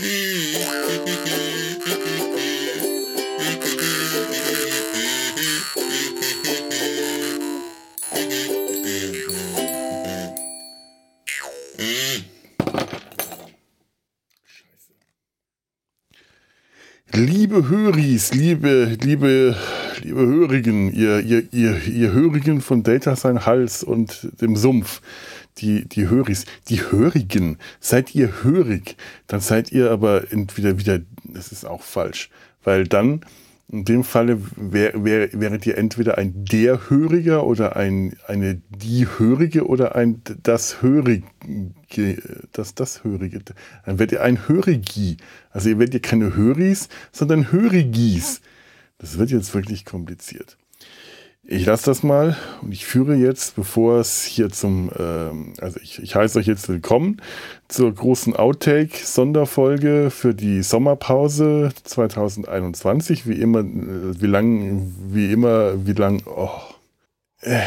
Liebe Höris, liebe, liebe, liebe Hörigen, ihr, ihr, ihr, ihr Hörigen von Data sein Hals und dem Sumpf, die, die Höris, die Hörigen, seid ihr hörig, dann seid ihr aber entweder wieder, das ist auch falsch, weil dann in dem Falle wär, wär, wäret ihr entweder ein der Höriger oder ein, eine die Hörige oder ein das Hörige, das, das Hörige. Dann werdet ihr ein Hörigi. Also ihr werdet ihr keine Höris, sondern Hörigis. Das wird jetzt wirklich kompliziert. Ich lasse das mal und ich führe jetzt, bevor es hier zum, ähm, also ich, ich heiße euch jetzt willkommen zur großen Outtake-Sonderfolge für die Sommerpause 2021. Wie immer, äh, wie lang, wie immer, wie lang, oh. Äh,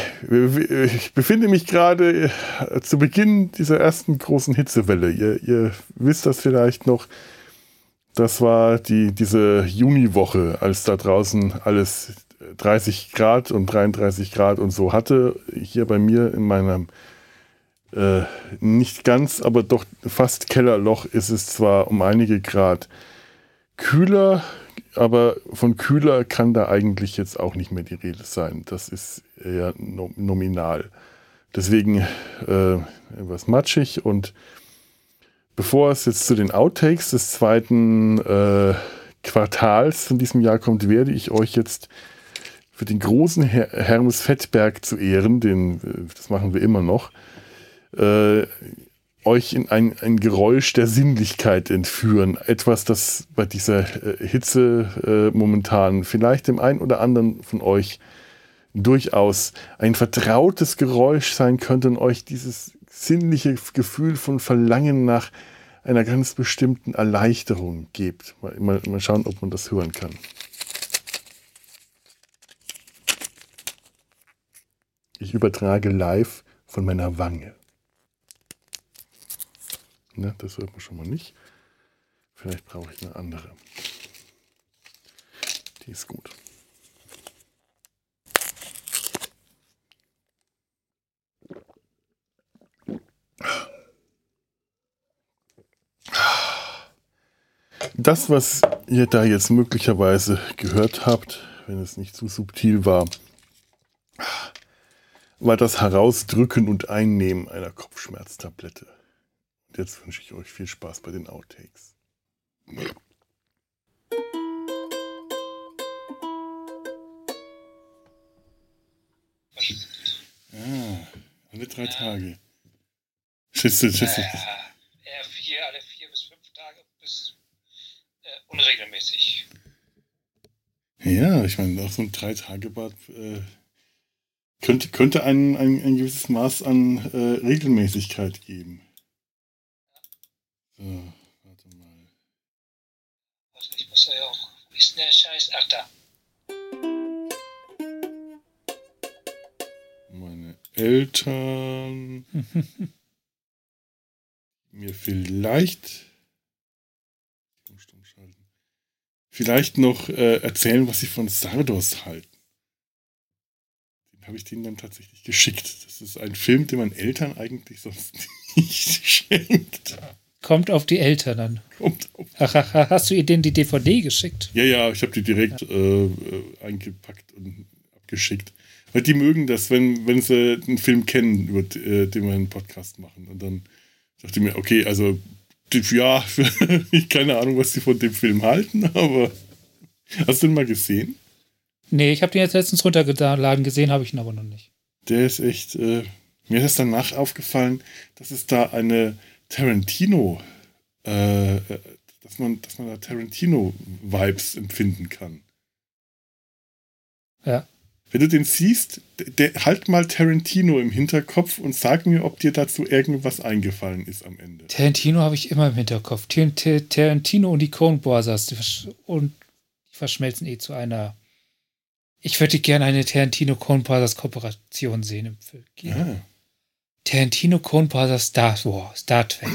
ich befinde mich gerade äh, zu Beginn dieser ersten großen Hitzewelle. Ihr, ihr wisst das vielleicht noch. Das war die, diese Juniwoche, als da draußen alles 30 Grad und 33 Grad und so hatte. Hier bei mir in meinem äh, nicht ganz, aber doch fast Kellerloch ist es zwar um einige Grad kühler, aber von kühler kann da eigentlich jetzt auch nicht mehr die Rede sein. Das ist eher nominal. Deswegen äh, etwas matschig und bevor es jetzt zu den Outtakes des zweiten äh, Quartals von diesem Jahr kommt, werde ich euch jetzt für den großen Her Hermes Fettberg zu ehren, den, äh, das machen wir immer noch, äh, euch in ein, ein Geräusch der Sinnlichkeit entführen. Etwas, das bei dieser äh, Hitze äh, momentan vielleicht dem einen oder anderen von euch durchaus ein vertrautes Geräusch sein könnte und euch dieses sinnliche Gefühl von Verlangen nach einer ganz bestimmten Erleichterung gibt. Mal, mal, mal schauen, ob man das hören kann. Ich übertrage live von meiner Wange. Ne, das hört man schon mal nicht. Vielleicht brauche ich eine andere. Die ist gut. Das, was ihr da jetzt möglicherweise gehört habt, wenn es nicht zu subtil war, war das Herausdrücken und Einnehmen einer Kopfschmerztablette. Und jetzt wünsche ich euch viel Spaß bei den Outtakes. Ah, alle drei Tage. Schätze, schätze. Äh, eher vier, alle vier bis fünf Tage bis äh, unregelmäßig. Ja, ich meine, auch so ein Drei-Tage-Bad äh, könnte, könnte ein, ein, ein gewisses Maß an äh, Regelmäßigkeit geben. So, warte mal. Ich muss ja auch. Denn der Scheiß? Ach, da. Meine Eltern. mir vielleicht. Vielleicht noch äh, erzählen, was sie von Sardos halten habe ich den dann tatsächlich geschickt. Das ist ein Film, den man Eltern eigentlich sonst nicht schenkt. Kommt auf die Eltern an. Kommt auf ach, hast du ihr denn die DVD geschickt? Ja, ja, ich habe die direkt ja. äh, eingepackt und abgeschickt. Weil die mögen das, wenn, wenn sie einen Film kennen, über äh, den wir einen Podcast machen. Und dann dachte ich mir, okay, also ja, ich keine Ahnung, was sie von dem Film halten, aber hast du den mal gesehen? Nee, ich habe den jetzt letztens runtergeladen gesehen, habe ich ihn aber noch nicht. Der ist echt. Äh, mir ist danach aufgefallen, dass es da eine Tarantino, äh, dass man, dass man da Tarantino-Vibes empfinden kann. Ja. Wenn du den siehst, der, halt mal Tarantino im Hinterkopf und sag mir, ob dir dazu irgendwas eingefallen ist am Ende. Tarantino habe ich immer im Hinterkopf. Tarantino und die Coen Brothers und die verschmelzen eh zu einer ich würde gerne eine Tarantino Coen Brothers Kooperation sehen im Film. Ja. Tarantino Coen Brothers Star Wars, Star Trek.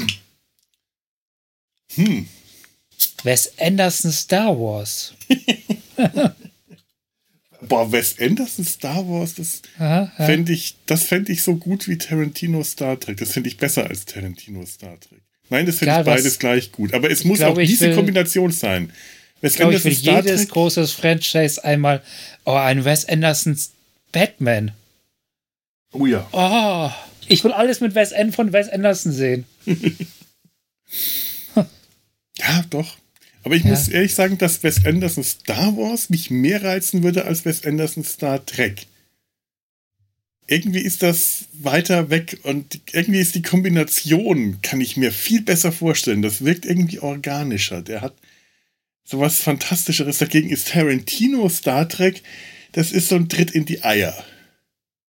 Hm. Wes Anderson Star Wars. Boah, Wes Anderson Star Wars, das fände ich, das fände ich so gut wie Tarantino Star Trek. Das finde ich besser als Tarantino Star Trek. Nein, das finde ich Egal, was- beides gleich gut. Aber es muss glaube, auch diese will- Kombination sein. Wes Ich glaube, ich will jedes Trek. große Franchise einmal. Oh, ein Wes Andersons Batman. Oh ja. Oh, ich will alles mit Wes An von Wes Anderson sehen. Ja, doch. Aber ich Ja. muss ehrlich sagen, dass Wes Anderson Star Wars mich mehr reizen würde als Wes Anderson Star Trek. Irgendwie ist das weiter weg und irgendwie ist die Kombination, kann ich mir viel besser vorstellen. Das wirkt irgendwie organischer. Der hat sowas Fantastischeres. Dagegen ist Tarantino Star Trek, das ist so ein Tritt in die Eier.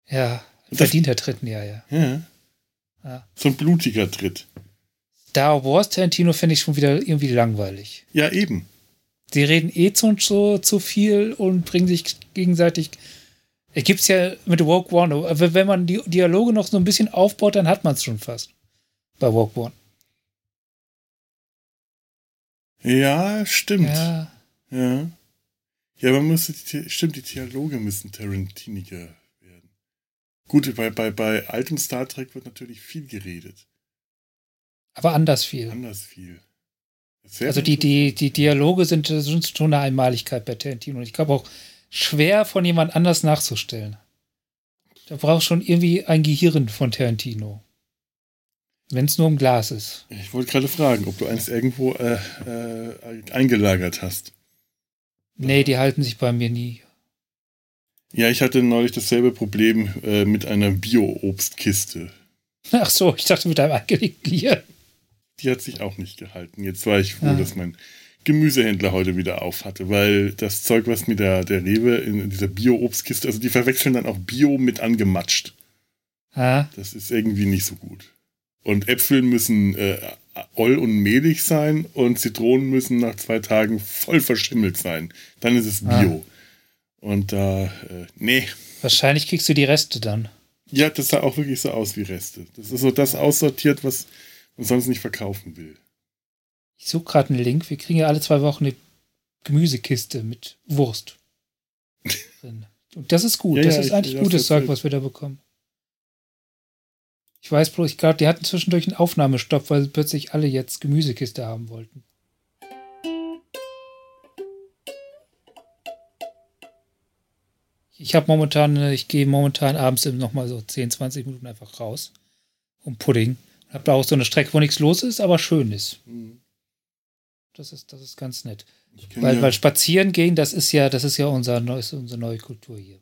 Ja, Und das- verdient der dritten Jahr, ja. Ja. So ein blutiger Tritt. Star Wars Tarantino finde ich schon wieder irgendwie langweilig. Ja, eben. Die reden eh zu, zu, zu viel und bringen sich gegenseitig. Es gibt's ja mit Woke One. aber Wenn man die Dialoge noch so ein bisschen aufbaut, dann hat man es schon fast. Bei Woke One. Ja, stimmt. Ja. Ja. Ja, man muss, die, stimmt, die Dialoge müssen Tarantiniger werden. Gut, bei, bei, bei altem Star Trek wird natürlich viel geredet. Aber anders viel. Anders viel. Sehr Also die, die, die Dialoge sind, sind schon eine Einmaligkeit bei Tarantino. Und ich glaube auch schwer von jemand anders nachzustellen. Da braucht schon irgendwie ein Gehirn von Tarantino. Wenn es nur im Glas ist. Ich wollte gerade fragen, ob du eins irgendwo äh, äh, eingelagert hast. Nee, die halten sich bei mir nie. Ja, ich hatte neulich dasselbe Problem äh, mit einer Bio-Obstkiste. Ach so, ich dachte mit einem angelegten Gehirn. Die hat sich auch nicht gehalten. Jetzt war ich froh, Ah. dass mein Gemüsehändler heute wieder auf hatte, weil das Zeug, was mir der, der Rewe in dieser Bio-Obstkiste, also die verwechseln dann auch Bio mit angematscht. Ah, Das ist irgendwie nicht so gut. Und Äpfel müssen äh, oll und mehlig sein und Zitronen müssen nach zwei Tagen voll verschimmelt sein. Dann ist es Bio. Und da, äh, nee. wahrscheinlich kriegst du die Reste dann. Ja, das sah auch wirklich so aus wie Reste. Das ist so das aussortiert, was man sonst nicht verkaufen will. Ich suche gerade einen Link. Wir kriegen ja alle zwei Wochen eine Gemüsekiste mit Wurst. drin. Und das ist gut. Ja, das ja, ist ich- eigentlich das gutes Zeug, was wir da bekommen. Ich weiß bloß, ich glaube, die hatten zwischendurch einen Aufnahmestopp, weil plötzlich alle jetzt Gemüsekiste haben wollten. Ich habe momentan, äh, ich gehe momentan abends nochmal so 10, 20 Minuten einfach raus um Pudding. Hab da auch so eine Strecke, wo nichts los ist, aber schön ist. Das ist, das ist ganz nett. Ich Weil, ja, weil spazieren gehen, das ist ja, das ist ja unser neues, unsere neue Kultur hier.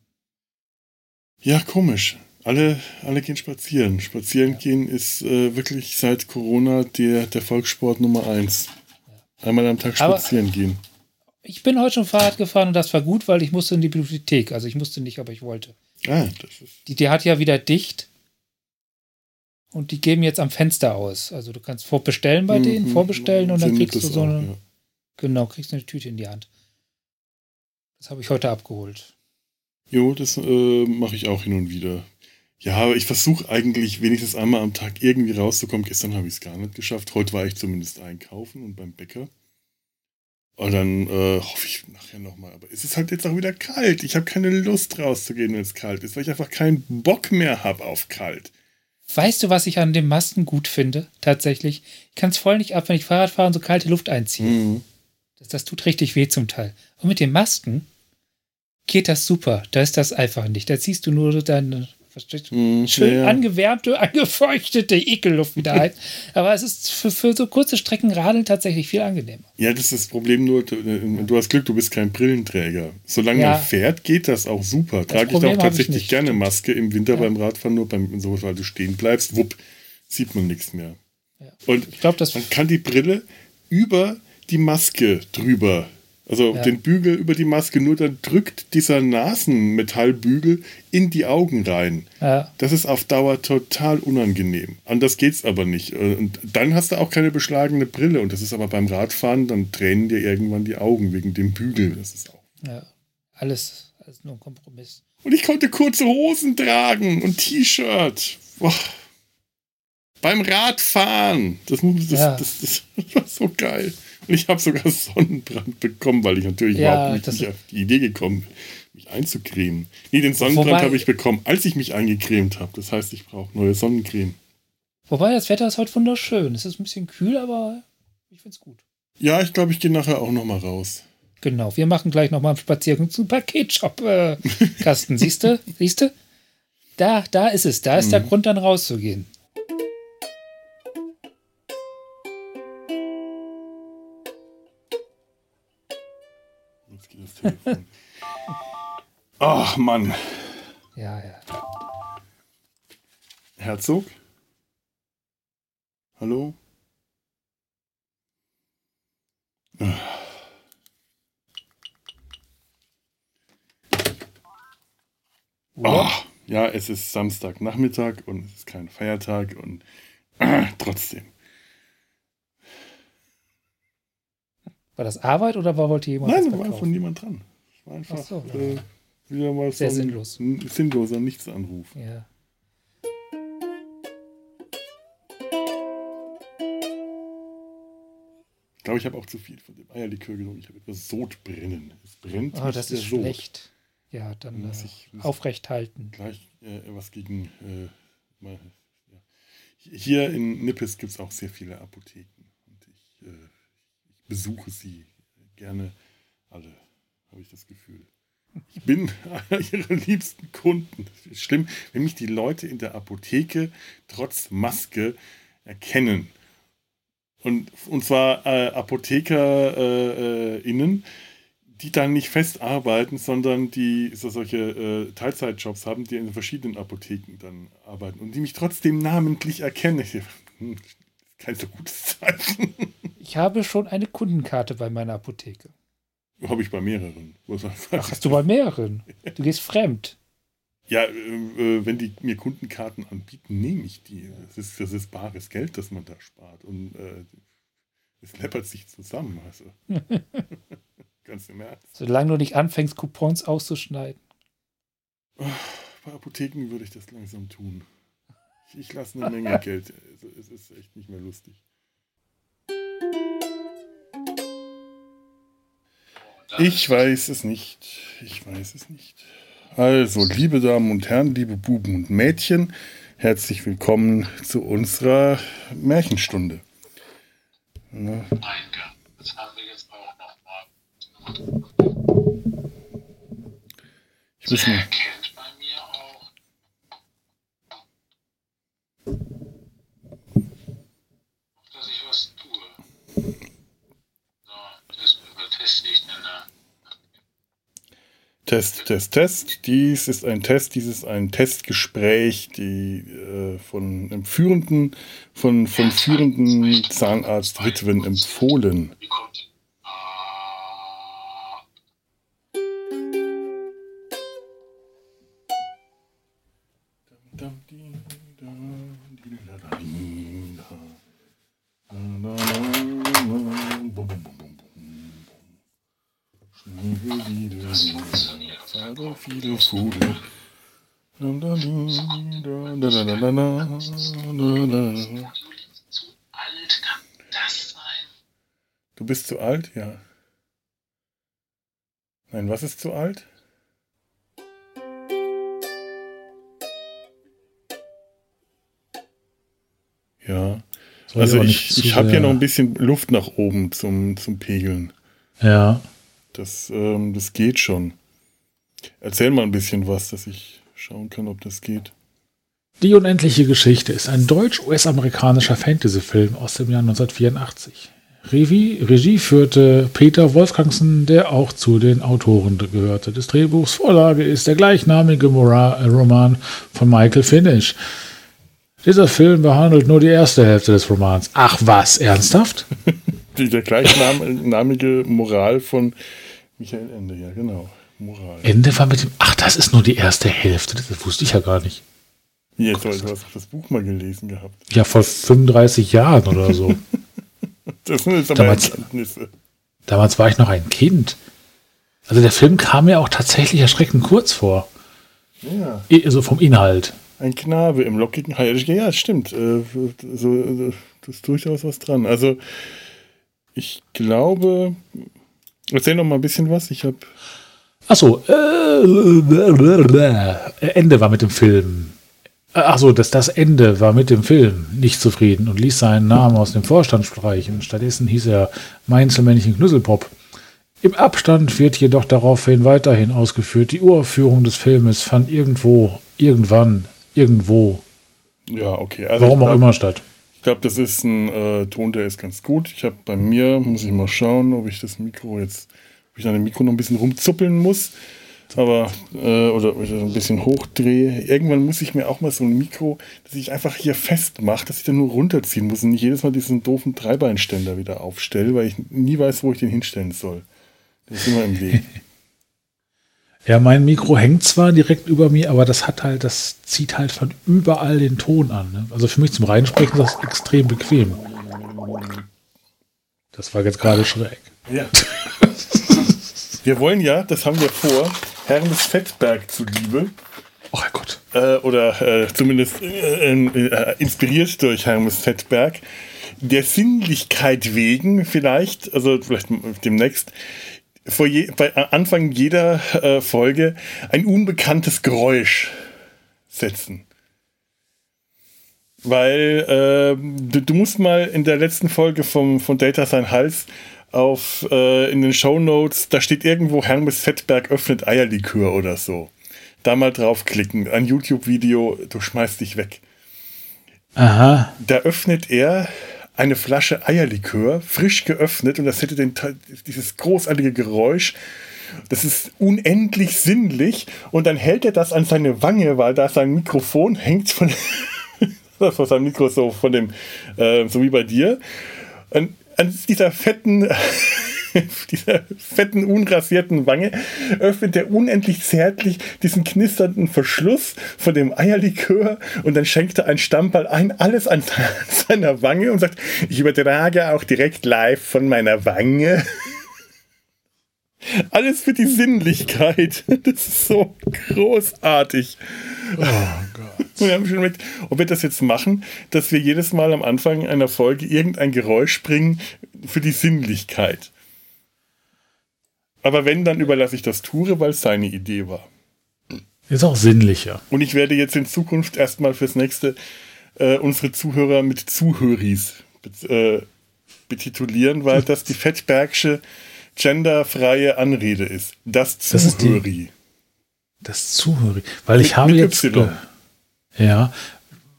ja, komisch. Alle, alle gehen spazieren. Spazieren gehen ist äh, wirklich seit Corona der, der Volkssport Nummer eins. Einmal am Tag Aber- spazieren gehen. Ich bin heute schon Fahrrad gefahren und das war gut, weil ich musste in die Bibliothek. Also ich musste nicht, aber ich wollte. Ah, das ist. Die, die hat ja wieder dicht. Und die geben jetzt am Fenster aus. Also du kannst vorbestellen bei denen, Mhm, vorbestellen und dann kriegst du so auch, eine, ja. genau, kriegst eine Tüte in die Hand. Das habe ich heute abgeholt. Jo, das äh, mache ich auch hin und wieder. Ja, aber ich versuche eigentlich wenigstens einmal am Tag irgendwie rauszukommen. Gestern habe ich es gar nicht geschafft. Heute war ich zumindest einkaufen und beim Bäcker. Und dann äh, hoffe ich nachher nochmal. Aber es ist halt jetzt auch wieder kalt. Ich habe keine Lust rauszugehen, wenn es kalt ist, weil ich einfach keinen Bock mehr habe auf kalt. Weißt du, was ich an den Masken gut finde? Tatsächlich. Ich kann es voll nicht ab, wenn ich Fahrrad fahre und so kalte Luft einziehe. Mhm. Das, das tut richtig weh zum Teil. Und mit den Masken geht das super. Da ist das einfach nicht. Da ziehst du nur deine verstehst du? Mhm. schön Ja, ja. angewärmte, angefeuchtete Ekelluft wieder ein. Aber es ist für, für so kurze Strecken Radeln tatsächlich viel angenehmer. Ja, das ist das Problem nur, du, hast Glück, du bist kein Brillenträger. Solange Ja. man fährt, geht das auch super. Trage ich Problem auch ich tatsächlich nicht, gerne. Maske im Winter beim Radfahren, nur beim so, weil du stehen bleibst, wupp, sieht man nichts mehr. Und Ich glaube, das man kann die Brille über die Maske drüber, also Ja. den Bügel über die Maske, nur dann drückt dieser Nasenmetallbügel in die Augen rein. ja, Das ist auf Dauer total unangenehm. Anders geht's aber nicht. Und dann hast du auch keine beschlagene Brille. Und das ist aber beim Radfahren, dann tränen dir irgendwann die Augen wegen dem Bügel. Das ist auch. ja, alles, alles nur ein Kompromiss. Und ich konnte kurze Hosen tragen und T-Shirt. Beim Radfahren. Das, das, Ja. das, das, war so geil. Ich habe sogar Sonnenbrand bekommen, weil ich natürlich Ja, überhaupt nicht, nicht auf die Idee gekommen bin, mich einzucremen. Nee, den Sonnenbrand habe ich bekommen, als ich mich eingecremt habe. Das heißt, ich brauche neue Sonnencreme. Wobei, das Wetter ist heute wunderschön. Es ist ein bisschen kühl, aber ich finde es gut. Ja, ich glaube, ich gehe nachher auch noch mal raus. Genau, wir machen gleich nochmal einen Spaziergang zum Paketshop-Kasten. Siehst du? Siehst du? Da, da ist es. Da ist der Mhm. Grund, dann rauszugehen. Ach, Mann. Ja, ja. Herzog? Hallo? Ah, ja, es ist Samstagnachmittag und es ist kein Feiertag und ah, trotzdem. War das Arbeit oder war, wollte jemand Nein, war verkaufen? von niemand dran. Es war einfach Ach so. äh, wieder mal Sehr so sinnlos. sinnloser Nichtsanruf. Ja. Ich glaube, ich habe auch zu viel von dem Eierlikör genommen. Ich habe etwas Sodbrennen. Es brennt. Oh, das ist Sod. schlecht. Ja, dann Muss ich- muss- aufrecht halten. Gleich äh, was gegen. Äh, mal, ja. Hier in Nippes gibt es auch sehr viele Apotheken. Und ich, äh, ich besuche sie gerne alle, habe ich das Gefühl. Ich bin einer ihrer liebsten Kunden. Schlimm, wenn mich die Leute in der Apotheke trotz Maske erkennen. Und, und zwar äh, ApothekerInnen, äh, innen, die dann nicht fest arbeiten, sondern die so solche äh, Teilzeitjobs haben, die in verschiedenen Apotheken dann arbeiten und die mich trotzdem namentlich erkennen. Ich, kein so gutes Zeichen. Ich habe schon eine Kundenkarte bei meiner Apotheke. Habe ich bei mehreren. Ach, hast du bei mehreren? Du gehst fremd. Ja, äh, äh, wenn die mir Kundenkarten anbieten, nehme ich die. Das ist, das ist bares Geld, das man da spart. Und äh, es läppert sich zusammen. Also. Ganz im Ernst. Solange du nicht anfängst, Coupons auszuschneiden. Bei Apotheken würde ich das langsam tun. Ich, lasse eine Menge Geld. Es ist echt nicht mehr lustig. Ich weiß es nicht. Ich weiß es nicht. Also, liebe Damen und Herren, liebe Buben und Mädchen, herzlich willkommen zu unserer Märchenstunde. Ne? Eingang. Das haben wir jetzt auch nochmal. Ich weiß Er nicht. kennt bei mir auch. Dass ich was tue. So, das überteste ich dann da. Test, Test, Test. Dies ist ein Test, dies ist ein Testgespräch, die äh, von einem führenden, von, von führenden Zahnarztwitwen empfohlen. Wie kommt Zu alt kann das sein? Du bist zu alt? Ja. Nein, was ist zu alt? Ja. Soll Also ich, zu ich habe hier sehr- noch ein bisschen Luft nach oben zum, zum Pegeln. Ja. Das, ähm, das geht schon. Erzähl mal ein bisschen was, dass ich schauen kann, ob das geht. Die unendliche Geschichte ist ein deutsch-US-amerikanischer Fantasy-Film aus dem Jahr 1984. Regie, Regie führte Peter Wolfgangsen, der auch zu den Autoren gehörte. Des Drehbuchs Vorlage ist der gleichnamige äh, Roman von Michael Finnish. Dieser Film behandelt nur die erste Hälfte des Romans. Ach was, ernsthaft? Der gleichnamige Moral von Michael Ende, ja genau. Moral. Ende war mit dem. Ach, das ist nur die erste Hälfte. Das wusste ich ja gar nicht. Hier, du hast doch das Buch mal gelesen gehabt. Ja, vor 35 Jahren oder so. Das sind jetzt aber Damals- Erkenntnisse. Damals war ich noch ein Kind. Also der Film kam mir auch tatsächlich erschreckend kurz vor. Ja, Also vom Inhalt. ein Knabe im lockigen Heil. Ja, stimmt. Äh, so, äh, das ist durchaus was dran. Also, Ich glaube, erzähl noch mal ein bisschen was. Ich habe Achso, äh, Ende war mit dem Film. Achso, das, das Ende war mit dem Film nicht zufrieden und ließ seinen Namen aus dem Vorstand streichen. Stattdessen hieß er Meinzelmännchen Knüsselpop. Im Abstand wird jedoch daraufhin weiterhin ausgeführt, die Uraufführung des Filmes fand irgendwo, irgendwann, irgendwo, ja okay. Also warum ich auch glaub- immer statt. Ich glaube, das ist ein äh, Ton, der ist ganz gut. Ich habe bei mir, muss ich mal schauen, ob ich das Mikro jetzt, ob ich an dem Mikro noch ein bisschen rumzuppeln muss. Aber, äh, oder, oder ein bisschen hochdrehe. Irgendwann muss ich mir auch mal so ein Mikro, das ich einfach hier festmache, dass ich dann nur runterziehen muss und nicht jedes Mal diesen doofen Dreibeinständer wieder aufstelle, weil ich nie weiß, wo ich den hinstellen soll. Das ist immer im Weg. Ja, mein Mikro hängt zwar direkt über mir, aber das hat halt, das zieht halt von überall den Ton an. Ne? Also für mich zum Reinsprechen ist das extrem bequem. Das war jetzt gerade schräg. Ja. Wir wollen ja, das haben wir vor, Hermes Fettberg zuliebe, Oh Gott. äh, oder äh, zumindest äh, äh, inspiriert durch Hermes Fettberg, der Sinnlichkeit wegen vielleicht, also vielleicht demnächst, vor je, bei Anfang jeder äh, Folge ein unbekanntes Geräusch setzen. Weil äh, du, du musst mal in der letzten Folge vom, von Data Sein Hals auf äh, in den Show Notes, da steht irgendwo Hermes Fettberg öffnet Eierlikör oder so. Da mal draufklicken, ein YouTube-Video, du schmeißt dich weg. Aha. Da öffnet er eine Flasche Eierlikör, frisch geöffnet, und das hätte den, dieses großartige Geräusch. Das ist unendlich sinnlich. Und dann hält er das an seine Wange, weil da sein Mikrofon hängt von, das war sein Mikro so von dem, äh, so wie bei dir. An, an dieser fetten, dieser fetten, unrasierten Wange öffnet er unendlich zärtlich diesen knisternden Verschluss von dem Eierlikör und dann schenkt er ein Stammball ein, alles an seiner Wange und sagt, ich übertrage auch direkt live von meiner Wange. Alles für die Sinnlichkeit. Das ist so großartig. Oh. Wir haben schon mit, ob wir das jetzt machen, dass wir jedes Mal am Anfang einer Folge irgendein Geräusch bringen für die Sinnlichkeit. Aber wenn, dann überlasse ich das Ture, weil es seine Idee war. Ist auch sinnlicher. Und ich werde jetzt in Zukunft erstmal fürs nächste äh, unsere Zuhörer mit Zuhöris bet- äh, betitulieren, weil das die Fettbergsche genderfreie Anrede ist. Das Das ist die- Zuhöri. Das Zuhören. Weil ich Mit- habe mit jetzt. Y. Ja,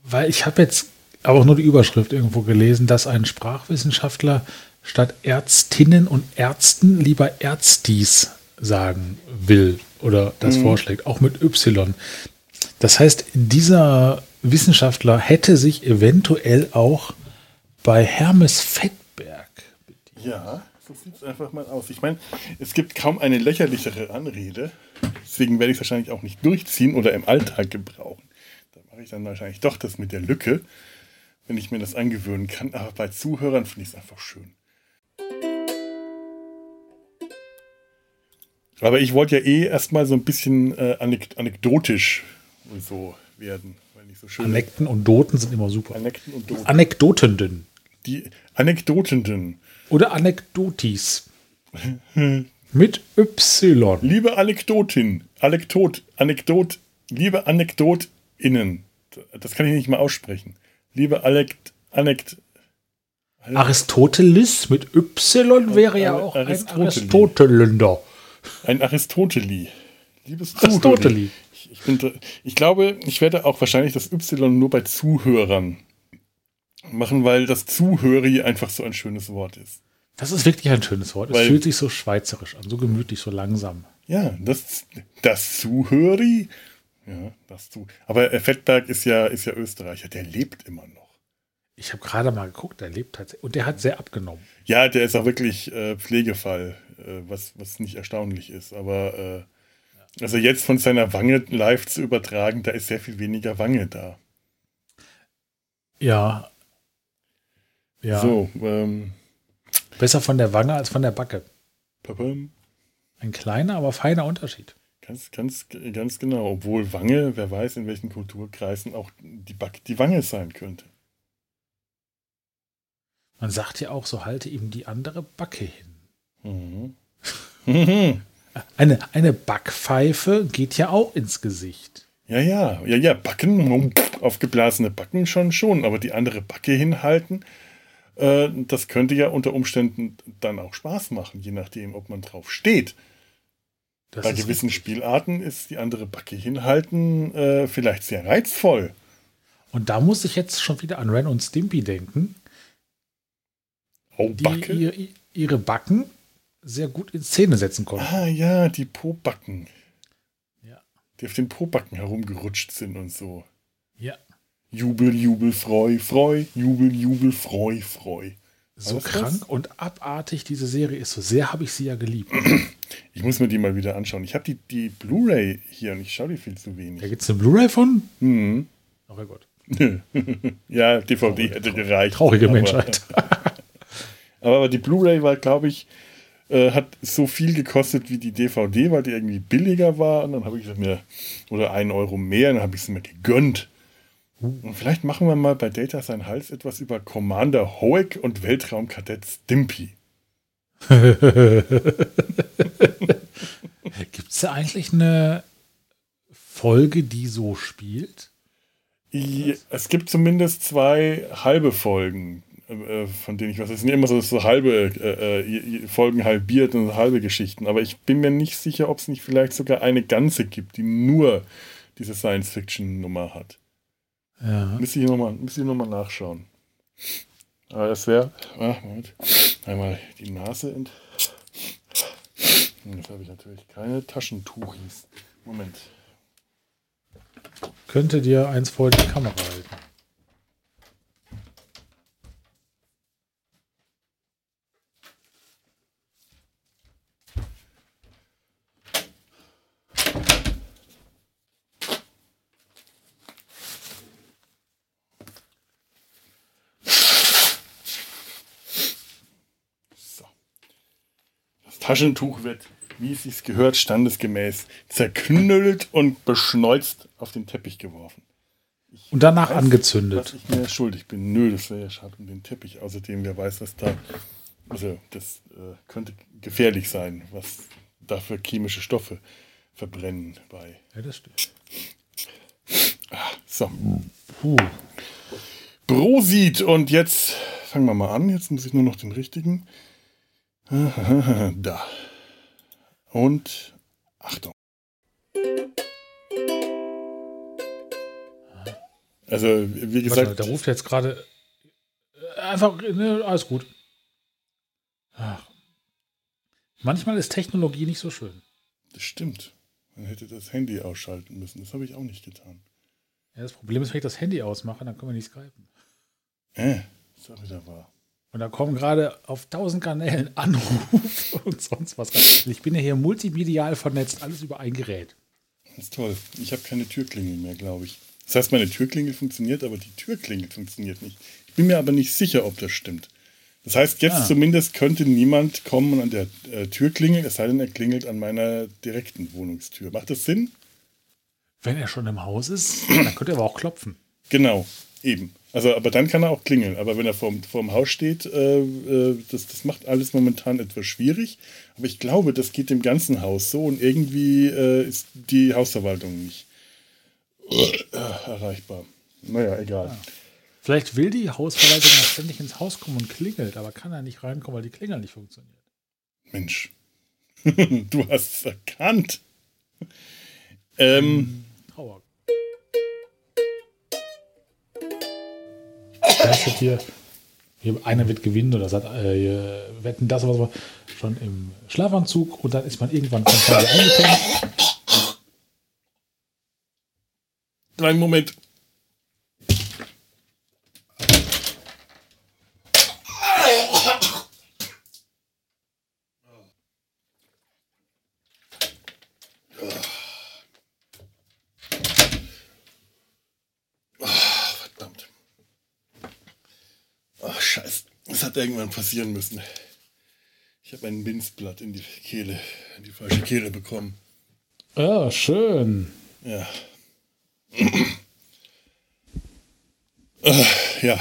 weil ich habe jetzt aber auch nur die Überschrift irgendwo gelesen, dass ein Sprachwissenschaftler statt Ärztinnen und Ärzten lieber Ärztis sagen will oder das vorschlägt, auch mit Y. Das heißt, dieser Wissenschaftler hätte sich eventuell auch bei Hermes Fettberg Ja, so sieht es einfach mal aus. Ich meine, es gibt kaum eine lächerlichere Anrede. Deswegen werde ich es wahrscheinlich auch nicht durchziehen oder im Alltag gebrauchen. Ich dann wahrscheinlich doch das mit der Lücke, wenn ich mir das angewöhnen kann. Aber bei Zuhörern finde ich es einfach schön. Aber ich wollte ja eh erstmal so ein bisschen äh, anek anekdotisch und so werden, weil ich so schön Anekten und Doten sind immer super. Anekten und Doten. Anekdotenden Die Anekdotenden. oder Anekdotis. Mit Y. Liebe Anekdotin, Anekdot, Anekdot, liebe AnekdotInnen, das kann ich nicht mal aussprechen. Liebe Alekt, Anekt, Aristoteles mit Y wäre ja auch ein Aristoteli. Aristoteländer. ein Aristoteli. Liebes Aristoteli. Zuhörer. Ich, ich, bin, ich glaube, ich werde auch wahrscheinlich das Y nur bei Zuhörern machen, weil das Zuhöri einfach so ein schönes Wort ist. Das ist wirklich ein schönes Wort. Es Weil- fühlt sich so schweizerisch an, so gemütlich, so langsam. Ja, das, das Zuhöri. Ja, das zu. Aber äh, Fettberg ist ja, ist ja Österreicher, der lebt immer noch. Ich habe gerade mal geguckt, der lebt tatsächlich. Und der hat sehr abgenommen. Ja, der ist auch wirklich äh, Pflegefall, äh, was, was nicht erstaunlich ist. Aber äh, also jetzt von seiner Wange live zu übertragen, da ist sehr viel weniger Wange da. Ja. Ja. So, ähm, Besser von der Wange als von der Backe. papam. Ein kleiner, aber feiner Unterschied. Ganz, ganz, ganz genau. Obwohl Wange, wer weiß, in welchen Kulturkreisen auch die, Back, die Wange sein könnte. Man sagt ja auch, so halte ihm die andere Backe hin. Mhm. Eine, eine Backpfeife geht ja auch ins Gesicht. Ja, ja, ja, ja, Backen, aufgeblasene Backen schon schon, aber die andere Backe hinhalten, äh, das könnte ja unter Umständen dann auch Spaß machen, je nachdem, ob man drauf steht. Das Bei gewissen richtig. Spielarten ist die andere Backe hinhalten äh, vielleicht sehr reizvoll. Und da muss ich jetzt schon wieder an Ren und Stimpy denken, Oh, die Backe? ihr, ihre Backen sehr gut in Szene setzen konnten. Ah ja, die Po-Backen. Ja. Die auf den Po-Backen herumgerutscht sind und so. Ja. Jubel, Jubel, Freu, Freu, Jubel, Jubel, Freu, Freu. So krank das? und abartig diese Serie ist. So sehr habe ich sie ja geliebt. Ich muss mir die mal wieder anschauen. Ich habe die, die Blu-ray hier und ich schaue die viel zu Da wenig. gibt es eine Blu-ray von? Hm. Oh mein Gott. ja, DVD Traurige- hätte gereicht. Traurige aber, Menschheit. Aber die Blu-ray war, glaube ich, äh, hat so viel gekostet wie die DVD, weil die irgendwie billiger war. Und dann habe ich sie mir, oder einen Euro mehr, dann habe ich sie mir gegönnt. Und vielleicht machen wir mal bei Data sein Hals etwas über Commander Hoek und Weltraumkadett Stimpy. Gibt es da eigentlich eine Folge, die so spielt? Es gibt zumindest zwei halbe Folgen, äh, von denen ich weiß. Es sind immer so, so halbe äh, äh, Folgen halbiert und halbe Geschichten. Aber ich bin mir nicht sicher, ob es nicht vielleicht sogar eine ganze gibt, die nur diese Science-Fiction-Nummer hat. Ja. Müsste ich nochmal noch mal nachschauen. Aber das wäre. Ah, Moment. Einmal die Nase ent. Jetzt habe ich natürlich keine Taschentuchis. Moment. Könnte dir eins vor die Kamera halten. Taschentuch wird, wie es sich gehört, standesgemäß zerknüllt und beschneuzt auf den Teppich geworfen. Und danach Weiß, angezündet. ich mir schuldig bin. Nö, das wäre ja schade um den Teppich. Außerdem, wer weiß, was da. Also, das äh, könnte gefährlich sein, was da für chemische Stoffe verbrennen bei. Ja, das stimmt. So. Puh. Brosit und jetzt fangen wir mal an. Jetzt muss ich nur noch den richtigen. Da. Und Achtung. Also, wie Warte mal, gesagt, da ruft jetzt gerade. Einfach, ne, alles gut. Ach. Manchmal ist Technologie nicht so schön. das stimmt. Man hätte das Handy ausschalten müssen. Das habe ich auch nicht getan. Ja, das Problem ist, wenn ich das Handy ausmache, dann können wir nicht skypen. Äh, ist auch wieder wahr. Und da kommen gerade auf tausend Kanälen Anrufe und sonst was. rein. Ich bin ja hier multimedial vernetzt, alles über ein Gerät. Das ist toll. Ich habe keine Türklingel mehr, glaube ich. Das heißt, meine Türklingel funktioniert, aber die Türklingel funktioniert nicht. Ich bin mir aber nicht sicher, ob das stimmt. Das heißt, jetzt Ah. zumindest könnte niemand kommen und an der äh, Tür klingeln, es sei denn, er klingelt an meiner direkten Wohnungstür. Macht das Sinn? Wenn er schon im Haus ist, dann könnte er aber auch klopfen. Genau, eben. Also, aber dann kann er auch klingeln. Aber wenn er vorm, vorm Haus steht, äh, äh, das, das macht alles momentan etwas schwierig. Aber ich glaube, das geht dem ganzen Haus so und irgendwie äh, ist die Hausverwaltung nicht äh, erreichbar. Naja, egal. Vielleicht will die Hausverwaltung ja ständig ins Haus kommen und klingelt, aber kann er nicht reinkommen, weil die Klingel nicht funktioniert. Mensch, du hast es erkannt. Ähm, Ist hier, einer wird gewinnen oder sagt, äh, wetten das oder so, schon im Schlafanzug und dann ist man irgendwann wieder eingepennt. einen Moment. Ah, Verdammt. Ach, scheiße. Irgendwann passieren müssen. Ich habe ein Minzblatt in die Kehle, in die falsche Kehle bekommen. Ja, schön. Ja. Äh, ja.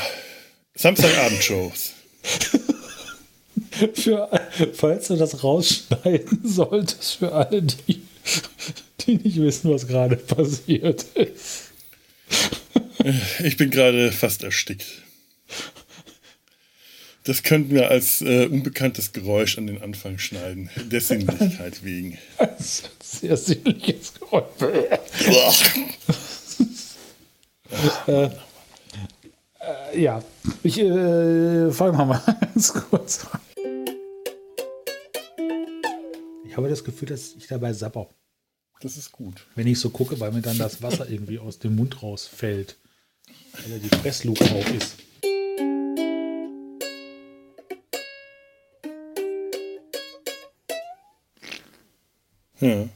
Samstagabendshows. Für, falls du das rausschneiden solltest, für alle, die, die nicht wissen, was gerade passiert ist. Ich bin gerade fast erstickt. Das könnten wir als äh, unbekanntes Geräusch an den Anfang schneiden. Der Sinnlichkeit wegen. Das ist ein sehr sinnliches Geräusch. äh, äh, ja, ich äh, fange mal ganz kurz an. Ich habe das Gefühl, dass ich dabei sapper. Das ist gut. Wenn ich so gucke, weil mir dann das Wasser irgendwie aus dem Mund rausfällt. Weil ja die Pressluke auf ist. Ja.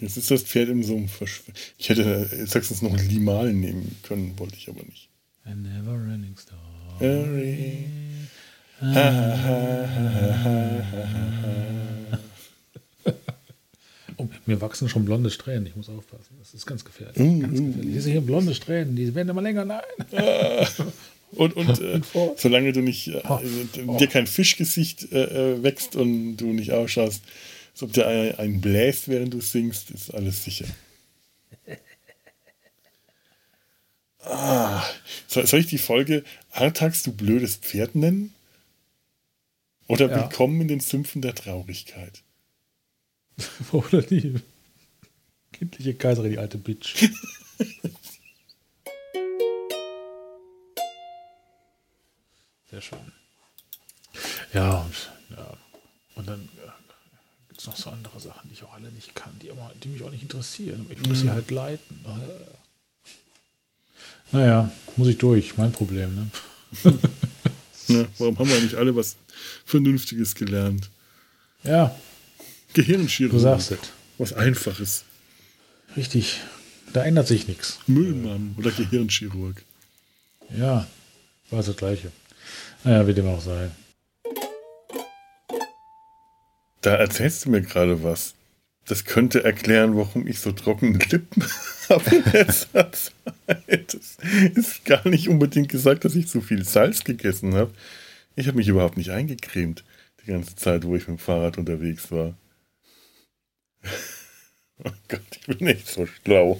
Jetzt ist das Pferd im Sumpf verschwunden. Ich hätte jetzt höchstens noch Limal nehmen können, wollte ich aber nicht. A never running star. Harry. Oh, mir wachsen schon blonde Strähnen. Ich muss aufpassen. Das ist ganz gefährlich. Mm, Ganz mm, gefährlich. Diese hier blonde Strähnen, die werden immer länger. Nein. Und, und äh, solange du nicht, äh, dir kein Fischgesicht äh, äh, wächst und du nicht ausschaust, als ob dir ein, ein bläst, während du singst, ist alles sicher. Ah, soll, soll ich die Folge Artax, du blödes Pferd nennen? Oder Ja. Willkommen in den Sümpfen der Traurigkeit? Oder die kindliche Kaiserin, die alte Bitch. Sehr schön. Ja, und, ja. und dann äh, gibt es noch so andere Sachen, die ich auch alle nicht kann, die, aber, die mich auch nicht interessieren. Ich muss sie halt leiten. Äh. Naja, muss ich durch. Mein Problem. Ne? Ne? Warum haben wir nicht alle was Vernünftiges gelernt? Ja, Gehirnchirurgie. du sagst es. Was Einfaches. Richtig. Da ändert sich nichts. Müllmann oder Gehirnchirurg. Ja, war das Gleiche. Naja, wie dem auch sei. Da erzählst du mir gerade was. Das könnte erklären, warum ich so trockene Lippen habe in letzter Zeit. Das ist gar nicht unbedingt gesagt, dass ich zu viel Salz gegessen habe. Ich habe mich überhaupt nicht eingecremt, die ganze Zeit, wo ich mit dem Fahrrad unterwegs war. Oh Gott, ich bin echt so schlau.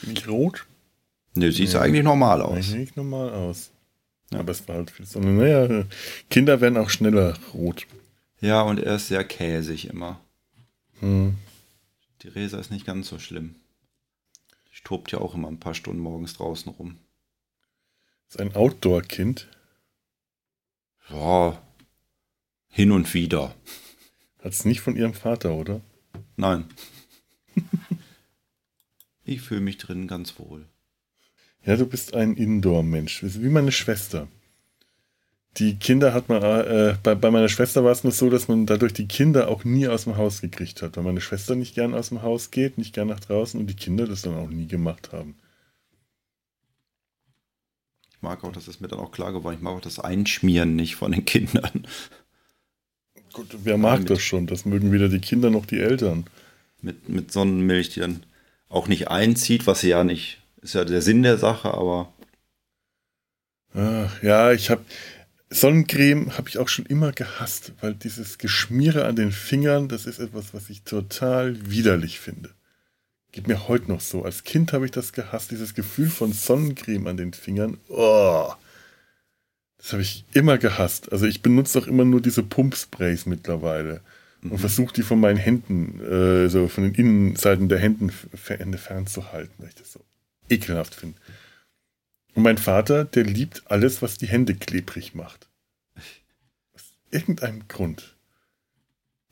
Bin ich rot? Nö, sieht eigentlich normal aus. Sieht nicht normal aus. Aber es war halt viel Sonne. Naja, Kinder werden auch schneller rot. Ja, und er ist sehr käsig immer. Hm. Die Resa ist nicht ganz so schlimm. Die tobt ja auch immer ein paar Stunden morgens draußen rum. Ist ein Outdoor-Kind. Ja, hin und wieder. Hat es nicht von ihrem Vater, oder? Nein. ich fühle mich drin ganz wohl. Ja, du bist ein Indoor-Mensch. Wie meine Schwester. Die Kinder hat man, äh, bei, bei meiner Schwester war es nur so, dass man dadurch die Kinder auch nie aus dem Haus gekriegt hat. Weil meine Schwester nicht gern aus dem Haus geht, nicht gern nach draußen und die Kinder das dann auch nie gemacht haben. Ich mag auch, das ist mir dann auch klar geworden, ich mag auch das Einschmieren nicht von den Kindern. Gut, wer mag mit- das schon? Das mögen weder die Kinder noch die Eltern. Mit, mit Sonnenmilch, die dann auch nicht einzieht, was sie ja nicht, ist ja der Sinn der Sache, aber Ah, ja, ich habe Sonnencreme habe ich auch schon immer gehasst, weil dieses Geschmiere an den Fingern, das ist etwas, was ich total widerlich finde. Geht mir heute noch so. Als Kind habe ich das gehasst, dieses Gefühl von Sonnencreme an den Fingern. Oh, das habe ich immer gehasst. Also ich benutze auch immer nur diese Pumpsprays mittlerweile und versuche die von meinen Händen, äh, so von den Innenseiten der Händen fern- fernzuhalten, weil ich das so ekelhaft finde. Und mein Vater, der liebt alles, was die Hände klebrig macht. Aus irgendeinem Grund.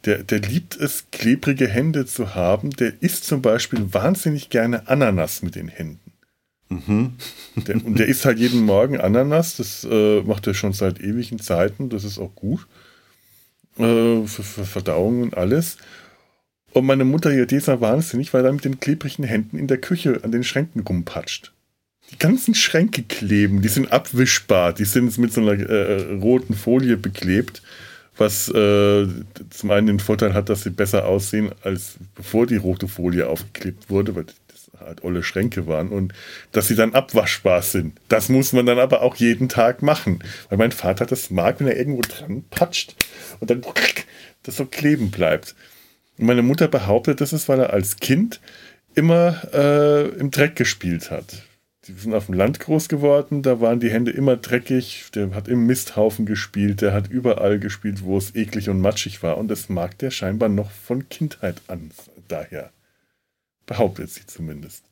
Der, der liebt es, klebrige Hände zu haben. Der isst zum Beispiel wahnsinnig gerne Ananas mit den Händen. mhm. Der, und der isst halt jeden Morgen Ananas. Das äh, macht er schon seit ewigen Zeiten. Das ist auch gut. Äh, für, für Verdauung und alles. Und meine Mutter hier, die ist ja wahnsinnig, weil er mit den klebrigen Händen in der Küche an den Schränken rumpatscht. Die ganzen Schränke kleben, die sind abwischbar, die sind mit so einer äh, roten Folie beklebt, was äh, zum einen den Vorteil hat, dass sie besser aussehen, als bevor die rote Folie aufgeklebt wurde, weil das halt olle Schränke waren und dass sie dann abwaschbar sind. Das muss man dann aber auch jeden Tag machen. Weil mein Vater das mag, wenn er irgendwo dran patscht und dann das so kleben bleibt. Und meine Mutter behauptet, das ist, weil er als Kind immer äh, im Dreck gespielt hat. Die sind auf dem Land groß geworden, da waren die Hände immer dreckig, der hat im Misthaufen gespielt, der hat überall gespielt, wo es eklig und matschig war. Und das mag der scheinbar noch von Kindheit an daher. Behauptet sie zumindest.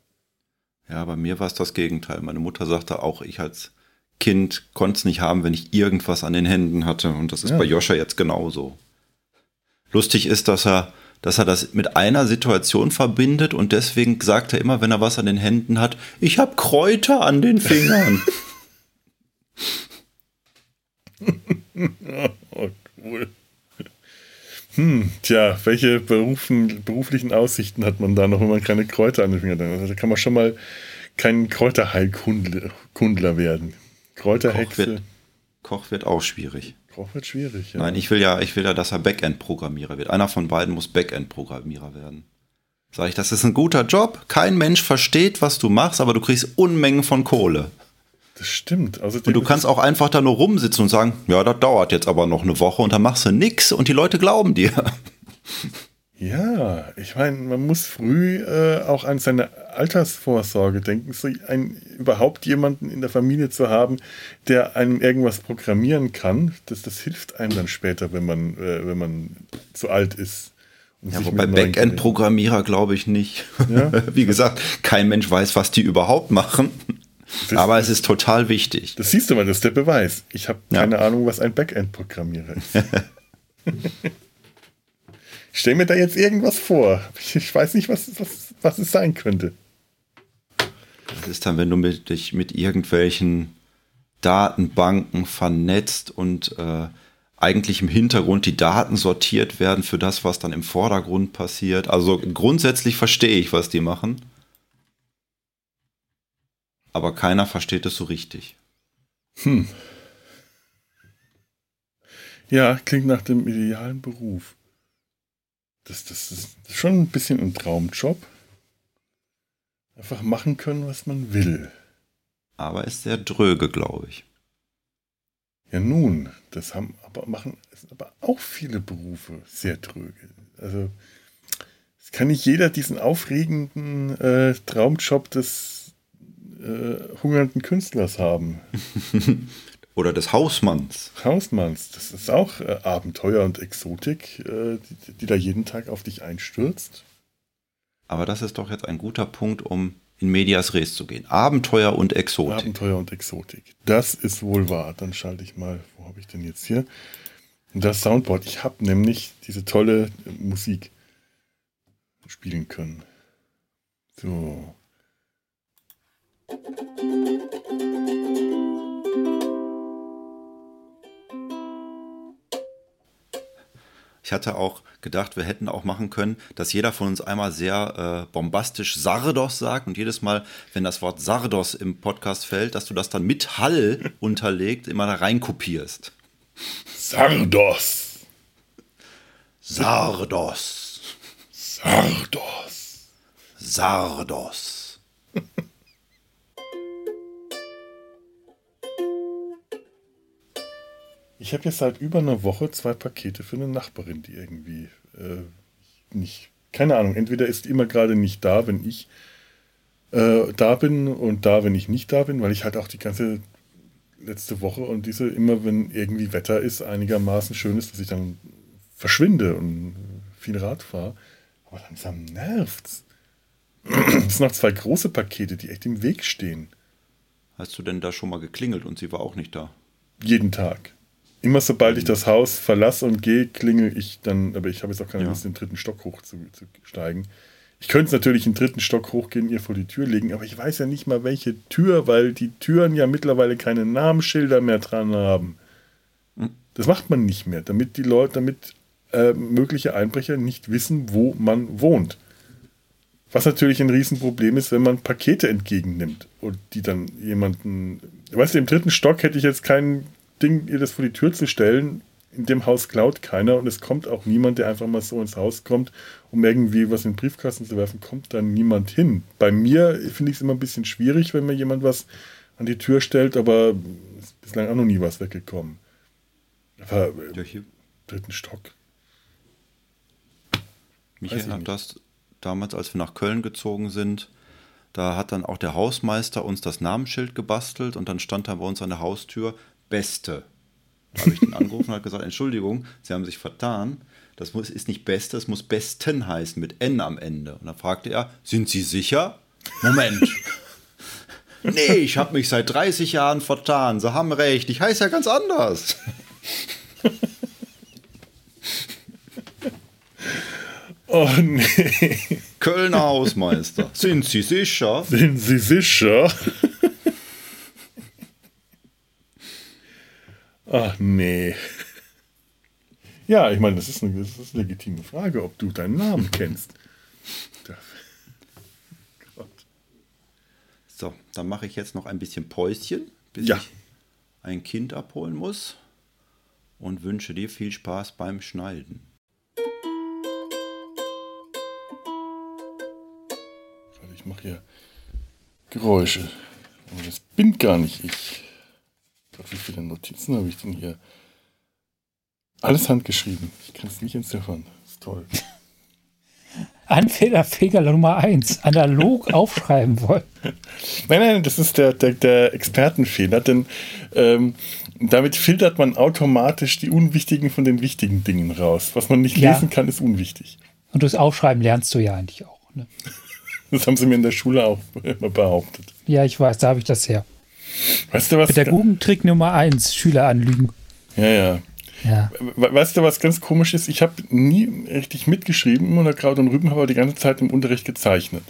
Ja, bei mir war es das Gegenteil. Meine Mutter sagte auch, ich als Kind konnte es nicht haben, wenn ich irgendwas an den Händen hatte. Und das ist Ja. bei Joscha jetzt genauso. Lustig ist, dass er, dass er das mit einer Situation verbindet und deswegen sagt er immer, wenn er was an den Händen hat, ich habe Kräuter an den Fingern. Oh, cool. Hm, tja, welche Berufen, beruflichen Aussichten hat man da noch, wenn man keine Kräuter an den Fingern hat? Also, da kann man schon mal kein Kräuterheilkundler Kundler werden. Koch Kräuterhexe. wird, Koch wird auch schwierig. Koch wird schwierig, ja. Nein, ich will ja, ich will ja, dass er Backend-Programmierer wird. Einer von beiden muss Backend-Programmierer werden. Sag ich, das ist ein guter Job. Kein Mensch versteht, was du machst, aber du kriegst Unmengen von Kohle. das stimmt. Außerdem Und du kannst auch einfach da nur rumsitzen und sagen, ja, das dauert jetzt aber noch eine Woche und dann machst du nix und die Leute glauben dir. Ja, ich meine, man muss früh äh, auch an seine Altersvorsorge denken, so ein, überhaupt jemanden in der Familie zu haben, der einem irgendwas programmieren kann. Das, das hilft einem dann später, wenn man, äh, wenn man zu alt ist. und Ja, wobei Backend-Programmierer glaube ich nicht. Ja. Wie gesagt, kein Mensch weiß, was die überhaupt machen. Das- Aber es ist total wichtig. Das siehst du mal, das ist der Beweis. Ich habe Ja. keine Ahnung, was ein Backend-Programmierer ist. ich stell mir da jetzt irgendwas vor. Ich, ich weiß nicht, was, was, was es sein könnte. Das ist dann, wenn du mit, dich mit irgendwelchen Datenbanken vernetzt und äh, eigentlich im Hintergrund die Daten sortiert werden für das, was dann im Vordergrund passiert. Also grundsätzlich verstehe ich, was die machen. Aber keiner versteht es so richtig. Hm. Ja, klingt nach dem idealen Beruf. Das, das, ist, schon ein bisschen ein Traumjob. Einfach machen können, was man will. Aber ist sehr dröge, glaube ich. Ja, nun, das haben aber machen aber auch viele Berufe sehr dröge. Also es kann nicht jeder diesen aufregenden äh, Traumjob des äh, hungernden Künstlers haben. Oder des Hausmanns. Hausmanns, das ist auch äh, Abenteuer und Exotik, äh, die, die da jeden Tag auf dich einstürzt. Aber das ist doch jetzt ein guter Punkt, um in Medias Res zu gehen. Abenteuer und Exotik. Abenteuer und Exotik. Das ist wohl wahr. Dann schalte ich mal, wo habe ich denn jetzt hier? Das Soundboard. Ich habe nämlich diese tolle äh, Musik spielen können. So. Ich hatte auch gedacht, wir hätten auch machen können, dass jeder von uns einmal sehr äh, bombastisch Sardos sagt und jedes Mal, wenn das Wort Sardos im Podcast fällt, dass du das dann mit Hall unterlegt immer da rein kopierst. Sardos. Sardos. Sardos. Sardos. Ich habe jetzt seit über einer Woche zwei Pakete für eine Nachbarin, die irgendwie äh, nicht, keine Ahnung, entweder ist immer gerade nicht da, wenn ich äh, da bin und da, wenn ich nicht da bin, weil ich halt auch die ganze letzte Woche und diese immer, wenn irgendwie Wetter ist, einigermaßen schön ist, dass ich dann verschwinde und viel Rad fahre. Aber langsam nervt's. Es sind noch zwei große Pakete, die echt im Weg stehen. Hast du denn da schon mal geklingelt und sie war auch nicht da? Jeden Tag. Immer sobald ich das Haus verlasse und gehe, klingel ich dann, aber ich habe jetzt auch keine Ja. Lust, den dritten Stock hoch zu, zu steigen. Ich könnte natürlich den dritten Stock hochgehen, ihr vor die Tür legen, aber ich weiß ja nicht mal welche Tür, weil die Türen ja mittlerweile keine Namensschilder mehr dran haben. Das macht man nicht mehr, damit die Leute, damit äh, mögliche Einbrecher nicht wissen, wo man wohnt. Was natürlich ein Riesenproblem ist, wenn man Pakete entgegennimmt und die dann jemanden. Weißt du, im dritten Stock hätte ich jetzt kein Ding, ihr das vor die Tür zu stellen. in dem Haus klaut keiner und es kommt auch niemand, der einfach mal so ins Haus kommt, um irgendwie was in den Briefkasten zu werfen, kommt dann niemand hin. Bei mir finde ich es immer ein bisschen schwierig, wenn mir jemand was an die Tür stellt, aber ist bislang auch noch nie was weggekommen. Aber äh, Ja, hier, dritten Stock. mich Weiß ich erinnert nicht. das damals, als wir nach Köln gezogen sind. Da hat dann auch der Hausmeister uns das Namensschild gebastelt und dann stand da bei uns an der Haustür Beste. Da habe ich den angerufen und hat gesagt, Entschuldigung, Sie haben sich vertan. Das muss, ist nicht Beste, es muss Besten heißen, mit N am Ende. Und dann fragte er, sind Sie sicher? Moment. nee, ich habe mich seit 30 Jahren vertan. Sie haben recht, ich heiße ja ganz anders. Oh nee, Kölner Hausmeister. Sind Sie sicher? sind Sie sicher? Ach nee. Ja, ich meine, das ist, eine, das ist eine legitime Frage, ob du deinen Namen kennst. So, dann mache ich jetzt noch ein bisschen Päuschen, bis Ja. ich ein Kind abholen muss und wünsche dir viel Spaß beim Schneiden. Ich mache hier Geräusche. Aber das bin gar nicht ich. Gott, wie viele Notizen habe ich denn hier? Alles handgeschrieben. Ich kann es nicht entziffern. Das ist toll. Anfängerfehler Nummer 1. Analog aufschreiben wollen. Nein, nein, das ist der, der, der Expertenfehler, denn ähm, damit filtert man automatisch die unwichtigen von den wichtigen Dingen raus. Was man nicht Ja. lesen kann, ist unwichtig. Und das Aufschreiben lernst du ja eigentlich auch. Ne? Das haben sie mir in der Schule auch immer behauptet. Ja, ich weiß, da habe ich das her. Weißt du was? Pädagogentrick Nummer 1. Schüler anlügen. Ja, ja. Ja. We- Weißt du, was ganz komisch ist? Ich habe nie richtig mitgeschrieben, immer nur Kraut und Rüben, habe aber die ganze Zeit im Unterricht gezeichnet.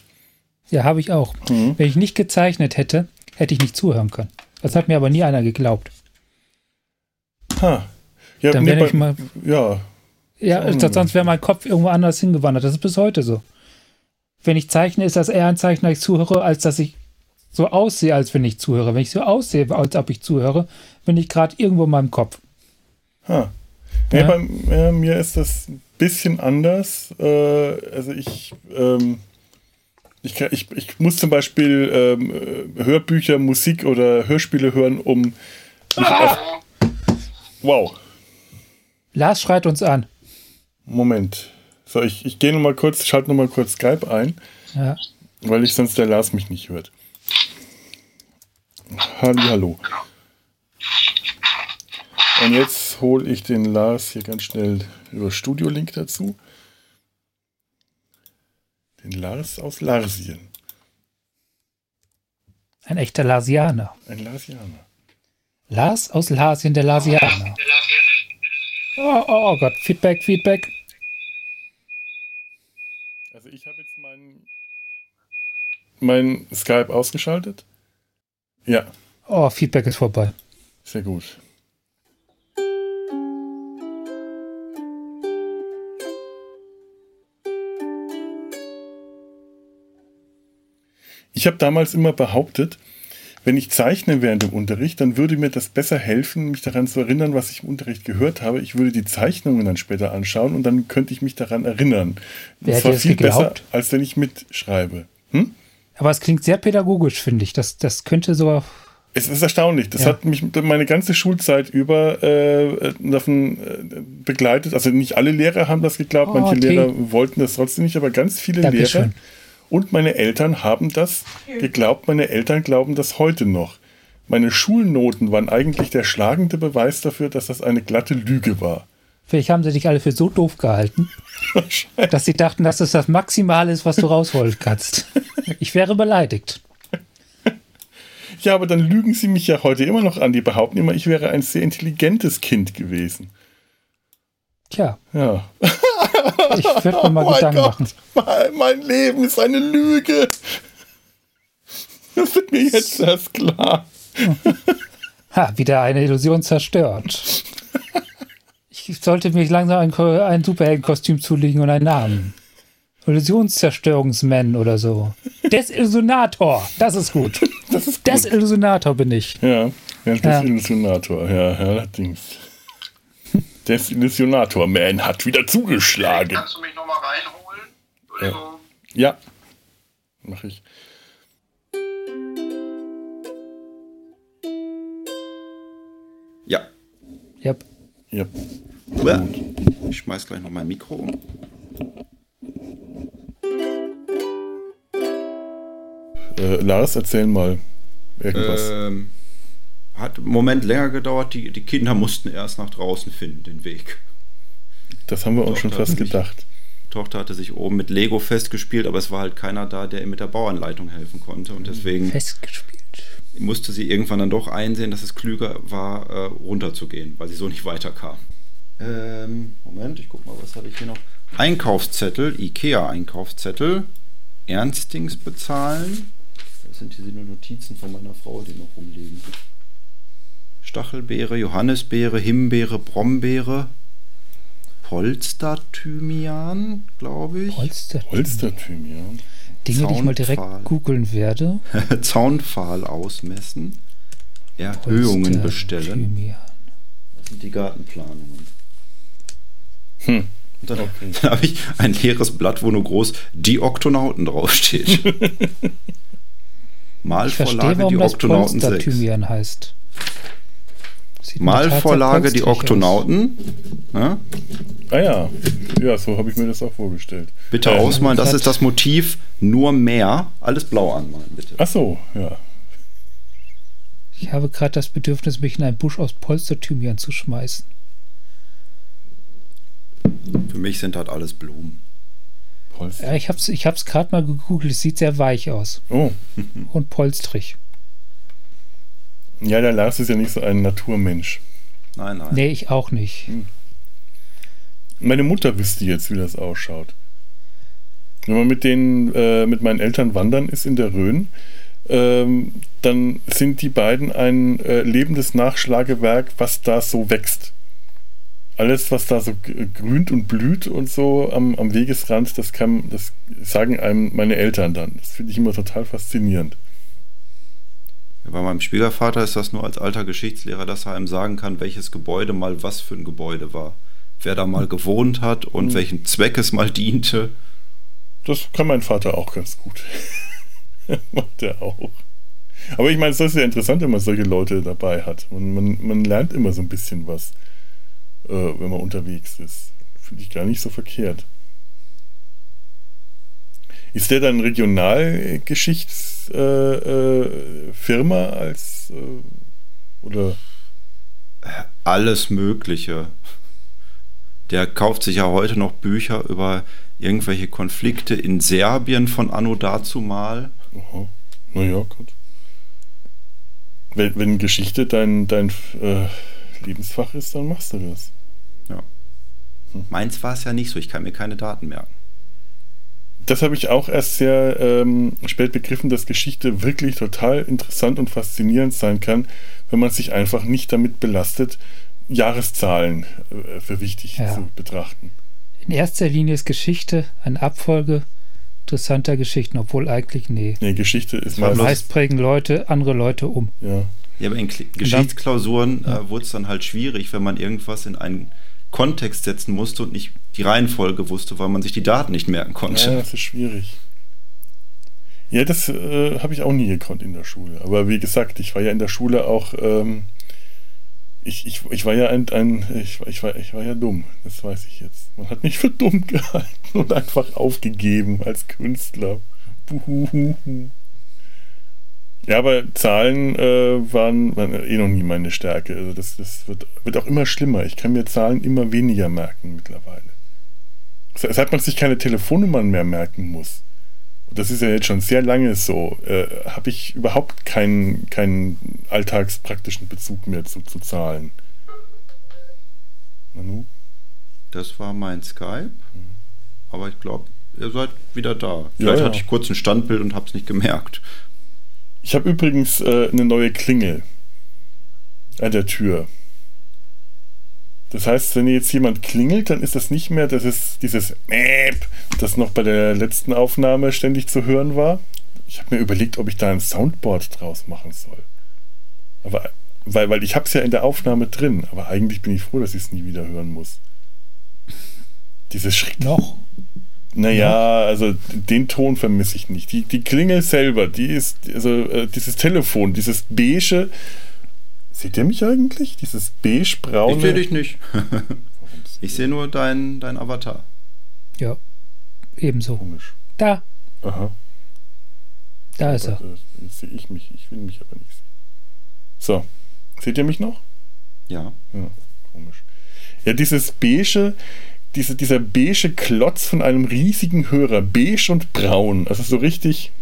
Ja, habe ich auch. Mhm. Wenn ich nicht gezeichnet hätte, hätte ich nicht zuhören können. Das hat mir aber nie einer geglaubt. Ha. Ja, Dann nee, werde ich mal. ja, Ja, sonst wäre mein Kopf irgendwo anders hingewandert. Das ist bis heute so. Wenn ich zeichne, ist das eher ein Zeichen, dass ich zuhöre, als dass ich so aussehe, als wenn ich zuhöre. Wenn ich so aussehe, als ob ich zuhöre, bin ich gerade irgendwo in meinem Kopf. Ha. Nee, Ja. bei äh, mir ist das ein bisschen anders. Äh, also ich, ähm, ich, ich, ich muss zum Beispiel ähm, äh, Hörbücher, Musik oder Hörspiele hören, um auf. Wow, Lars schreit uns an. Moment. So, ich, ich gehe nochmal kurz, schalte nochmal kurz Skype ein, Ja. weil ich sonst der Lars mich nicht hört. Hallo. Und jetzt hole ich den Lars hier ganz schnell über Studio-Link dazu. Den Lars aus Larsien. Ein echter Larsianer. Ein Larsianer. Lars aus Larsien, der Larsianer. Oh, oh, oh Gott, Feedback, Feedback. Also ich habe jetzt meinen mein Skype ausgeschaltet. Ja, Oh, Feedback ist vorbei. sehr gut. Ich habe damals immer behauptet, wenn ich zeichne während dem Unterricht, dann würde mir das besser helfen, mich daran zu erinnern, was ich im Unterricht gehört habe. Ich würde die Zeichnungen dann später anschauen und dann könnte ich mich daran erinnern. Wer das war viel besser, als wenn ich mitschreibe. Hm? Aber es klingt sehr pädagogisch, finde ich. Das, das könnte so. Es ist erstaunlich. Das Ja. hat mich meine ganze Schulzeit über äh, davon äh, begleitet. Also nicht alle Lehrer haben das geglaubt, Oh, manche Tee. Lehrer wollten das trotzdem nicht, aber ganz viele Lehrer Dankeschön. und meine Eltern haben das geglaubt. Meine Eltern glauben das heute noch. Meine Schulnoten waren eigentlich der schlagende Beweis dafür, dass das eine glatte Lüge war. Vielleicht haben sie dich alle für so doof gehalten, dass sie dachten, dass es das Maximale ist, was du rausholen kannst. Ich wäre beleidigt. Ja, aber dann lügen sie mich ja heute immer noch an. Die behaupten immer, ich wäre ein sehr intelligentes Kind gewesen. Tja, Ja. ich würde mir mal Oh Gedanken Gott, machen. mein- Mein Leben ist eine Lüge. Das wird mir jetzt erst klar. Ha, wieder eine Illusion zerstört. Ich sollte mich langsam ein, ein Superheldenkostüm zulegen und einen Namen. Illusionszerstörungsman oder so. Desillusionator, das ist gut. Das ist gut. Desillusionator bin ich. ja, ja, Ja. Desillusionator. Ja, ja, allerdings. Desillusionator Man hat wieder zugeschlagen. Kannst du mich nochmal reinholen? Entschuldigung. Ja. Mach ich. Ja. Yep. Ja. Ich schmeiß gleich noch mein Mikro um. Äh, Lars, erzähl mal irgendwas. Ähm, hat einen Moment länger gedauert. Die, die Kinder mussten erst nach draußen finden, den Weg. das haben wir uns schon fast gedacht. Die Tochter hatte sich oben mit Lego festgespielt, aber es war halt keiner da, der ihr mit der Bauanleitung helfen konnte. Und deswegen Festgespielt. musste sie irgendwann dann doch einsehen, dass es klüger war, äh, runterzugehen, weil sie so nicht weiterkam. Ähm, Moment, ich guck mal, was habe ich hier noch? Einkaufszettel, IKEA-Einkaufszettel, Ernstings bezahlen. Das sind diese Notizen von meiner Frau, die noch rumliegen. Stachelbeere, Johannisbeere, Himbeere, Brombeere, Polsterthymian, glaube ich. Polster. Holsterthymian. Dinge, die ich mal direkt Zaunpfahl. googeln werde. Zaunpfahl ausmessen. Erhöhungen bestellen. Polsterthymian. Das sind die Gartenplanungen. Hm. Und dann, Okay. dann habe ich ein leeres Blatt, wo nur groß die Oktonauten draufsteht. Verstehe, Malvorlage die das Oktonauten 6. Polsterthymian heißt. Sieht Malvorlage sehr die Oktonauten. Ja? Ah ja, ja, so habe ich mir das auch vorgestellt. Bitte Ähm, ausmalen, das ist das Motiv. Nur mehr. Alles blau anmalen, bitte. Ach so, ja. Ich habe gerade das Bedürfnis, mich in einen Busch aus Polsterthymian zu schmeißen. Für mich sind halt alles Blumen. Polster. Ja, ich habe es ich hab's gerade mal gegoogelt. Es sieht sehr weich aus Oh, und polstrig. ja, der Lars ist ja nicht so ein Naturmensch. Nein, nein. Nee, ich auch nicht. Meine Mutter wüsste jetzt, wie das ausschaut. Wenn man mit denen, äh, mit meinen Eltern wandern ist in der Rhön, ähm, dann sind die beiden ein äh, lebendes Nachschlagewerk, was da so wächst. Alles, was da so grünt und blüht und so am, am Wegesrand, das kann, das sagen einem meine Eltern dann. Das finde ich immer total faszinierend. Bei meinem Schwiegervater ist das nur als alter Geschichtslehrer, dass er einem sagen kann, welches Gebäude mal was für ein Gebäude war. Wer da mal gewohnt hat und Mhm. welchem Zweck es mal diente. Das kann mein Vater auch ganz gut. Macht er auch. Aber ich meine, es ist ja interessant, wenn man solche Leute dabei hat. Man, man, man lernt immer so ein bisschen was, äh, wenn man unterwegs ist. Finde ich gar nicht so verkehrt. Ist der dann Regionalgeschichtsfirma äh, äh, als oder Alles Mögliche. Der kauft sich ja heute noch Bücher über irgendwelche Konflikte in Serbien von Anno dazu mal. Aha. Naja, gut. Wenn, wenn Geschichte dein, dein äh, Lebensfach ist, dann machst du das. Meins war es ja nicht so, ich kann mir keine Daten merken. Das habe ich auch erst sehr ähm, spät begriffen, dass Geschichte wirklich total interessant und faszinierend sein kann, wenn man sich einfach nicht damit belastet, Jahreszahlen äh, für wichtig Ja. zu betrachten. In erster Linie ist Geschichte eine Abfolge interessanter Geschichten, obwohl eigentlich, nee. Nee, Geschichte ist meistens. Meist prägen Leute andere Leute um. Ja. Ja, aber in Kli- Geschichtsklausuren Ja. äh, wurde es dann halt schwierig, wenn man irgendwas in einen Kontext setzen musste und nicht die Reihenfolge wusste, weil man sich die Daten nicht merken konnte. ja, das ist schwierig. Ja, das äh, habe ich auch nie gekonnt in der Schule. Aber wie gesagt, ich war ja in der Schule auch. Ähm, ich, ich, ich war ja ein, ein ich, ich, war, ich war ja dumm, das weiß ich jetzt. Man hat mich für dumm gehalten und einfach aufgegeben als Künstler. Buhuhuhu. Ja, aber Zahlen äh, waren, waren eh noch nie meine Stärke. Also das, das wird, wird auch immer schlimmer. Ich kann mir Zahlen immer weniger merken mittlerweile. Seit man sich keine Telefonnummern mehr merken muss, und das ist ja jetzt schon sehr lange so, äh, habe ich überhaupt keinen, keinen alltagspraktischen Bezug mehr zu, zu Zahlen. Manu? Das war mein Skype. Aber ich glaube, ihr seid wieder da. Vielleicht ja. hatte ich kurz ein Standbild und habe es nicht gemerkt. Ich habe übrigens äh, eine neue Klingel an der Tür. Das heißt, wenn jetzt jemand klingelt, dann ist das nicht mehr das ist dieses Mäp, das noch bei der letzten Aufnahme ständig zu hören war. Ich habe mir überlegt, ob ich da ein Soundboard draus machen soll. Aber weil, weil ich habe es ja in der Aufnahme drin, aber eigentlich bin ich froh, dass ich es nie wieder hören muss. Dieses Schreck. Noch? Naja, also den Ton vermisse ich nicht. Die, die Klingel selber, die ist, also äh, dieses Telefon, dieses beige. Seht ihr mich eigentlich? Dieses beige-braune. Ich sehe dich nicht. ich sehe nur deinen dein Avatar. Ja. Ebenso. Komisch. Da, Aha. da ist er. Äh, sehe ich mich. Ich will mich aber nicht sehen. So. Seht ihr mich noch? Ja. Ja, komisch. Ja, dieses beige, diese, dieser beige Klotz von einem riesigen Hörer, beige und braun, also so richtig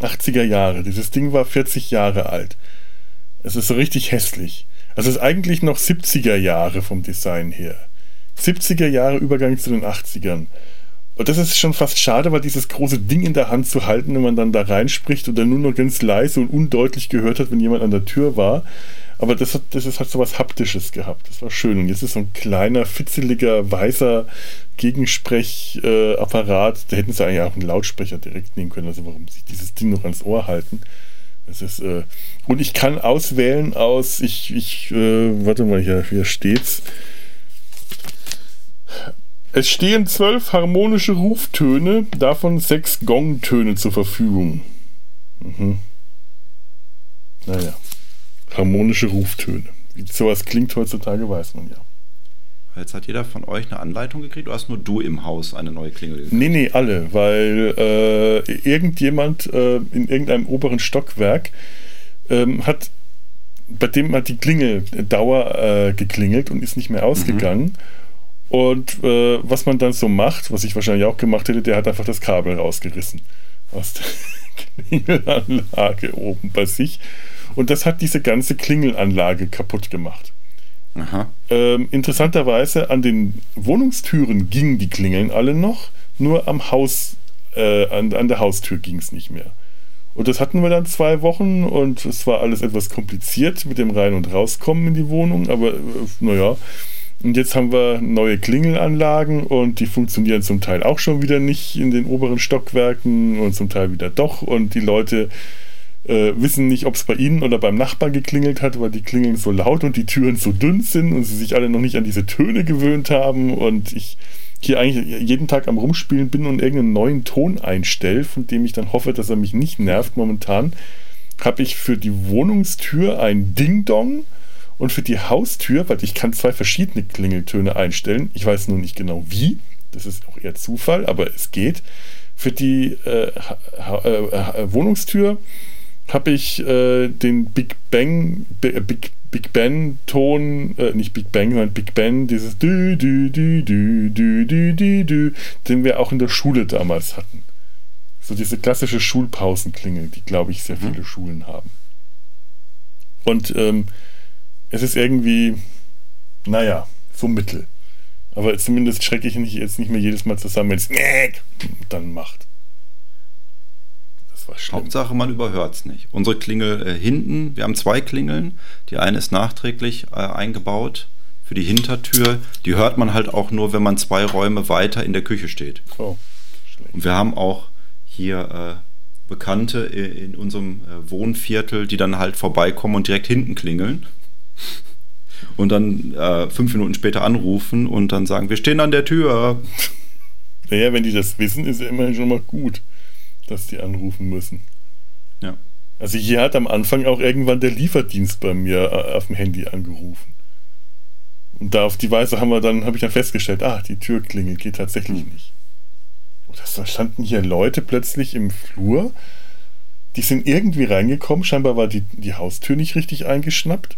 80er Jahre. Dieses Ding war 40 Jahre alt. Es ist so richtig hässlich. Also es ist eigentlich noch 70er Jahre vom Design her. 70er Jahre Übergang zu den 80ern. Und das ist schon fast schade, weil dieses große Ding in der Hand zu halten, wenn man dann da reinspricht und dann nur noch ganz leise und undeutlich gehört hat, wenn jemand an der Tür war. Aber das hat, das ist, hat so was Haptisches gehabt. Das war schön. Und jetzt ist so ein kleiner, fitzeliger, weißer Gegensprechapparat. da hätten sie eigentlich auch einen Lautsprecher direkt nehmen können. Also warum sich dieses Ding noch ans Ohr halten? Das ist, äh, und ich kann auswählen aus, ich, ich, äh, warte mal, hier, hier steht's. Es stehen zwölf harmonische Ruftöne, davon sechs Gongtöne zur Verfügung. Mhm. Naja, harmonische Ruftöne. Wie sowas klingt heutzutage, weiß man ja. Jetzt hat jeder von euch eine Anleitung gekriegt oder hast nur du im Haus eine neue Klingel gekriegt? Nee, nee, alle, weil äh, irgendjemand äh, in irgendeinem oberen Stockwerk ähm, hat, bei dem hat die Klingel Dauer äh, geklingelt und ist nicht mehr ausgegangen. Und äh, was man dann so macht, was ich wahrscheinlich auch gemacht hätte, der hat einfach das Kabel rausgerissen aus der Klingelanlage oben bei sich. Und das hat diese ganze Klingelanlage kaputt gemacht. Aha. Ähm, interessanterweise an den Wohnungstüren gingen die Klingeln alle noch, nur am Haus, äh, an, an der Haustür ging es nicht mehr. Und das hatten wir dann zwei Wochen und es war alles etwas kompliziert mit dem Rein- und Rauskommen in die Wohnung, aber äh, naja. Und jetzt haben wir neue Klingelanlagen und die funktionieren zum Teil auch schon wieder nicht in den oberen Stockwerken und zum Teil wieder doch. Und die Leute äh, wissen nicht, ob es bei ihnen oder beim Nachbarn geklingelt hat, weil die Klingeln so laut und die Türen so dünn sind und sie sich alle noch nicht an diese Töne gewöhnt haben und ich hier eigentlich jeden Tag am Rumspielen bin und irgendeinen neuen Ton einstelle, von dem ich dann hoffe, dass er mich nicht nervt. Momentan habe ich für die Wohnungstür ein Ding-Dong und für die Haustür, weil ich kann zwei verschiedene Klingeltöne einstellen. Ich weiß nur nicht genau wie. Das ist auch eher Zufall, aber es geht. Für die äh, äh, äh, Wohnungstür habe ich äh, den Big Bang, B Big, Big Ben Ton, äh, nicht Big Bang, sondern Big Ben, dieses Dü, Dü, Dü, Dü, Dü, Dü, Dü, Dü, den wir auch in der Schule damals hatten. So diese klassische Schulpausenklingel, die, glaube ich, sehr viele Schulen haben. Und ähm, es ist irgendwie, naja, so mittel. Aber zumindest schrecke ich nicht, jetzt nicht mehr jedes Mal zusammen, wenn es dann macht. Das war schlimm. Hauptsache, man überhört es nicht. Unsere Klingel äh, hinten, wir haben zwei Klingeln. Die eine ist nachträglich äh, eingebaut für die Hintertür. Die hört man halt auch nur, wenn man zwei Räume weiter in der Küche steht. Oh, schlecht. Und wir haben auch hier äh, Bekannte i- in unserem äh, Wohnviertel, die dann halt vorbeikommen und direkt hinten klingeln. Und dann äh, fünf Minuten später anrufen und dann sagen, wir stehen an der Tür. Naja, wenn die das wissen, ist ja immerhin schon mal gut, dass die anrufen müssen. Ja. Also hier hat am Anfang auch irgendwann der Lieferdienst bei mir äh, auf dem Handy angerufen. Und da auf die Weise haben wir dann, habe ich dann festgestellt, ah, die Türklingel geht tatsächlich nicht. Und da standen hier Leute plötzlich im Flur, die sind irgendwie reingekommen, scheinbar war die, die Haustür nicht richtig eingeschnappt.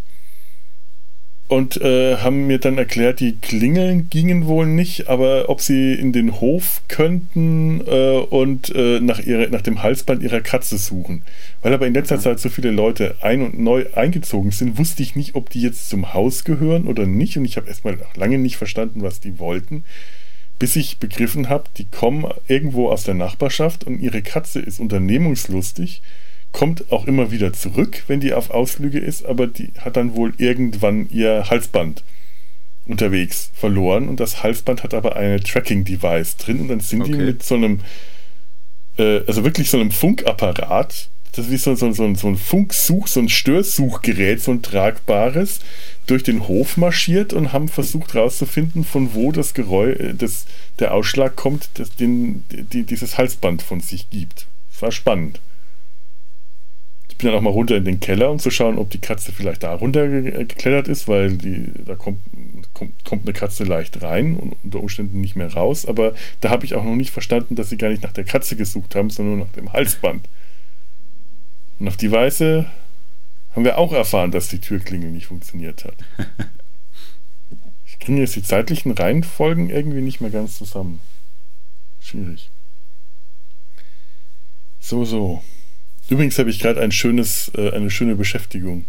Und äh, haben mir dann erklärt, die Klingeln gingen wohl nicht, aber ob sie in den Hof könnten äh, und äh, nach, ihrer, nach dem Halsband ihrer Katze suchen. Weil aber in letzter Zeit so viele Leute ein- und neu eingezogen sind, wusste ich nicht, ob die jetzt zum Haus gehören oder nicht. Und ich habe erstmal lange nicht verstanden, was die wollten, bis ich begriffen habe, die kommen irgendwo aus der Nachbarschaft und ihre Katze ist unternehmungslustig kommt auch immer wieder zurück, wenn die auf Ausflüge ist, aber die hat dann wohl irgendwann ihr Halsband unterwegs verloren und das Halsband hat aber eine Tracking-Device drin und dann sind die Okay. mit so einem, äh, also wirklich so einem Funkapparat das ist so, so, so, so ein Funksuch, so ein Störsuchgerät, so ein tragbares, durch den Hof marschiert und haben versucht herauszufinden, von wo das Geräusch, äh, das, der Ausschlag kommt, das den, die, dieses Halsband von sich gibt. Das war spannend. Ich bin dann auch mal runter in den Keller, um zu schauen, ob die Katze vielleicht da runtergeklettert ist, weil die, da kommt, kommt, kommt eine Katze leicht rein und unter Umständen nicht mehr raus. Aber da habe ich auch noch nicht verstanden, dass sie gar nicht nach der Katze gesucht haben, sondern nur nach dem Halsband. Und auf die Weise haben wir auch erfahren, dass die Türklingel nicht funktioniert hat. Ich kriege jetzt die zeitlichen Reihenfolgen irgendwie nicht mehr ganz zusammen. Schwierig. So, so. Übrigens habe ich gerade ein schönes, äh, eine schöne Beschäftigung.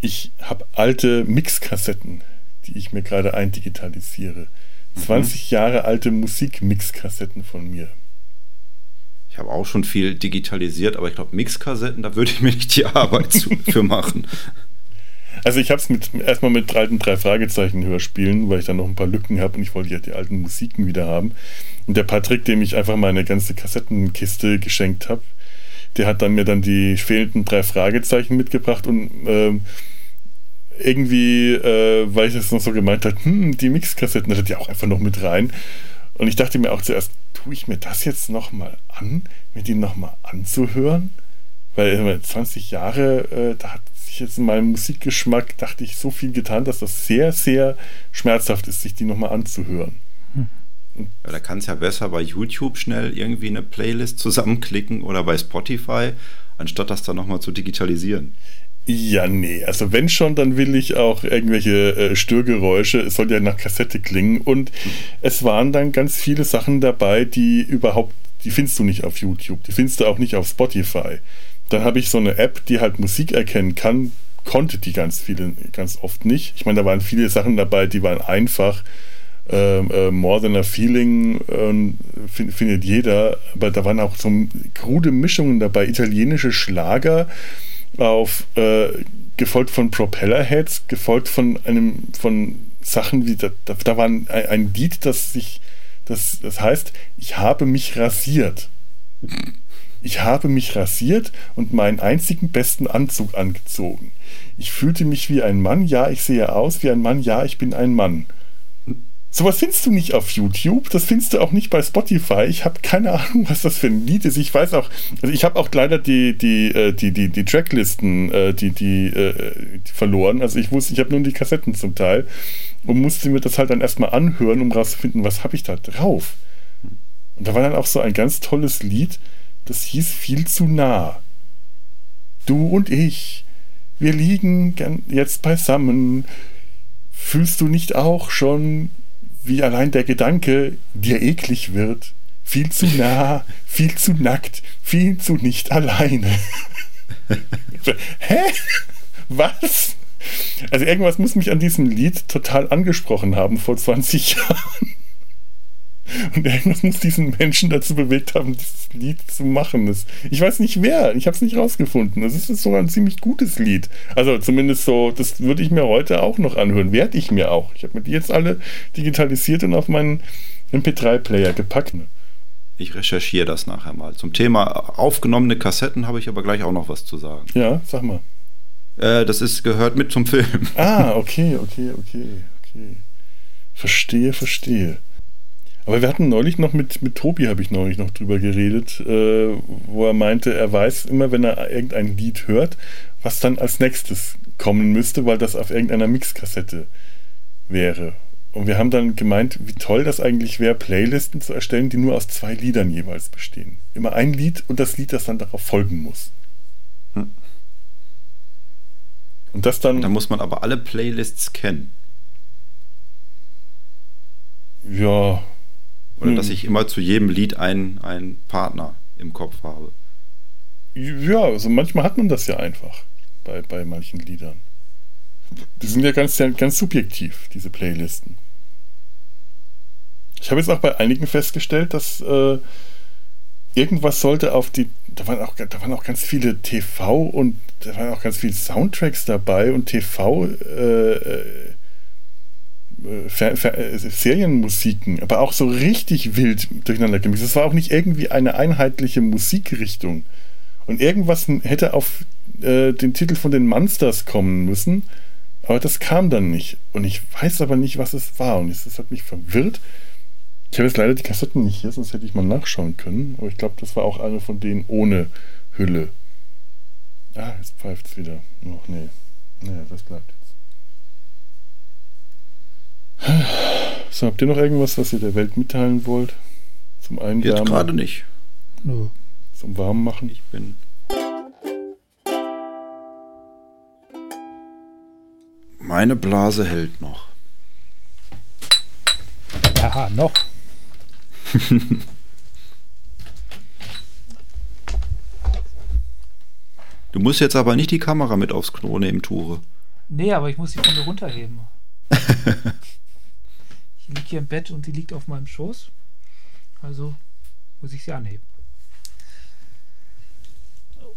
Ich habe alte Mixkassetten, die ich mir gerade eindigitalisiere. 20 mhm. Jahre alte Musikmixkassetten von mir. Ich habe auch schon viel digitalisiert, aber ich glaube, Mixkassetten, da würde ich mir nicht die Arbeit zu, für machen. Also ich habe es mit, erstmal mit alten drei Fragezeichen Hörspielen, weil ich dann noch ein paar Lücken habe und ich wollte ja die alten Musiken wieder haben. Und der Patrick, dem ich einfach meine ganze Kassettenkiste geschenkt habe, der hat dann mir dann die fehlenden drei Fragezeichen mitgebracht und ähm, irgendwie, äh, weil ich das noch so gemeint habe, hm, die Mixkassetten, da hat die auch einfach noch mit rein. Und ich dachte mir auch zuerst, tue ich mir das jetzt nochmal an, mir die nochmal anzuhören? Weil 20 Jahre, äh, da hat sich jetzt in meinem Musikgeschmack, dachte ich, so viel getan, dass das sehr, sehr schmerzhaft ist, sich die nochmal anzuhören. Da kann es ja besser bei YouTube schnell irgendwie eine Playlist zusammenklicken oder bei Spotify, anstatt das dann nochmal zu digitalisieren. Ja, nee, also wenn schon, dann will ich auch irgendwelche äh, Störgeräusche. Es soll ja nach Kassette klingen. Und mhm. es waren dann ganz viele Sachen dabei, die überhaupt, die findest du nicht auf YouTube, die findest du auch nicht auf Spotify. Dann habe ich so eine App, die halt Musik erkennen kann, konnte die ganz viele, ganz oft nicht. Ich meine, da waren viele Sachen dabei, die waren einfach. Ähm, äh, More Than a Feeling äh, find, findet jeder, aber da waren auch so krude Mischungen dabei, italienische Schlager auf äh, gefolgt von Propellerheads, gefolgt von einem von Sachen wie da, da, da war ein, ein Lied, das sich das, das heißt, ich habe mich rasiert. Ich habe mich rasiert und meinen einzigen besten Anzug angezogen. Ich fühlte mich wie ein Mann, ja, ich sehe aus wie ein Mann, ja, ich bin ein Mann. Sowas findest du nicht auf YouTube, das findest du auch nicht bei Spotify. Ich habe keine Ahnung, was das für ein Lied ist. Ich weiß auch, also ich habe auch leider die, die, äh, die, die, die Tracklisten, äh, die, die, äh, die verloren. Also ich wusste, ich habe nur die Kassetten zum Teil und musste mir das halt dann erstmal anhören, um rauszufinden, was habe ich da drauf. Und da war dann auch so ein ganz tolles Lied, das hieß Viel zu nah. Du und ich, wir liegen jetzt beisammen. Fühlst du nicht auch schon wie allein der Gedanke dir eklig wird. Viel zu nah, viel zu nackt, viel zu nicht alleine. Hä? Was? Also irgendwas muss mich an diesem Lied total angesprochen haben vor 20 Jahren. Und irgendwas muss diesen Menschen dazu bewegt haben, dieses Lied zu machen. Ich weiß nicht wer, ich habe es nicht rausgefunden. Das ist sogar ein ziemlich gutes Lied. Also zumindest so, das würde ich mir heute auch noch anhören. Werde ich mir auch. Ich habe mir die jetzt alle digitalisiert und auf meinen MP3-Player gepackt. Ich recherchiere das nachher mal. Zum Thema aufgenommene Kassetten habe ich aber gleich auch noch was zu sagen. Ja, sag mal. Äh, das ist, gehört mit zum Film. Ah, okay, okay, okay, okay. Verstehe, verstehe. Aber wir hatten neulich noch mit, mit Tobi, habe ich neulich noch drüber geredet, äh, wo er meinte, er weiß immer, wenn er irgendein Lied hört, was dann als nächstes kommen müsste, weil das auf irgendeiner Mixkassette wäre. Und wir haben dann gemeint, wie toll das eigentlich wäre, Playlisten zu erstellen, die nur aus zwei Liedern jeweils bestehen. Immer ein Lied und das Lied, das dann darauf folgen muss. Hm. Und das dann. Da muss man aber alle Playlists kennen. Ja, oder hm. dass ich immer zu jedem Lied einen, einen Partner im Kopf habe. Ja, also manchmal hat man das ja einfach bei, bei manchen Liedern. Die sind ja ganz, ganz subjektiv, diese Playlisten. Ich habe jetzt auch bei einigen festgestellt, dass äh, irgendwas sollte auf die. Da waren, auch, da waren auch ganz viele TV und da waren auch ganz viele Soundtracks dabei und TV. Äh, äh Serienmusiken, aber auch so richtig wild durcheinander gemixt. Es war auch nicht irgendwie eine einheitliche Musikrichtung. Und irgendwas hätte auf äh, den Titel von den Monsters kommen müssen, aber das kam dann nicht. Und ich weiß aber nicht, was es war. Und es hat mich verwirrt. Ich habe jetzt leider die Kassetten nicht hier, sonst hätte ich mal nachschauen können. Aber ich glaube, das war auch eine von denen ohne Hülle. Ah, jetzt pfeift es wieder. Ach nee. Naja, das bleibt. So, habt ihr noch irgendwas, was ihr der Welt mitteilen wollt? Zum Jetzt Einwärmen, gerade nicht. Nö. zum Warmmachen? Ich bin. Meine Blase hält noch. Aha, noch. Du musst jetzt aber nicht die Kamera mit aufs Klo nehmen, Ture. Nee, aber ich muss sie von mir runterheben. liege hier im Bett und die liegt auf meinem Schoß. Also muss ich sie anheben. Hallo.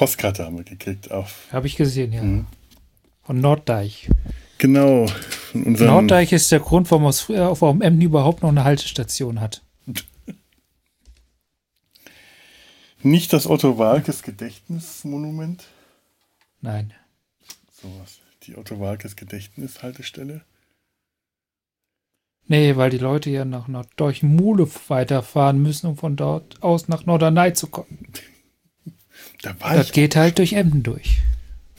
Postkarte haben wir gekriegt. Habe ich gesehen, ja. Mhm. Von Norddeich. Genau. Norddeich ist der Grund, warum, aus, äh, warum Emden überhaupt noch eine Haltestation hat. Nicht das Otto Walkes Gedächtnismonument. Nein. Sowas. Die Otto Walkes Gedächtnishaltestelle. Nee, weil die Leute ja nach Norddeuch-Mule weiterfahren müssen, um von dort aus nach Norderney zu kommen. Da war Das ich geht halt durch Emden durch.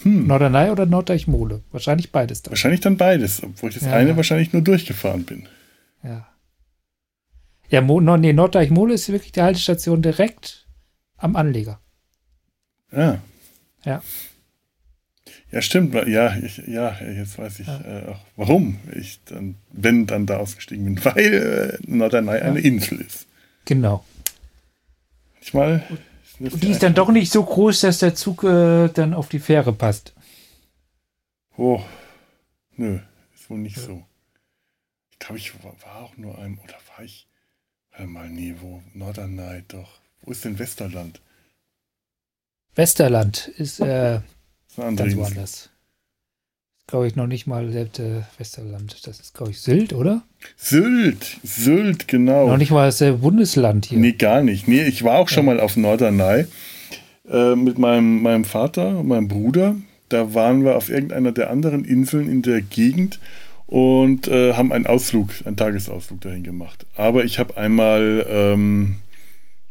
Hm. Norderney oder Norddeich-Mole. Wahrscheinlich beides dann. Wahrscheinlich dann beides, obwohl ich das Ja. eine wahrscheinlich nur durchgefahren bin. Ja. Ja, Mo no, nee, Norddeich-Mole ist wirklich die Haltestation direkt am Anleger. Ah. Ja. Ja, stimmt. Ja, ich, ja jetzt weiß ich Ja. äh, auch, warum ich dann, wenn dann da ausgestiegen bin, weil äh, Norderney eine Insel ist. Genau. Manchmal ist Und die ist dann doch nicht so groß, dass der Zug äh, dann auf die Fähre passt. Oh, nö, ist wohl nicht so. Ich glaube, ich war, war auch nur einem, oder war ich, warte mal, nee, wo, Norderney, doch. Wo ist denn Westerland? Westerland ist äh, ist ganz woanders. Glaube ich noch nicht mal selbst äh, Westerland. Das ist, glaube ich, Sylt, oder? Sylt, Sylt, genau. Noch nicht mal das äh, Bundesland hier. Nee, gar nicht. Nee, ich war auch schon mal auf Norderney äh, mit meinem, meinem Vater und meinem Bruder. Da waren wir auf irgendeiner der anderen Inseln in der Gegend und äh, haben einen Ausflug, einen Tagesausflug dahin gemacht. Aber ich habe einmal ähm,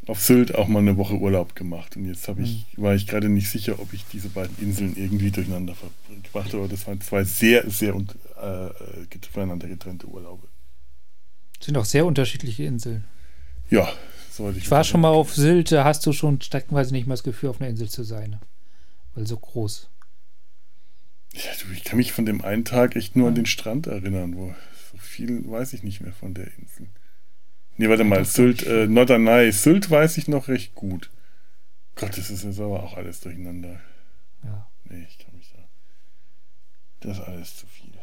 auf Sylt auch mal eine Woche Urlaub gemacht. Und jetzt habe ich, war ich gerade nicht sicher, ob ich diese beiden Inseln irgendwie durcheinander verbracht habe. Das waren zwei sehr, sehr und, äh, voneinander getrennte Urlaube. sind auch sehr unterschiedliche Inseln. Ja, soweit ich Ich war schon mal auf Sylt, da hast du schon streckenweise nicht mal das Gefühl, auf einer Insel zu sein. ne? Weil so groß. Ja, du, ich kann mich von dem einen Tag echt nur an den Strand erinnern, wo so viel weiß ich nicht mehr von der Insel. Nee, warte mal, Sylt, äh, Norderney, Sylt weiß ich noch recht gut. Gott, das ist jetzt aber auch alles durcheinander. Ja. Nee, ich kann mich da. Das ist alles zu viel.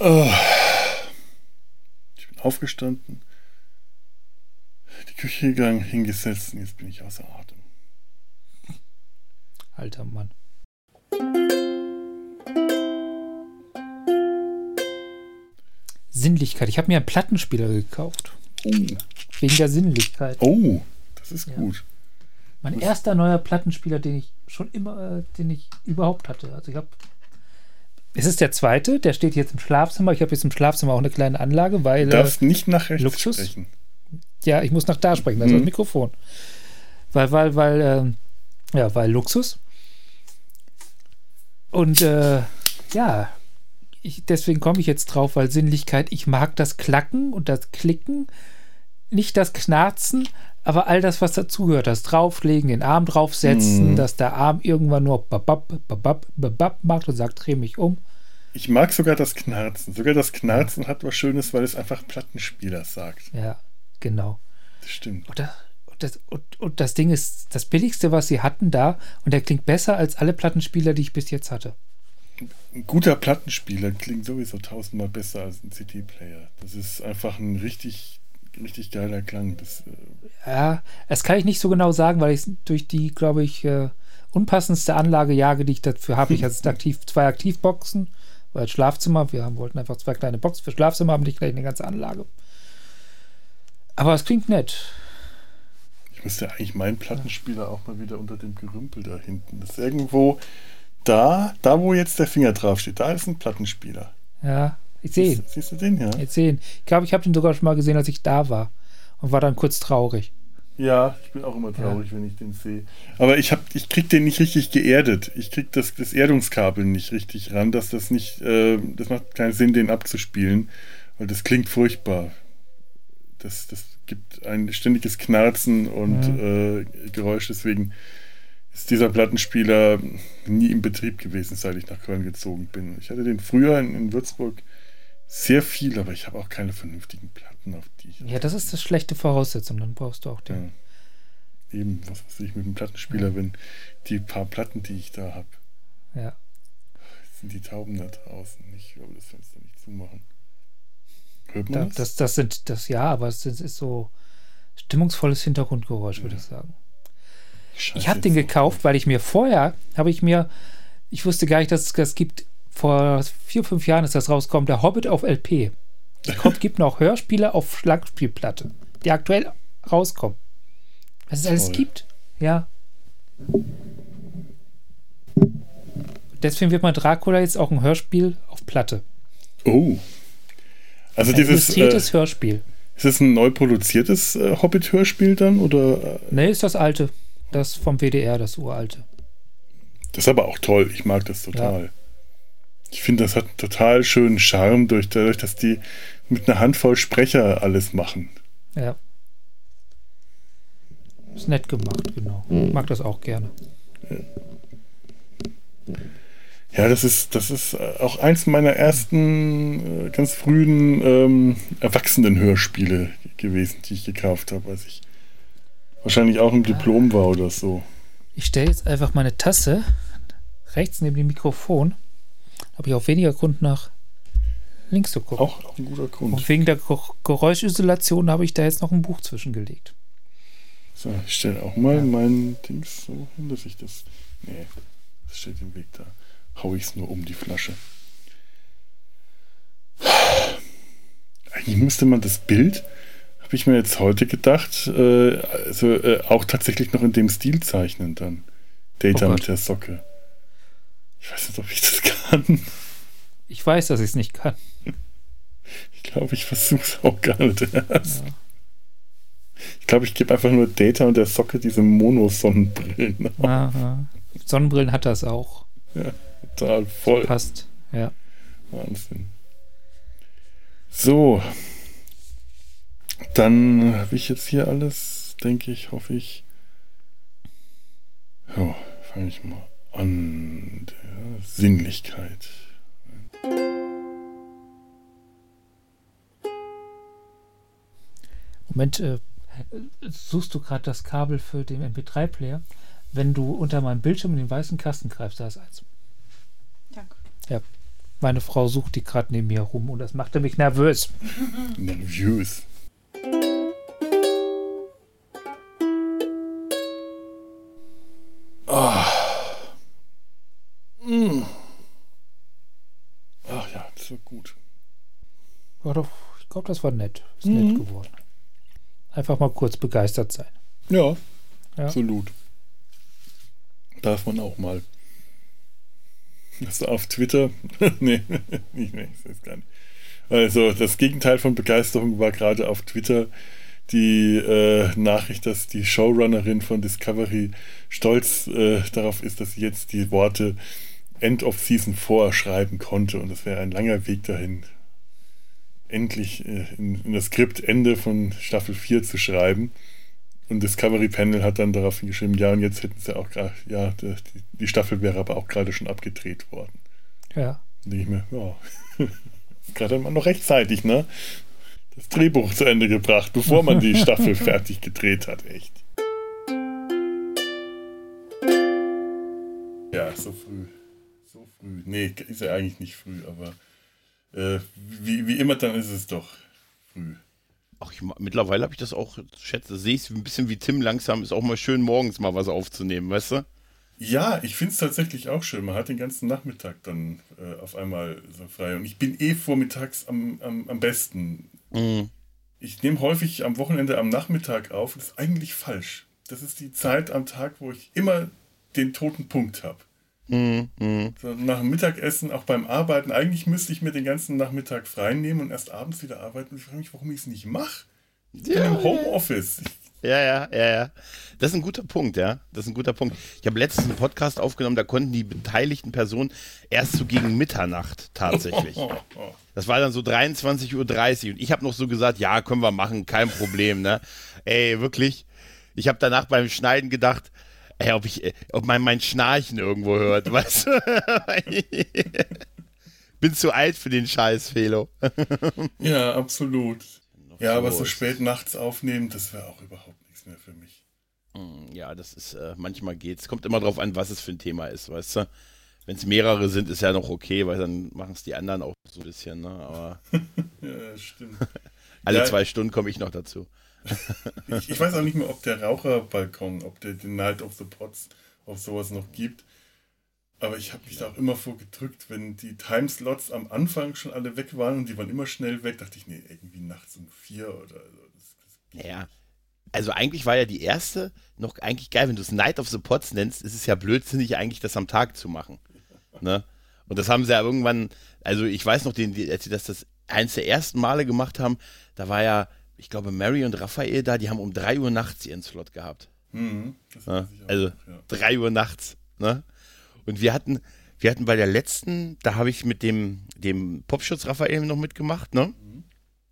Oh. Ich bin aufgestanden, die Küche gegangen, hingesetzt und jetzt bin ich außer Atem. Alter Mann. Sinnlichkeit. Ich habe mir einen Plattenspieler gekauft. Oh, Wegen der Sinnlichkeit. oh das ist Ja. gut. Mein erster neuer Plattenspieler, den ich schon immer, äh, den ich überhaupt hatte. Also ich habe. Es ist der zweite, der steht jetzt im Schlafzimmer. Ich habe jetzt im Schlafzimmer auch eine kleine Anlage, weil. Du Äh, darfst nicht nach rechts Luxus? sprechen. ja, ich muss nach da sprechen, das ist Mhm. das Mikrofon. Weil, weil, weil, ähm, ja, weil Luxus. Und äh, ja, ich, deswegen komme ich jetzt drauf, weil Sinnlichkeit, ich mag das Klacken und das Klicken, nicht das Knarzen, aber all das, was dazugehört, das Drauflegen, den Arm draufsetzen, Mhm. dass der Arm irgendwann nur babab, babab, babab macht und sagt, dreh mich um. Ich mag sogar das Knarzen. Sogar das Knarzen hat was Schönes, weil es einfach Plattenspieler sagt. Ja, genau. Das stimmt. Und, das, und, und das Ding ist das billigste, was sie hatten da. Und der klingt besser als alle Plattenspieler, die ich bis jetzt hatte. Ein guter Plattenspieler klingt sowieso tausendmal besser als ein CD-Player. Das ist einfach ein richtig, richtig geiler Klang. Das, äh, Ja, das kann ich nicht so genau sagen, weil ich durch die, glaube ich, äh, unpassendste Anlage jage, die ich dafür habe. Ich hatte aktiv, zwei Aktivboxen, weil Schlafzimmer, wir haben, wollten einfach zwei kleine Boxen für Schlafzimmer haben, nicht gleich eine ganze Anlage. Aber es klingt nett. ich müsste eigentlich meinen Plattenspieler auch mal wieder unter dem Gerümpel da hinten. Das ist irgendwo da, da wo jetzt der Finger draufsteht. Da ist ein Plattenspieler. Ja, ich sehe ihn. Siehst, du den, ja? Jetzt sehen. Ich glaube, ich habe den sogar schon mal gesehen, als ich da war. Und war dann kurz traurig. Ja, ich bin auch immer traurig, wenn ich den sehe. Aber ich hab, ich krieg den nicht richtig geerdet. Ich krieg das, das Erdungskabel nicht richtig ran, dass das nicht, äh, das macht keinen Sinn, den abzuspielen, weil das klingt furchtbar. Das, das gibt ein ständiges Knarzen und äh, Geräusch, deswegen ist dieser Plattenspieler nie in Betrieb gewesen, seit ich nach Köln gezogen bin. Ich hatte den früher in, in Würzburg sehr viel, aber ich habe auch keine vernünftigen Platten, auf die ich Ja, das ist das schlechte Voraussetzung. Dann brauchst du auch den. ja. Eben, was weiß ich mit dem Plattenspieler, wenn die paar Platten, die ich da habe, Ja. sind die Tauben da draußen. Ich glaube, das Fenster nicht zumachen. Hört Da, man das? das, das sind das ja, aber es ist, ist so stimmungsvolles Hintergrundgeräusch, würde ich sagen. Scheiße, Ich habe den gekauft, weil ich mir vorher, habe ich mir, ich wusste gar nicht, dass es das gibt. Vor vier, fünf Jahren ist das rausgekommen, der Hobbit auf LP. Es gibt noch Hörspiele auf Langspielplatte, die aktuell rauskommen. Was es alles Toll. gibt. Ja. Deswegen wird mein Dracula jetzt auch ein Hörspiel auf Platte. Oh. Also Ein dieses, äh, illustriertes Hörspiel. ist das ein neu produziertes äh, Hobbit-Hörspiel dann? Oder? Äh, Ne, ist das alte. Das vom WDR, das uralte. das ist aber auch toll. Ich mag das total. Ich finde, das hat einen total schönen Charme, durch, dadurch, dass die mit einer Handvoll Sprecher alles machen. Ja. Ist nett gemacht, genau. Ich mag das auch gerne. Ja, das ist, das ist äh, auch eins meiner ersten äh, ganz frühen ähm, Erwachsenen-Hörspiele gewesen, die ich gekauft habe, als ich wahrscheinlich auch im Diplom war oder so. Ich stelle jetzt einfach meine Tasse rechts neben dem Mikrofon. Habe ich auch weniger Grund nach links zu gucken. Auch, auch ein guter Grund. Und wegen der Ge- Geräuschisolation habe ich da jetzt noch ein Buch zwischengelegt. So, ich stelle auch mal mein Dings so hin, dass ich das. Nee, das steht im Weg da. Hau ich es nur um die Flasche. Eigentlich müsste man das Bild, habe ich mir jetzt heute gedacht, äh, also äh, auch tatsächlich noch in dem Stil zeichnen dann. Data Oh mit der Socke. Ich weiß nicht, ob ich das kann. Ich weiß, dass ich es nicht kann. Ich glaube, ich versuche es auch gar nicht erst. Ich glaube, ich gebe einfach nur Data und der Socke diese Mono-Sonnenbrillen. Sonnenbrillen hat das auch. Total voll. Passt. Ja. Wahnsinn. So. Dann habe ich jetzt hier alles, denke ich, hoffe ich. Ja, fange ich mal an. Der Sinnlichkeit. Moment, äh, suchst du gerade das Kabel für den MP3-Player? Wenn du unter meinem Bildschirm in den weißen Kasten greifst, da ist eins. Danke. Ja. Meine Frau sucht die gerade neben mir rum und das machte mich nervös. Nervös. Ah. Mm. Ach ja, das war gut. War doch, ich glaube, das war nett. Ist Mhm. nett geworden. Einfach mal kurz begeistert sein. Ja, Ja. absolut. Darf man auch mal. Das auf Twitter? nee, nicht, nee, das ist gar nicht. Also, das Gegenteil von Begeisterung war gerade auf Twitter die äh, Nachricht, dass die Showrunnerin von Discovery stolz äh, darauf ist, dass sie jetzt die Worte End of Season 4 schreiben konnte. Und das wäre ein langer Weg dahin, endlich äh, in, in das Skript Ende von Staffel 4 zu schreiben. Und Discovery Panel hat dann daraufhin geschrieben, ja, und jetzt hätten sie auch gerade, ja, die, die Staffel wäre aber auch gerade schon abgedreht worden. Ja. Denke ich mir, ja, gerade mal noch rechtzeitig, ne? Das Drehbuch zu Ende gebracht, bevor man die Staffel fertig gedreht hat, echt. Ja, so früh. So früh. Nee, ist ja eigentlich nicht früh, aber äh, wie, wie immer, dann ist es doch früh. Ach, ich, mittlerweile habe ich das auch, schätze, sehe ich es ein bisschen wie Tim langsam, ist auch mal schön, morgens mal was aufzunehmen, weißt du? Ja, ich finde es tatsächlich auch schön. Man hat den ganzen Nachmittag dann äh, auf einmal so frei. Und ich bin eh vormittags am, am, am besten. Mhm. Ich nehme häufig am Wochenende am Nachmittag auf. Das ist eigentlich falsch. Das ist die Zeit am Tag, wo ich immer den toten Punkt habe. Mhm. Mhm. So nach dem Mittagessen, auch beim Arbeiten. Eigentlich müsste ich mir den ganzen Nachmittag frei nehmen und erst abends wieder arbeiten. Und ich frage mich, warum ich es nicht mache. Ich bin im Homeoffice. Ich, Ja, ja, ja, ja. Das ist ein guter Punkt, ja. Das ist ein guter Punkt. Ich habe letztens einen Podcast aufgenommen, da konnten die beteiligten Personen erst so gegen Mitternacht tatsächlich. Das war dann so 23.30 Uhr und ich habe noch so gesagt, ja, können wir machen, kein Problem, ne? Ey, wirklich. Ich habe danach beim Schneiden gedacht, ey, ob ich, äh, ob man mein Schnarchen irgendwo hört, weißt du? Bin zu alt für den Scheiß, Felo. Ja, absolut. Ja, aber so spät nachts aufnehmen, das wäre auch überhaupt nichts mehr für mich. Ja, das ist, äh, manchmal geht's. Kommt immer drauf an, was es für ein Thema ist, weißt du? Wenn es mehrere sind, ist ja noch okay, weil dann machen es die anderen auch so ein bisschen, ne? Aber Ja, stimmt. alle Ja. zwei Stunden komme ich noch dazu. Ich, ich weiß auch nicht mehr, ob der Raucherbalkon, ob der den Night of the Pots, ob sowas noch gibt. Aber ich habe mich da auch immer vorgedrückt, wenn die Timeslots am Anfang schon alle weg waren und die waren immer schnell weg, dachte ich, nee, irgendwie nachts um vier oder so. Das, das, Ja. Also eigentlich war ja die erste noch eigentlich geil, wenn du es Night of the Pots nennst, ist es ja blödsinnig eigentlich das am Tag zu machen. Ne? Und das haben sie ja irgendwann, also ich weiß noch, den, die- als sie das, das eins der ersten Male gemacht haben, da war ja, ich glaube, Mary und Raphael da, die haben um 3 Uhr nachts ihren Slot gehabt. Mhm, Ja, auch also noch, ja. 3 Uhr nachts. Ne? Und wir hatten, wir hatten bei der letzten, da habe ich mit dem, dem Popschutz Raphael noch mitgemacht, ne?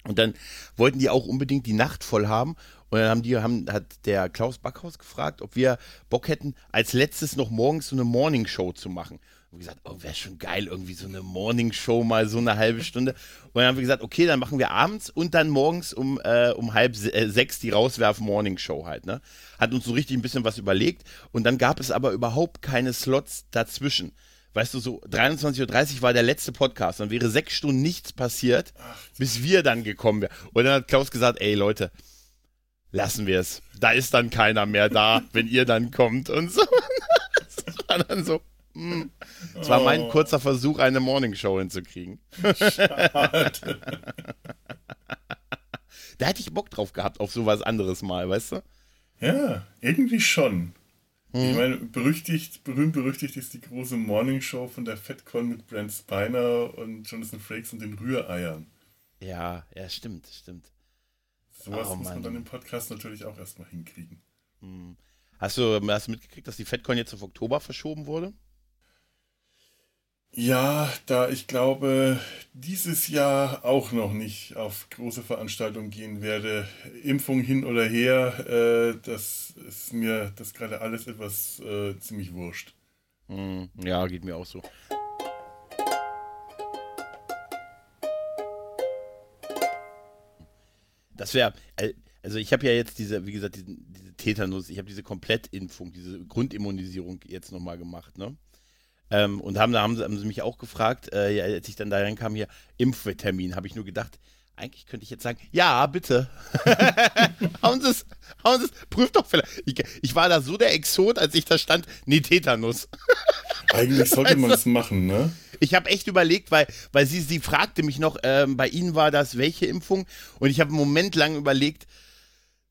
Und dann wollten die auch unbedingt die Nacht voll haben. Und dann haben die, haben, hat der Klaus Backhaus gefragt, ob wir Bock hätten, als letztes noch morgens so eine Morning Show zu machen. Wir gesagt, oh, wäre schon geil, irgendwie so eine Morning Show mal so eine halbe Stunde. Und dann haben wir gesagt, okay, dann machen wir abends und dann morgens um, äh, um halb se- äh, sechs die Rauswerf Morning Show halt, ne? Hat uns so richtig ein bisschen was überlegt. Und dann gab es aber überhaupt keine Slots dazwischen. Weißt du, so 23.30 Uhr war der letzte Podcast. Dann wäre sechs Stunden nichts passiert, bis wir dann gekommen wären. Und dann hat Klaus gesagt, ey Leute, lassen wir es. Da ist dann keiner mehr da, wenn ihr dann kommt und so. Das war dann so. Hm. Das war mein kurzer Versuch, eine Morningshow hinzukriegen. Da hätte ich Bock drauf gehabt, auf sowas anderes mal, weißt du? Ja, irgendwie schon. Hm. Ich meine, berüchtigt, berühmt berüchtigt ist die große Morning Show von der FedCon mit Brent Spiner und Jonathan Frakes und den Rühreiern. Ja, ja, stimmt, stimmt. Sowas Oh, muss man dann im Podcast natürlich auch erstmal hinkriegen. Hast du, hast du mitgekriegt, dass die FedCon jetzt auf Oktober verschoben wurde? Ja, da ich glaube, dieses Jahr auch noch nicht auf große Veranstaltungen gehen werde, Impfung hin oder her, äh, das ist mir das gerade alles etwas äh, ziemlich wurscht. Hm, ja, geht mir auch so. Das wäre, also ich habe ja jetzt diese, wie gesagt, diesen, diese Tetanus, ich habe diese Komplettimpfung, diese Grundimmunisierung jetzt nochmal gemacht, ne? Ähm, und haben, da haben sie, haben sie mich auch gefragt, äh, ja, als ich dann dahin kam hier, Impftermin, habe ich nur gedacht, eigentlich könnte ich jetzt sagen, ja, bitte. hauen Sie es, hauen Sie es, prüft doch vielleicht. Ich, ich war da so der Exot, als ich da stand, nee, Tetanus. Eigentlich sollte man es machen, ne? Ich habe echt überlegt, weil, weil sie, sie fragte mich noch, ähm, bei Ihnen war das welche Impfung? Und ich habe einen Moment lang überlegt,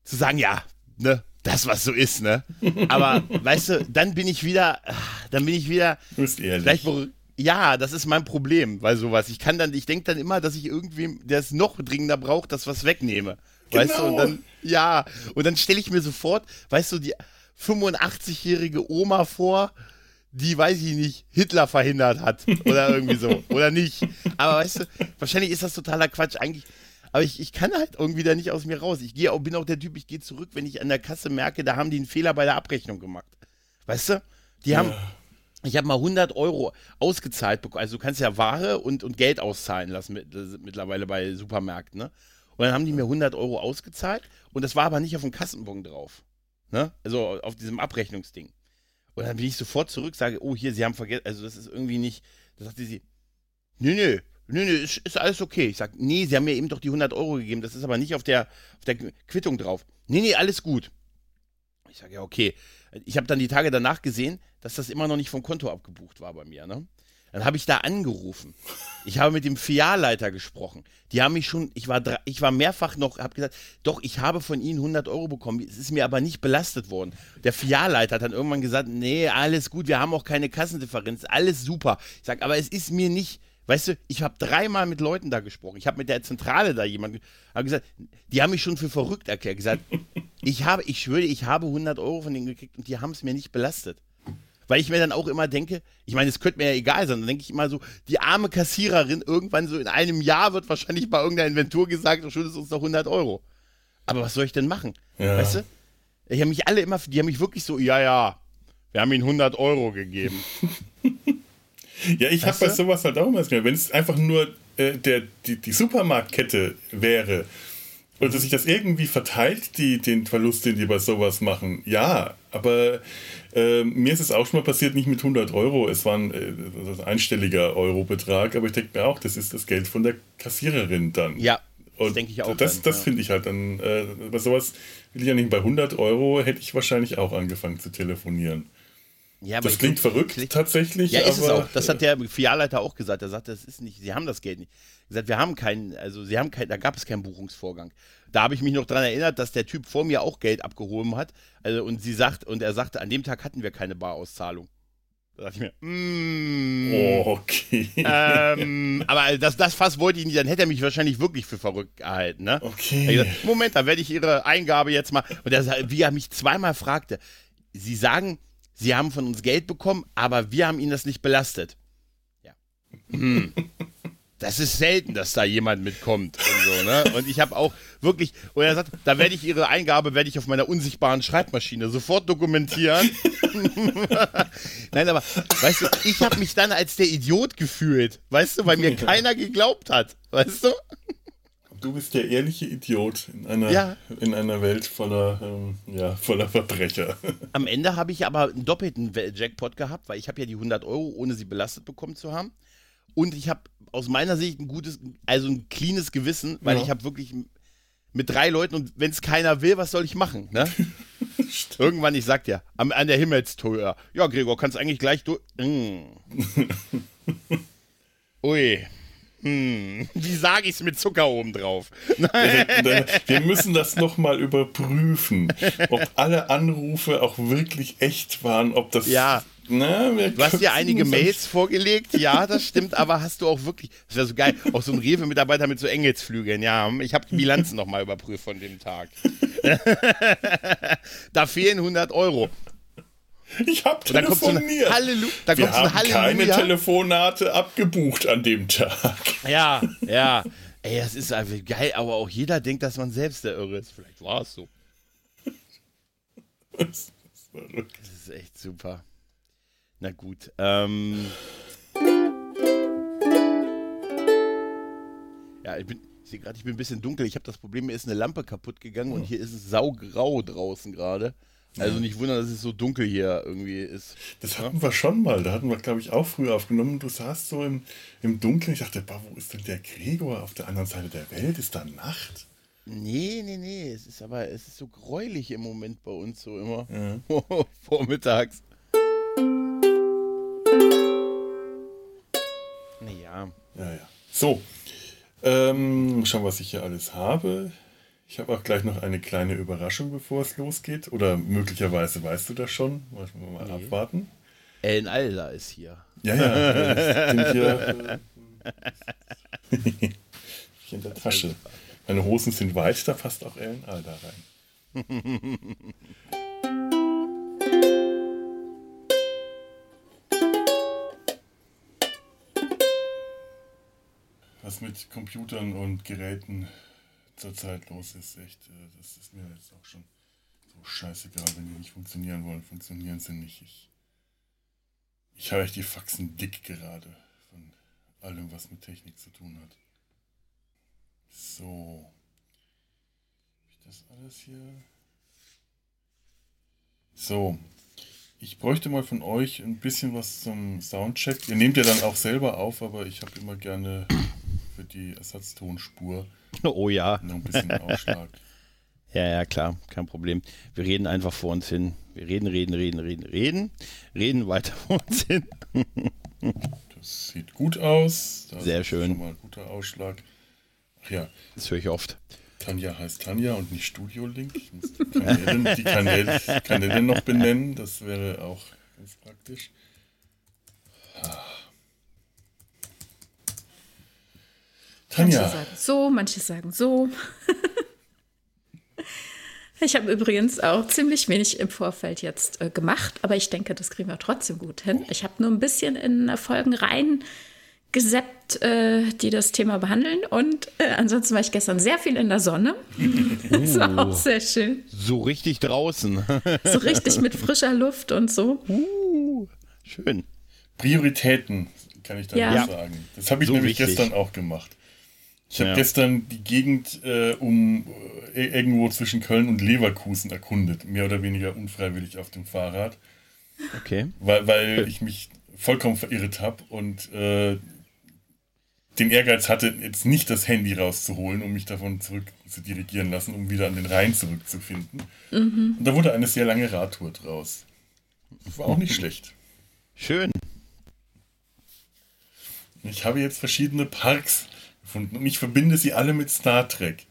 zu sagen, ja, ne, das, was so ist, ne? Aber weißt du, dann bin ich wieder, dann bin ich wieder. Du bist ehrlich. Ja, das ist mein Problem, weil sowas. Ich kann dann, ich denke dann immer, dass ich irgendwem, der es noch dringender braucht, das was wegnehme. Weißt du, und Genau. dann, ja, und dann stelle ich mir sofort, weißt du, die 85-jährige Oma vor, die, weiß ich nicht, Hitler verhindert hat oder irgendwie so. Oder nicht. Aber weißt du, wahrscheinlich ist das totaler Quatsch. Eigentlich, aber ich, ich kann halt irgendwie da nicht aus mir raus. Ich gehe auch, bin auch der Typ, ich gehe zurück, wenn ich an der Kasse merke, da haben die einen Fehler bei der Abrechnung gemacht. Weißt du? Die haben, ich habe mal 100 Euro ausgezahlt bekommen. Also du kannst ja Ware und, und Geld auszahlen lassen mit, das- mittlerweile bei Supermärkten. Ne? Und dann haben die mir 100 Euro ausgezahlt und das war aber nicht auf dem Kassenbon drauf. Ne? Also auf diesem Abrechnungsding. Und dann bin ich sofort zurück, sage, oh, hier, Sie haben vergessen, also das ist irgendwie nicht, da sagte sie, nö, nö, nö, nö, ist, ist alles okay. Ich sage, nee, Sie haben mir eben doch die 100 Euro gegeben, das ist aber nicht auf der, auf der Quittung drauf. Nee, nee, alles gut. Ich sage, ja, okay. Ich habe dann die Tage danach gesehen, dass das immer noch nicht vom Konto abgebucht war bei mir. Ne? Dann habe ich da angerufen. Ich habe mit dem Filialleiter gesprochen. Die haben mich schon, ich war, ich war mehrfach noch, habe gesagt, doch, ich habe von Ihnen 100 Euro bekommen. Es ist mir aber nicht belastet worden. Der Filialleiter hat dann irgendwann gesagt, nee, alles gut, wir haben auch keine Kassendifferenz, alles super. Ich sage, aber es ist mir nicht, weißt du, ich habe dreimal mit Leuten da gesprochen. Ich habe mit der Zentrale da jemanden, habe gesagt, die haben mich schon für verrückt erklärt. Gesagt, ich habe, ich schwöre, ich habe 100 Euro von denen gekriegt und die haben es mir nicht belastet. Weil ich mir dann auch immer denke, ich meine, es könnte mir ja egal sein, dann denke ich immer so, die arme Kassiererin, irgendwann so in einem Jahr wird wahrscheinlich bei irgendeiner Inventur gesagt, du schuldest uns noch 100 Euro. Aber was soll ich denn machen? Ja. Weißt du? Die haben mich alle immer, die haben mich wirklich so, ja, ja, wir haben ihnen 100 Euro gegeben. Ja, ich habe bei sowas halt auch immer das wenn es einfach nur äh, der, die, die Supermarktkette wäre und dass sich das irgendwie verteilt, die, den Verlust, den die bei sowas machen, ja, aber äh, mir ist es auch schon mal passiert, nicht mit 100 Euro, es war ein, äh, ein einstelliger Eurobetrag, aber ich denke mir auch, das ist das Geld von der Kassiererin dann. Ja, das denke ich auch. Das, dann, das ja. finde ich halt dann, äh, bei sowas will ich ja nicht, bei 100 Euro hätte ich wahrscheinlich auch angefangen zu telefonieren. Ja, Das klingt glaub, verrückt klingt- tatsächlich. Ja, ist es aber, auch. Das hat der Filialleiter auch gesagt. Er sagte, das ist nicht, sie haben das Geld nicht. Er sagt, wir haben keinen, also sie haben kein, da gab es keinen Buchungsvorgang. Da habe ich mich noch dran erinnert, dass der Typ vor mir auch Geld abgehoben hat. Also, und sie sagt, und er sagte, an dem Tag hatten wir keine Barauszahlung. Da dachte ich mir, mm, Oh, okay. ähm, aber das, das Fass wollte ich nicht, dann hätte er mich wahrscheinlich wirklich für verrückt gehalten, ne? Okay. Er gesagt, Moment, da werde ich Ihre Eingabe jetzt mal. Und er, wie er mich zweimal fragte, Sie sagen, Sie haben von uns Geld bekommen, aber wir haben Ihnen das nicht belastet. Ja. Hm. Das ist selten, dass da jemand mitkommt und so, ne? Und ich habe auch wirklich, und er sagt, da werde ich Ihre Eingabe, werde ich auf meiner unsichtbaren Schreibmaschine sofort dokumentieren. Nein, aber, weißt du, ich habe mich dann als der Idiot gefühlt, weißt du, weil mir keiner geglaubt hat, weißt du? Du bist der ehrliche Idiot in einer, Ja. in einer Welt voller, ähm, ja, voller Verbrecher. Am Ende habe ich aber einen doppelten Jackpot gehabt, weil ich habe ja die 100 Euro, ohne sie belastet bekommen zu haben. Und ich habe aus meiner Sicht ein gutes, also ein cleanes Gewissen, weil Ja. ich habe wirklich mit drei Leuten und wenn es keiner will, was soll ich machen? Ne? Irgendwann, ich sag dir, am, an der Himmelstür. Ja, Gregor, kannst eigentlich gleich durch. Mm. Ui. Hm. Wie sage ich es mit Zucker oben drauf? Wir müssen das nochmal überprüfen, ob alle Anrufe auch wirklich echt waren, ob das. Ja. Na, wir Du hast dir einige Mails vorgelegt, ja, das stimmt, aber hast du auch wirklich, das wäre so geil, auch so ein Rewe-Mitarbeiter mit so Engelsflügeln, ja, ich habe die Bilanzen nochmal überprüft von dem Tag. da fehlen 100 Euro. Ich habe ein telefoniert. Halleluja, da wir haben keine Halleluja. Telefonate abgebucht an dem Tag. Ja, ja. Ey, das ist einfach geil, aber auch jeder denkt, dass man selbst der Irre ist. Vielleicht war es so. Das ist verrückt. Das ist echt super. Na gut. Ähm. Ja, ich bin, ich sehe gerade, ich bin ein bisschen dunkel. Ich habe das Problem, mir ist eine Lampe kaputt gegangen und hier ist es saugrau draußen gerade. Also nicht wundern, dass es so dunkel hier irgendwie ist. Das hatten wir schon mal. Da hatten wir, glaube ich, auch früher aufgenommen. Du saßt so im, im Dunkeln. Ich dachte, bah, wo ist denn der Gregor auf der anderen Seite der Welt? Ist da Nacht? Nee, nee, nee. Es ist aber, es ist so gräulich im Moment bei uns so immer. Ja. Vormittags. Naja. Ja, ja. So. Ähm, schauen, was ich hier alles habe. Ich habe auch gleich noch eine kleine Überraschung, bevor es losgeht. Oder möglicherweise weißt du das schon. Wollen wir mal Nee. abwarten. Ellen Alda ist hier. Ja, ja. Ich bin hier, äh, in der Tasche. Meine Hosen sind weit, da passt auch Ellen Alda rein. Was mit Computern und Geräten zurzeit los ist, echt, äh, das ist mir jetzt auch schon so scheißegal, wenn die nicht funktionieren wollen, funktionieren sie nicht. Ich, ich habe echt die Faxen dick gerade von allem, was mit Technik zu tun hat. So. Hab ich das alles hier? So. Ich bräuchte mal von euch ein bisschen was zum Soundcheck. Ihr nehmt ja dann auch selber auf, aber ich habe immer gerne für die Ersatztonspur Oh ja. noch ein bisschen Ausschlag. Ja, ja, klar, kein Problem. Wir reden einfach vor uns hin. Wir reden, reden, reden, reden, reden, reden weiter vor uns hin. Das sieht gut aus. Da Sehr ist schön. Schon mal ein guter Ausschlag. Ach ja, Das höre ich oft. Tanja heißt Tanja und nicht Studio Link. Ich muss die Kanäle, die Kanäle, Kanäle noch benennen. Das wäre auch ganz praktisch. Ah. Manche Tanja, sagen so, manche sagen so. Ich habe übrigens auch ziemlich wenig im Vorfeld jetzt äh, gemacht, aber ich denke, das kriegen wir trotzdem gut hin. Ich habe nur ein bisschen in äh, Folgen rein geseppt, äh, die das Thema behandeln. Und äh, ansonsten war ich gestern sehr viel in der Sonne. das war auch sehr schön. So richtig draußen. So richtig mit frischer Luft und so. Uh, schön. Prioritäten kann ich da Ja. sagen. Das habe ich So nämlich wichtig. gestern auch gemacht. Ich habe Ja. gestern die Gegend äh, um äh, irgendwo zwischen Köln und Leverkusen erkundet, mehr oder weniger unfreiwillig auf dem Fahrrad. Okay. weil, weil ich mich vollkommen verirrt habe und äh, den Ehrgeiz hatte, jetzt nicht das Handy rauszuholen, um mich davon zurück zu dirigieren lassen, um wieder an den Rhein zurückzufinden. Und da wurde eine sehr lange Radtour draus. War auch nicht schlecht. Schön. Ich habe jetzt verschiedene Parks gefunden und ich verbinde sie alle mit Star Trek.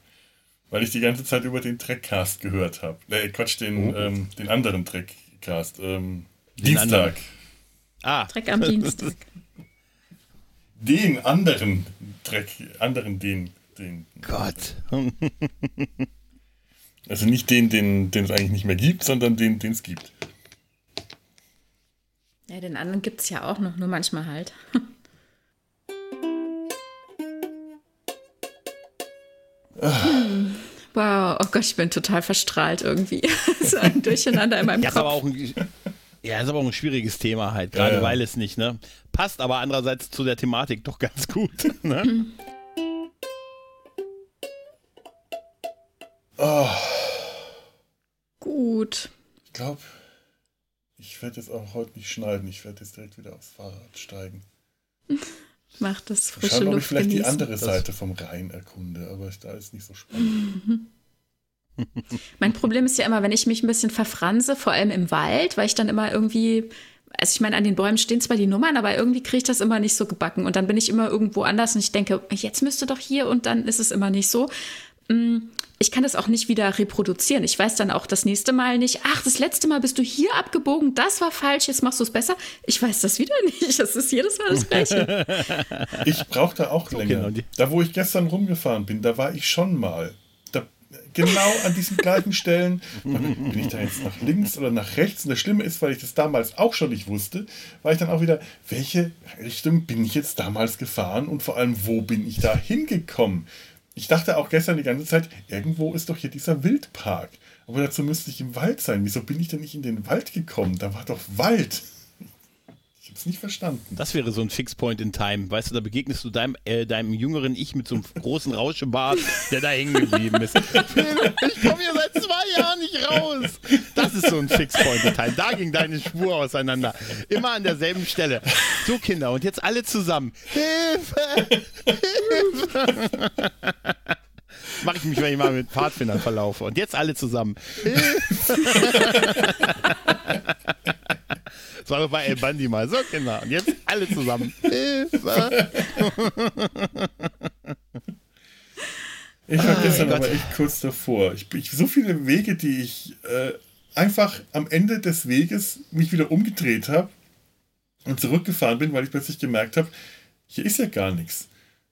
Weil ich die ganze Zeit über den Trekcast gehört habe. Äh, Quatsch, den, ähm, den anderen Trekcast. Ähm, Dienstag. anderen. Ah, Dreck am Dienstag. Den anderen Trek, anderen den, den. Gott. Also nicht den, den, den es eigentlich nicht mehr gibt, sondern den, den es gibt. Ja, den anderen gibt es ja auch noch, nur manchmal halt. Hm. Wow, oh Gott, ich bin total verstrahlt irgendwie. so ein Durcheinander in meinem Ja, ist aber Kopf. auch ein, ja, ist aber auch ein schwieriges Thema halt, gerade Ja, weil es nicht, ne? Passt aber andererseits zu der Thematik doch ganz gut. Ne? Gut. Ich glaube, ich werde jetzt auch heute nicht schneiden. Ich werde jetzt direkt wieder aufs Fahrrad steigen. Mach das frische Schauen, ob ich Luft vielleicht die genießen. andere Seite vom Rhein erkunde, aber da ist nicht so spannend. Mein Problem ist ja immer, wenn ich mich ein bisschen verfranse, vor allem im Wald, weil ich dann immer irgendwie, also ich meine, an den Bäumen stehen zwar die Nummern, aber irgendwie kriege ich das immer nicht so gebacken. Und dann bin ich immer irgendwo anders und ich denke, jetzt müsste doch hier und dann ist es immer nicht so. Mm, Ich kann das auch nicht wieder reproduzieren. Ich weiß dann auch das nächste Mal nicht, ach, das letzte Mal bist du hier abgebogen, das war falsch, jetzt machst du es besser. Ich weiß das wieder nicht. Das ist jedes Mal das Gleiche. Ich brauche da auch länger. genau, Da, wo ich gestern rumgefahren bin, da war ich schon mal. Da, genau an diesen gleichen Stellen. Bin ich da jetzt nach links oder nach rechts? Und das Schlimme ist, weil ich das damals auch schon nicht wusste, war ich dann auch wieder, welche Richtung bin ich jetzt damals gefahren und vor allem, wo bin ich da hingekommen? Ich dachte auch gestern die ganze Zeit, irgendwo ist doch hier dieser Wildpark. Aber dazu müsste ich im Wald sein. Wieso bin ich denn nicht in den Wald gekommen? Da war doch Wald. Ich habe es nicht verstanden. Das wäre so ein Fixpoint in Time. Weißt du, da begegnest du deinem, äh, deinem jüngeren Ich mit so einem großen Rauschebart, der da hängen geblieben ist. Ich komme hier seit zwei Jahren nicht raus. Das ist so ein Fixpoint in Time. Da ging deine Spur auseinander. Immer an derselben Stelle. So, Kinder, und jetzt alle zusammen. Hilfe! Hilfe! Mache ich mich, wenn ich mal mit Pfadfindern verlaufe. Und jetzt alle zusammen. Hilfe! Das war doch bei El Bandi mal. So, Kinder. Und jetzt alle zusammen. Hilfe! Ich war Ah, gestern Gott. aber echt kurz davor. Ich, ich, so viele Wege, die ich äh, einfach am Ende des Weges mich wieder umgedreht habe und zurückgefahren bin, weil ich plötzlich gemerkt habe, hier ist ja gar nichts.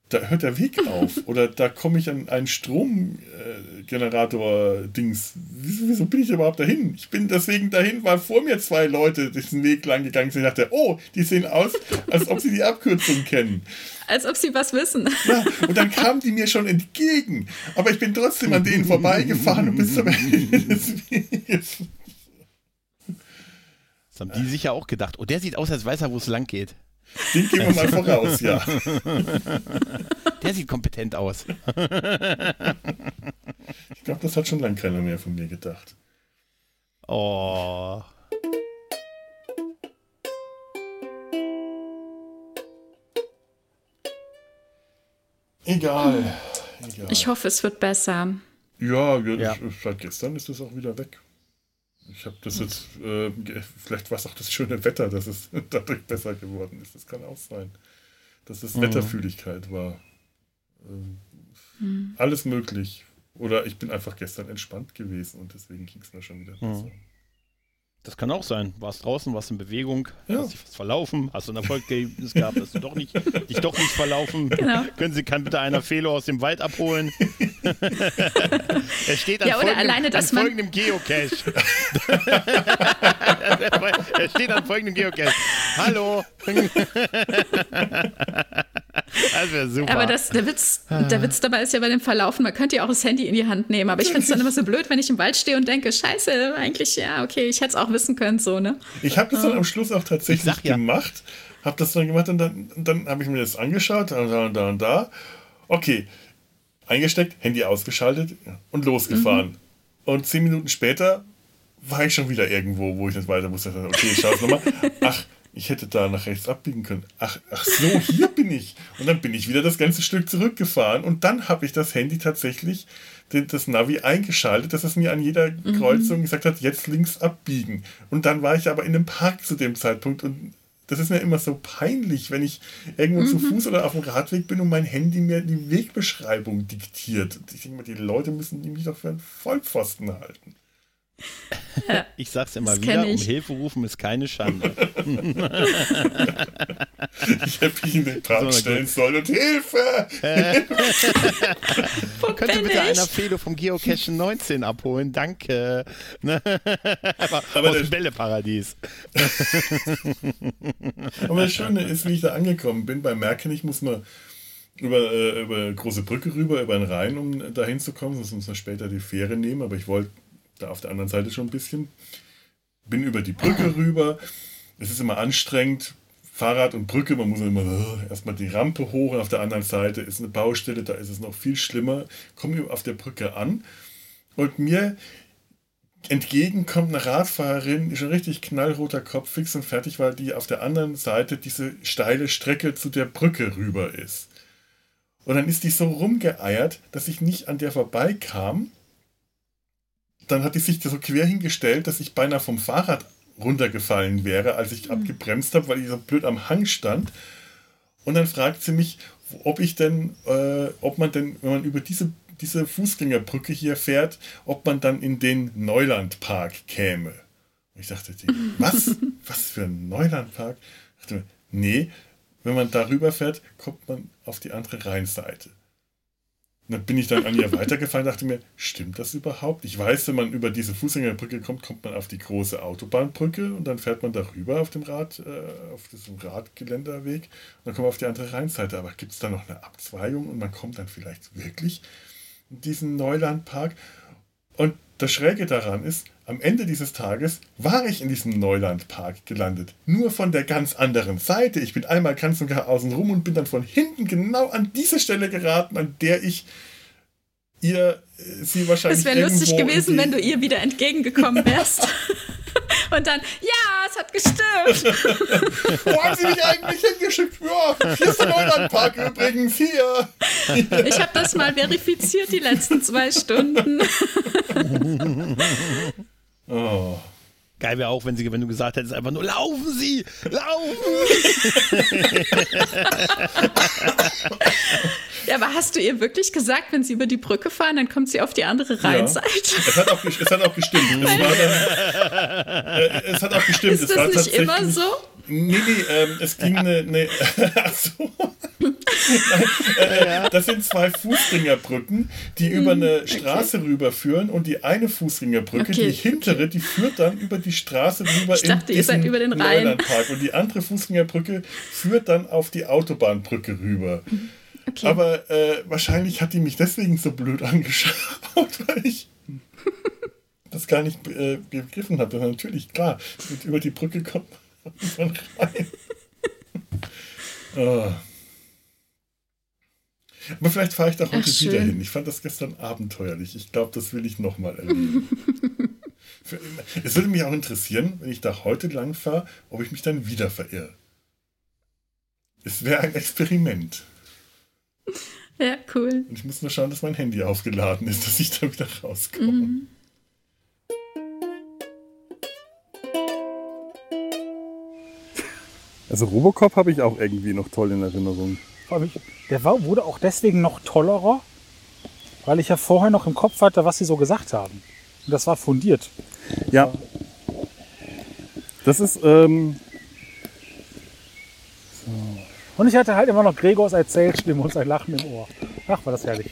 Da hört der Weg auf. Oder da komme ich an einen Stromgenerator-Dings. wieso, wieso bin ich überhaupt dahin? Ich bin deswegen dahin, weil vor mir zwei Leute diesen Weg lang gegangen sind. Ich dachte, oh, die sehen aus, als ob sie die Abkürzung kennen. Als ob sie was wissen. Ja, und dann kamen die mir schon entgegen. Aber ich bin trotzdem an denen vorbeigefahren und bis zum Ende des Weges. Das haben die sicher auch gedacht. Oh, der sieht aus, als weiß er, wo es lang geht. Den gehen wir mal voraus, ja. Der sieht kompetent aus. Ich glaube, das hat schon lange keiner mehr von mir gedacht. Oh. Egal. Egal. Ich hoffe, es wird besser. ja, Ja. seit gestern ist es auch wieder weg. Ich habe das jetzt, äh, vielleicht war es auch das schöne Wetter, dass es dadurch besser geworden ist. Das kann auch sein. Dass es Wetterfühligkeit war. Ähm, Alles möglich. Oder ich bin einfach gestern entspannt gewesen und deswegen ging es mir schon wieder besser. Das kann auch sein. Warst draußen, warst in Bewegung, Ja. hast dich was verlaufen, hast ein Erfolgserlebnis gehabt, hast du doch nicht, dich doch nicht verlaufen. Genau. Können Sie, kann bitte einer Felo aus dem Wald abholen? er steht an Ja, oder folgendem, alleine, dass an man- folgendem Geocache. er steht an folgendem Geocache. Hallo. Das wäre super. Aber das, der, Witz, der Witz dabei ist ja bei dem Verlaufen, man könnte ja auch das Handy in die Hand nehmen. Aber ich finde es dann immer so blöd, wenn ich im Wald stehe und denke, scheiße, eigentlich, ja, okay, ich hätte es auch wissen können, so, ne? Ich habe das dann am Schluss auch Ich tatsächlich sag ja. gemacht. Habe das dann gemacht und dann, dann habe ich mir das angeschaut. Da und da und da und da. Okay, eingesteckt, Handy ausgeschaltet und losgefahren. Und zehn Minuten später war ich schon wieder irgendwo, wo ich nicht weiter wusste. Okay, ich schaue es nochmal. Ach, ich hätte da nach rechts abbiegen können. Ach, ach so, hier bin ich. Und dann bin ich wieder das ganze Stück zurückgefahren. Und dann habe ich das Handy tatsächlich, den- das Navi eingeschaltet, dass es mir an jeder Kreuzung gesagt hat, jetzt links abbiegen. Und dann war ich aber in einem Park zu dem Zeitpunkt und das ist mir immer so peinlich, wenn ich irgendwo zu Fuß oder auf dem Radweg bin und mein Handy mir die Wegbeschreibung diktiert. Und ich denke mal, die Leute müssen mich doch für einen Vollpfosten halten. Ich sag's immer Das wieder, um ich. Hilfe rufen ist keine Schande. Ich hätte mich in den Park So, stellen sollen und Hilfe! Wo Könnte bin bitte ich? einer Felo vom Geocache 19 abholen? Danke. Ne? Aber, Aber aus dem Bälleparadies. Aber das Schöne ist, wie ich da angekommen bin, bei Merkenich muss man über, äh, über große Brücke rüber, über den Rhein, um da hinzukommen, sonst muss man später die Fähre nehmen, aber ich wollte da auf der anderen Seite schon ein bisschen. Bin über die Brücke rüber. Es ist immer anstrengend. Fahrrad und Brücke, man muss immer äh, erstmal die Rampe hoch und auf der anderen Seite ist eine Baustelle, da ist es noch viel schlimmer. Komme auf der Brücke an und mir entgegen kommt eine Radfahrerin, die schon richtig knallroter Kopf fix und fertig war, die auf der anderen Seite diese steile Strecke zu der Brücke rüber ist. Und dann ist die so rumgeeiert, dass ich nicht an der vorbeikam. Dann hat die sich so quer hingestellt, dass ich beinahe vom Fahrrad runtergefallen wäre, als ich abgebremst habe, weil ich so blöd am Hang stand. Und dann fragt sie mich, ob ich denn, äh, ob man denn, wenn man über diese, diese Fußgängerbrücke hier fährt, ob man dann in den Neulandpark käme. Und ich dachte, was? Was für ein Neulandpark? Ich dachte, nee, wenn man darüber fährt, kommt man auf die andere Rheinseite. Und dann bin ich dann an ihr weitergefahren und dachte mir, stimmt das überhaupt? Ich weiß, wenn man über diese Fußgängerbrücke kommt, kommt man auf die große Autobahnbrücke und dann fährt man darüber auf dem Rad, äh, auf diesem Radgeländerweg und dann kommt man auf die andere Rheinseite. Aber gibt es da noch eine Abzweigung und man kommt dann vielleicht wirklich in diesen Neulandpark? Und das Schräge daran ist, am Ende dieses Tages war ich in diesem Neulandpark gelandet. Nur von der ganz anderen Seite. Ich bin einmal ganz und gar außen rum und bin dann von hinten genau an diese Stelle geraten, an der ich ihr äh, sie wahrscheinlich. Es wäre lustig gewesen, wenn du ihr wieder entgegengekommen wärst. Und dann, ja, es hat gestimmt. Wo haben sie mich eigentlich hingeschickt? Ja, hier ist der Neulandpark übrigens, hier. Ich habe das mal verifiziert die letzten zwei Stunden. Oh. Geil wäre auch, wenn, sie, wenn du gesagt hättest, einfach nur laufen Sie! Laufen! Ja, aber hast du ihr wirklich gesagt, wenn sie über die Brücke fahren, dann kommt sie auf die andere Rheinseite? Es hat auch, es hat auch gestimmt. Es, war dann, äh, es hat auch gestimmt. Ist das nicht immer so? Nee, nee, ähm, es ging eine. eine ach so. Nein, äh, das sind zwei Fußgängerbrücken, die über eine Straße rüberführen und die eine Fußgängerbrücke, Okay, die hintere, die führt dann über die Straße rüber Ich dachte, in ihr seid über den Rhein. Und die andere Fußgängerbrücke führt dann auf die Autobahnbrücke rüber. Okay. Aber äh, wahrscheinlich hat die mich deswegen so blöd angeschaut, weil ich das gar nicht äh, begriffen habe. Natürlich, klar, mit über die Brücke kommt man rein. Ah. Aber vielleicht fahre ich da heute Ach, wieder hin. Ich fand das gestern abenteuerlich. Ich glaube, das will ich nochmal erleben. Für- es würde mich auch interessieren, wenn ich da heute lang fahre, ob ich mich dann wieder verirre. Es wäre ein Experiment. Ja, cool. Und ich muss nur schauen, dass mein Handy aufgeladen ist, dass ich da wieder rauskomme. Mhm. Also Robocop habe ich auch irgendwie noch toll in Erinnerung. Der war, wurde auch deswegen noch tollerer, weil ich ja vorher noch im Kopf hatte, was sie so gesagt haben. Und das war fundiert. Ja. Das ist, ähm, Und ich hatte halt immer noch Gregors Erzählstimme und sein Lachen im Ohr. Ach, war das herrlich.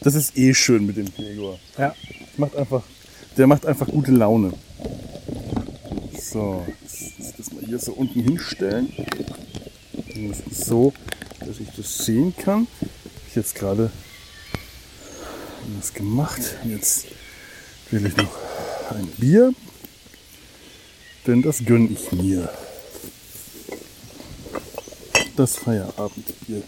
das ist eh schön mit dem Gregor. Ja. Macht einfach, der macht einfach gute Laune. So, jetzt muss ich das mal hier so unten hinstellen. So, dass ich das sehen kann. Ich jetzt gerade das gemacht. Und Jetzt will ich noch ein Bier, denn das gönne ich mir. Das Feierabendbier.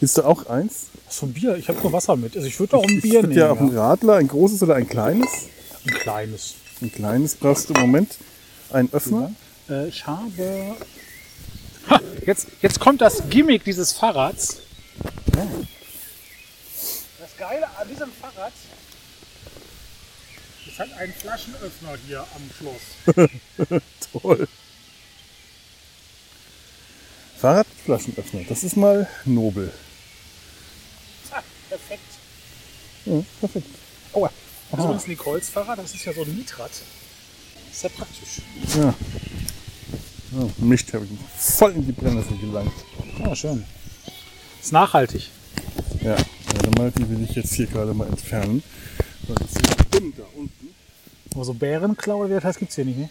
Ist da auch eins? Was für ein Bier? Ich habe nur Wasser mit. Also ich würde auch ein Ich Bier würd nehmen. ja auch ein. Radler, ein großes oder ein kleines? Ein kleines. Ein kleines brauchst du im Moment. Ein Öffner. Äh, ich habe. Ha, jetzt, jetzt kommt das Gimmick dieses Fahrrads. Das Geile an diesem Fahrrad es hat einen Flaschenöffner hier am Schloss. Toll. Fahrradflaschenöffner, das ist mal nobel. Ah, perfekt. Ja, perfekt. Aua. Das ist übrigens Nicoles Fahrrad, das ist ja so ein Mietrad. Ja praktisch. Ja. Oh, Mist, habe ich voll in die Brennnessel gelangt. Ja, schön. Ist nachhaltig. Ja, warte mal, die will ich jetzt hier gerade mal entfernen. Weil das ist dünn da unten. Aber so Bärenklau oder wie das heißt, gibt es hier nicht, ne?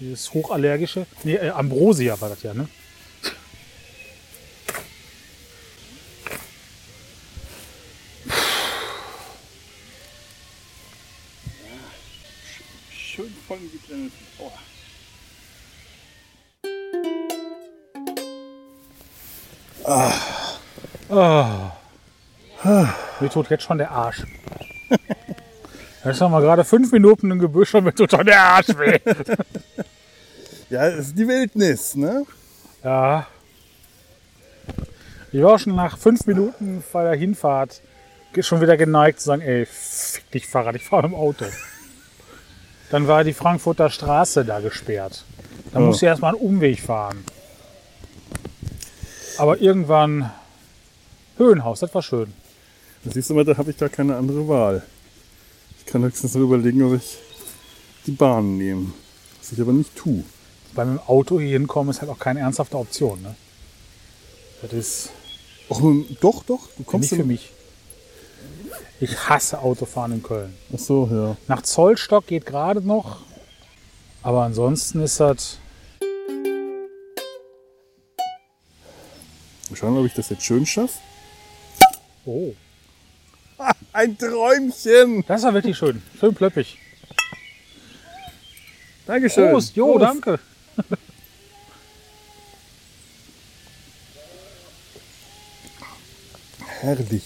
Dieses hochallergische. Nee, äh, Ambrosia war das ja, ne? Mir tut jetzt schon der Arsch. Jetzt haben wir gerade fünf Minuten im Gebüsch und mir tut schon der Arsch weh. Ja, das ist die Wildnis, ne? Ja. Ich war schon nach fünf Minuten bei der Hinfahrt schon wieder geneigt zu sagen, ey, fick dich Fahrrad, ich fahre im Auto. Dann war die Frankfurter Straße da gesperrt. Da Oh. musste ich erstmal einen Umweg fahren. Aber irgendwann Höhenhaus, das war schön. Da siehst du mal, da habe ich da keine andere Wahl. Ich kann höchstens noch überlegen, ob ich die Bahn nehme. Was ich aber nicht tue. Beim Auto hier hinkommen ist halt auch keine ernsthafte Option. Ne? Das ist Och, doch, doch, du kommst nicht für mich. Ich hasse Autofahren in Köln. Ach so, ja. Nach Zollstock geht gerade noch. Aber ansonsten ist das. Mal schauen, ob ich das jetzt schön schaffe. Oh. Ein Träumchen. Das war wirklich schön. Schön plöppig. Dankeschön. Prost, jo, Prost. danke. Herrlich.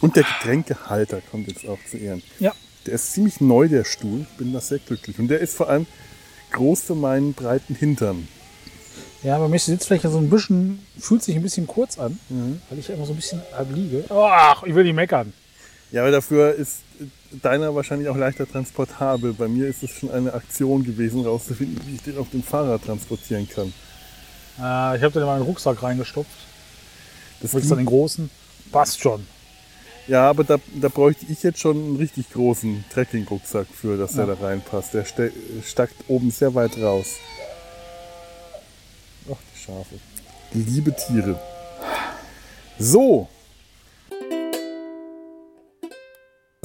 Und der Getränkehalter kommt jetzt auch zu Ehren. Ja. Der ist ziemlich neu, der Stuhl. Ich bin da sehr glücklich. Und der ist vor allem groß für meinen breiten Hintern. Ja, bei mir ist die Sitzfläche so ein bisschen, fühlt sich ein bisschen kurz an, weil ich immer so ein bisschen liege. Ach, ich will nicht meckern. Ja, aber dafür ist deiner wahrscheinlich auch leichter transportabel. Bei mir ist es schon eine Aktion gewesen, rauszufinden, wie ich den auf dem Fahrrad transportieren kann. Äh, ich habe den in meinen Rucksack reingestopft. Das ist dann den großen. Passt schon. Ja, aber da, da bräuchte ich jetzt schon einen richtig großen Trekking-Rucksack für, dass Ja. der da reinpasst. Der stackt oben sehr weit raus. Ach, die Schafe. Liebe Tiere. So.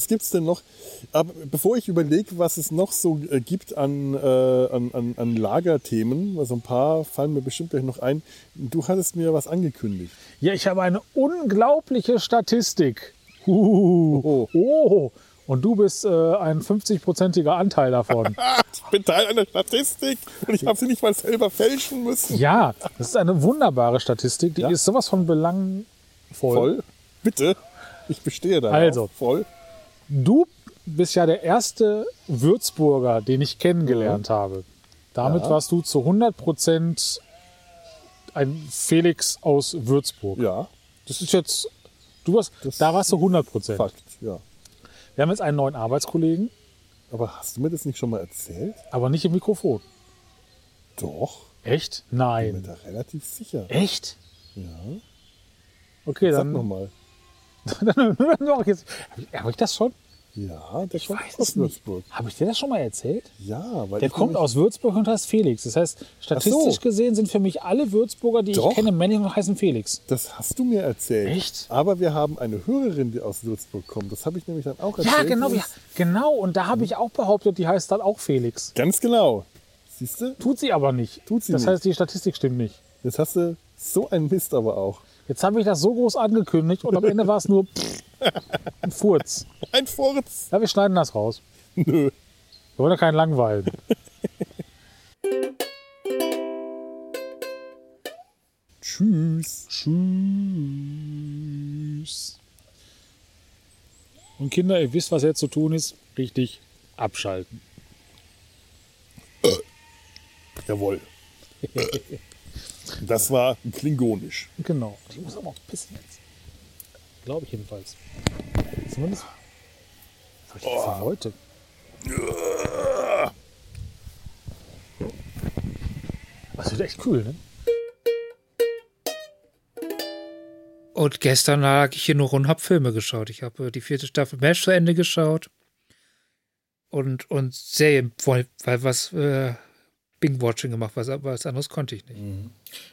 Was gibt's denn noch? Aber bevor ich überlege, was es noch so äh, gibt an, äh, an, an, an Lagerthemen, weil so ein paar fallen mir bestimmt gleich noch ein. Du hattest mir was angekündigt. Ja, ich habe eine unglaubliche Statistik. Uh, oh. Und du bist äh, ein 50-prozentiger Anteil davon. Ich bin Teil einer Statistik und ich habe sie nicht mal selber fälschen müssen. ja, das ist eine wunderbare Statistik. Die Ja. ist sowas von belangvoll. Voll? Bitte? Ich bestehe da. Also. Voll? Du bist ja der erste Würzburger, den ich kennengelernt habe. Damit Ja. warst du zu 100 Prozent ein Felix aus Würzburg. Ja, Das ist jetzt, du warst, Das da warst du 100 Prozent. Fakt, ja. Wir haben jetzt einen neuen Arbeitskollegen, Aber hast du mir das nicht schon mal erzählt? aber nicht im Mikrofon. Doch. Echt? Ich bin Nein. mir da relativ sicher. Echt? Ja. Okay, Sag dann. nochmal. Habe ich, das schon? Ja, der Ich kommt weiß aus. Würzburg. Habe ich dir das schon mal erzählt? Ja, weil Der kommt aus Würzburg und heißt Felix. Das heißt, statistisch so. gesehen sind für mich alle Würzburger, die Doch. ich kenne, männlich und heißen Felix. Das hast du mir erzählt. Echt? Aber wir haben eine Hörerin, die aus Würzburg kommt. Das habe ich nämlich dann auch erzählt. Ja, genau. Und Ja, genau. Und da habe ich auch behauptet, die heißt dann auch Felix. Ganz genau. Siehst du? Tut sie aber nicht. Tut sie das nicht. heißt, die Statistik stimmt nicht. Jetzt hast du so einen Mist aber auch. Jetzt habe ich das so groß angekündigt und am Ende war es nur pff, ein Furz. Ein Furz. Ja, wir schneiden das raus. Nö. Wir wollen ja keinen langweilen. Tschüss. Tschüss. Und Kinder, ihr wisst, was jetzt zu tun ist. Richtig abschalten. Jawohl. Das war klingonisch. Genau. Ich muss aber auch pissen jetzt. Glaube ich jedenfalls. Zumindest. Was hab ich jetzt für Leute? Das wird echt kühl, ne? Und gestern lag ich hier nur rum und habe Filme geschaut. Ich habe äh, die vierte Staffel MASH zu Ende geschaut. Und, und Serien, weil, weil was äh, Bing-Watching gemacht, was, was anderes konnte ich nicht.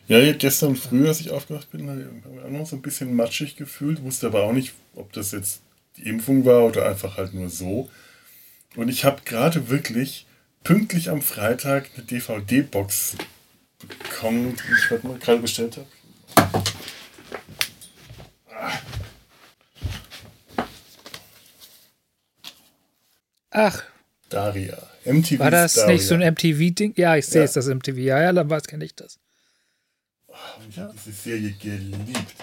Ja, gestern früh, als ich aufgewacht bin, habe ich mich auch noch so ein bisschen matschig gefühlt, wusste aber auch nicht, ob das jetzt die Impfung war oder einfach halt nur so. Und ich habe gerade wirklich pünktlich am Freitag eine DVD-Box bekommen, die ich gerade bestellt habe. Ach, Daria. MTV war das Daria. nicht so ein MTV-Ding? Ja, ich sehe Ja. es, das MTV. Ja, ja, dann war es, kenne ich das. Ich habe diese Serie geliebt.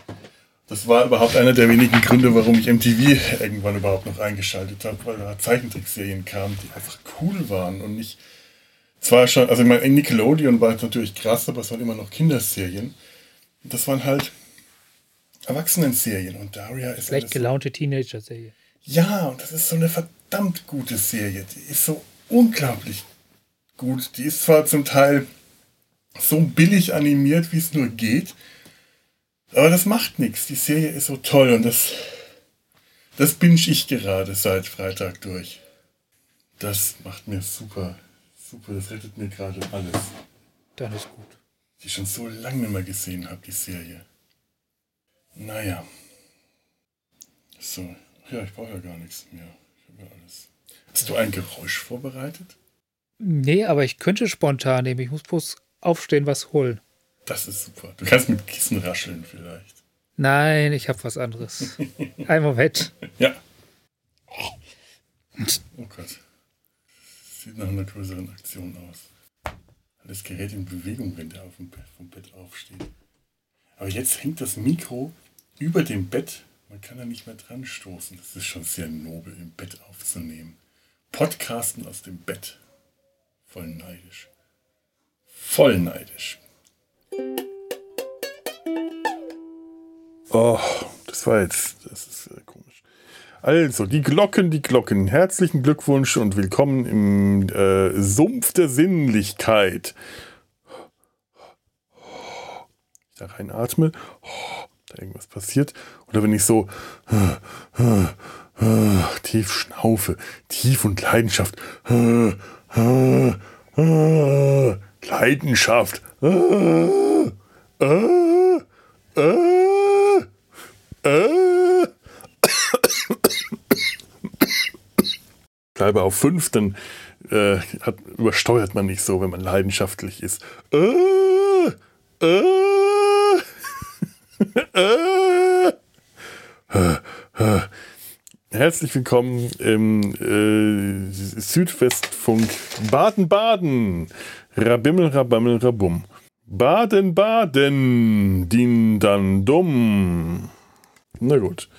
Das war überhaupt einer der wenigen Gründe, warum ich MTV irgendwann überhaupt noch eingeschaltet habe, weil da Zeichentrickserien kamen, die einfach cool waren und nicht. Zwar schon, also ich meine, Nickelodeon war jetzt natürlich krass, aber es waren immer noch Kinderserien. Das waren halt Erwachsenenserien und Daria ist Schlecht alles so gelaunte Teenager-Serie. ja, und das ist so eine verdammt gute Serie. Die ist so unglaublich gut. Die ist zwar zum Teil so billig animiert, wie es nur geht, aber das macht nichts. Die Serie ist so toll und das, das binge ich gerade seit Freitag durch. Das macht mir super, super. Das rettet mir gerade alles. Dann ist gut. Die ich schon so lange nicht mehr gesehen habe, die Serie. Naja. So, ja, ich brauche ja gar nichts mehr. Alles. Hast du ein Geräusch vorbereitet? Nee, aber ich könnte spontan nehmen. Ich muss bloß aufstehen, was holen. Das ist super. Du kannst mit Kissen rascheln vielleicht. Nein, ich habe was anderes. Ein Moment. Ja. Oh Gott. Sieht nach einer größeren Aktion aus. Alles gerät in Bewegung, wenn der auf dem Bett, vom Bett aufsteht. Aber jetzt hängt das Mikro über dem Bett. Man kann da nicht mehr dran stoßen. Das ist schon sehr nobel, im Bett aufzunehmen. Podcasten aus dem Bett. Voll neidisch. Voll neidisch. Oh, das war jetzt, das ist äh, komisch. Also, die Glocken, die Glocken. Herzlichen Glückwunsch und willkommen im äh, Sumpf der Sinnlichkeit. Ich da reinatme, da irgendwas passiert. Oder wenn ich so tief schnaufe, tief und Leidenschaft. Leidenschaft. Bleibe auf fünf, dann äh, hat, übersteuert man nicht so, wenn man leidenschaftlich ist. Äh, äh. Herzlich willkommen im äh, Südwestfunk Baden-Baden. Rabimmel, rabammel, rabum. Baden-Baden, din dann dumm. Na gut.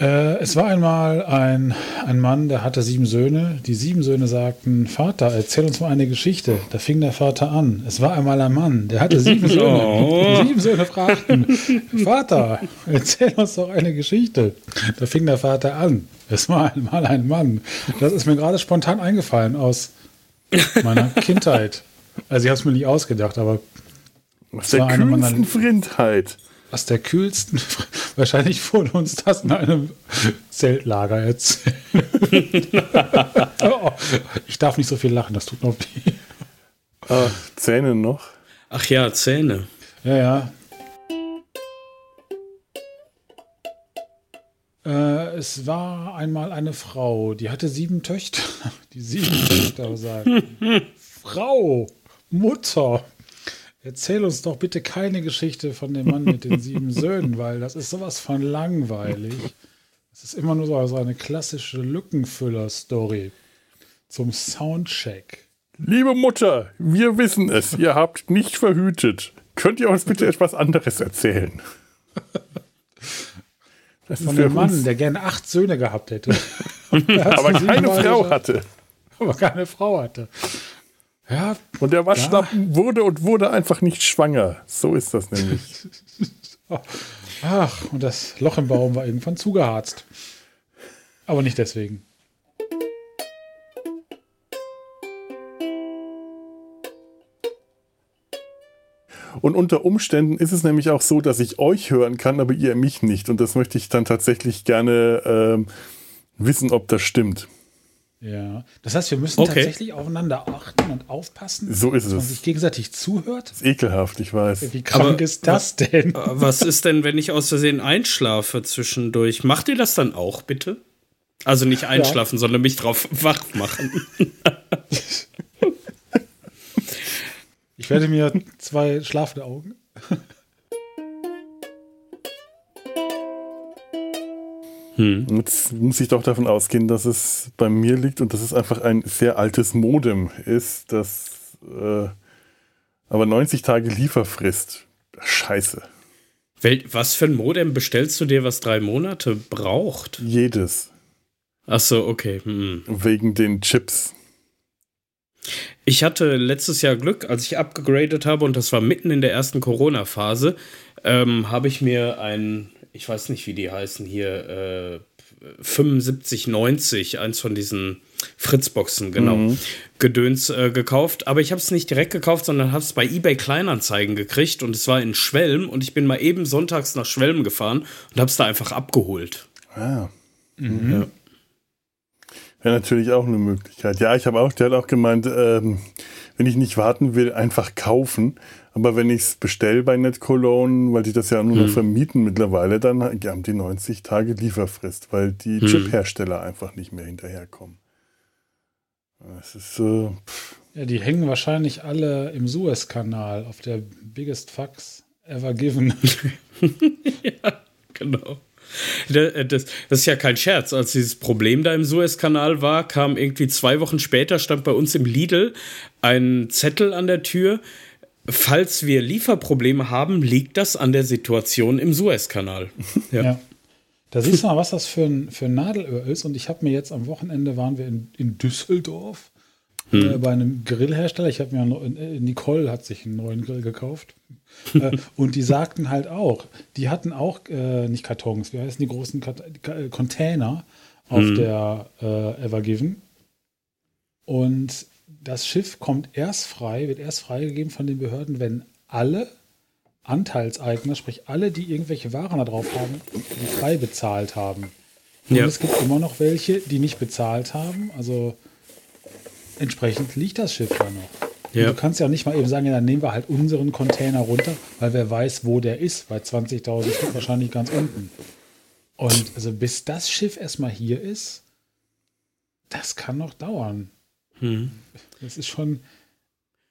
Äh, es war einmal ein, ein Mann, der hatte sieben Söhne. Die sieben Söhne sagten, Vater, erzähl uns mal eine Geschichte. Da fing der Vater an. Es war einmal ein Mann, der hatte sieben Söhne. Oh. Die sieben Söhne fragten, Vater, erzähl uns doch eine Geschichte. Da fing der Vater an. Es war einmal ein Mann. Das ist mir gerade spontan eingefallen aus meiner Kindheit. Also ich habe es mir nicht ausgedacht, aber Aus der kühlsten Frindheit. Aus der kühlsten, wahrscheinlich wurde uns das in einem Zeltlager erzählt. oh, ich darf nicht so viel lachen, das tut noch weh. Ah, Zähne noch. Ach ja, Zähne. Ja, ja. Äh, es war einmal eine Frau, die hatte sieben Töchter. Die sieben Töchter sagten: Frau, Mutter, erzähl uns doch bitte keine Geschichte von dem Mann mit den sieben Söhnen, weil das ist sowas von langweilig. Es ist immer nur so, eine klassische Lückenfüller-Story zum Soundcheck. Liebe Mutter, wir wissen es. Ihr habt nicht verhütet. Könnt ihr uns bitte etwas anderes erzählen? Das Von dem Mann, der gerne acht Söhne gehabt hätte. aber keine Frau hatte. aber keine Frau hatte. Ja, Und der Waschlappen wurde und wurde einfach nicht schwanger. So ist das nämlich. ach, und das Loch im Baum war irgendwann zugeharzt. Aber nicht deswegen. Und unter Umständen ist es nämlich auch so, dass ich euch hören kann, aber ihr mich nicht. Und das möchte ich dann tatsächlich gerne ähm, wissen, ob das stimmt. Ja. Das heißt, wir müssen Okay. tatsächlich aufeinander achten und aufpassen, So ist dass man es. sich gegenseitig zuhört. ist ekelhaft, ich weiß. Wie krank Aber- ist das denn? Äh, Was ist denn, wenn ich aus Versehen einschlafe zwischendurch? Macht ihr das dann auch, bitte? Also nicht einschlafen, sondern mich drauf wach machen. Ich werde mir zwei schlafende Augen. Und Jetzt muss ich doch davon ausgehen, dass es bei mir liegt und dass es einfach ein sehr altes Modem ist, das äh, aber 90 Tage Lieferfrist. Scheiße. Wel was für ein Modem bestellst du dir, was drei Monate braucht? Jedes. Ach so, okay. Hm. Wegen den Chips. Ich hatte letztes Jahr Glück, als ich abgegradet habe und das war mitten in der ersten Corona-Phase, ähm, habe ich mir ein, ich weiß nicht, wie die heißen hier, äh, 7590, eins von diesen Fritzboxen, genau, Gedöns äh, gekauft. Aber ich habe es nicht direkt gekauft, sondern habe es bei eBay Kleinanzeigen gekriegt und es war in Schwelm und ich bin mal eben sonntags nach Schwelm gefahren und habe es da einfach abgeholt. Ah. Ja. Wäre natürlich auch eine Möglichkeit. Ja, ich habe auch, der hat auch gemeint, ähm, wenn ich nicht warten will, einfach kaufen. Aber wenn ich es bestelle bei NetCologne, weil die das ja nur noch vermieten mittlerweile, dann haben die 90 Tage Lieferfrist, weil die Chip-Hersteller einfach nicht mehr hinterherkommen. Das ist äh, Ja, die hängen wahrscheinlich alle im Suezkanal auf der biggest fucks ever given. ja, genau. Da- Das, das ist ja kein Scherz. Als dieses Problem da im Suezkanal war, kam irgendwie zwei Wochen später, stand bei uns im Lidl ein Zettel an der Tür. Falls wir Lieferprobleme haben, liegt das an der Situation im Suezkanal. Ja. Ja. Da siehst du mal, was das für ein, für ein Nadelöhr ist. Und ich habe mir jetzt am Wochenende waren wir in, in Düsseldorf äh, bei einem Grillhersteller. Ich habe mir noch, äh, Nicole hat sich einen neuen Grill gekauft. äh, und die sagten halt auch, die hatten auch äh, nicht Kartons, wie heißen die großen Kat Ka- Container auf der äh, Evergiven. Und das Schiff kommt erst frei, wird erst freigegeben von den Behörden, wenn alle Anteilseigner, sprich alle, die irgendwelche Waren da drauf haben, die frei bezahlt haben. Und Ja. es gibt immer noch welche, die nicht bezahlt haben. Also entsprechend liegt das Schiff da noch. Ja. Du kannst ja auch nicht mal eben sagen, ja, dann nehmen wir halt unseren Container runter, weil wer weiß, wo der ist. Bei 20.000 Stück wahrscheinlich ganz unten. Und also bis das Schiff erstmal hier ist, das kann noch dauern. Hm. Das ist schon,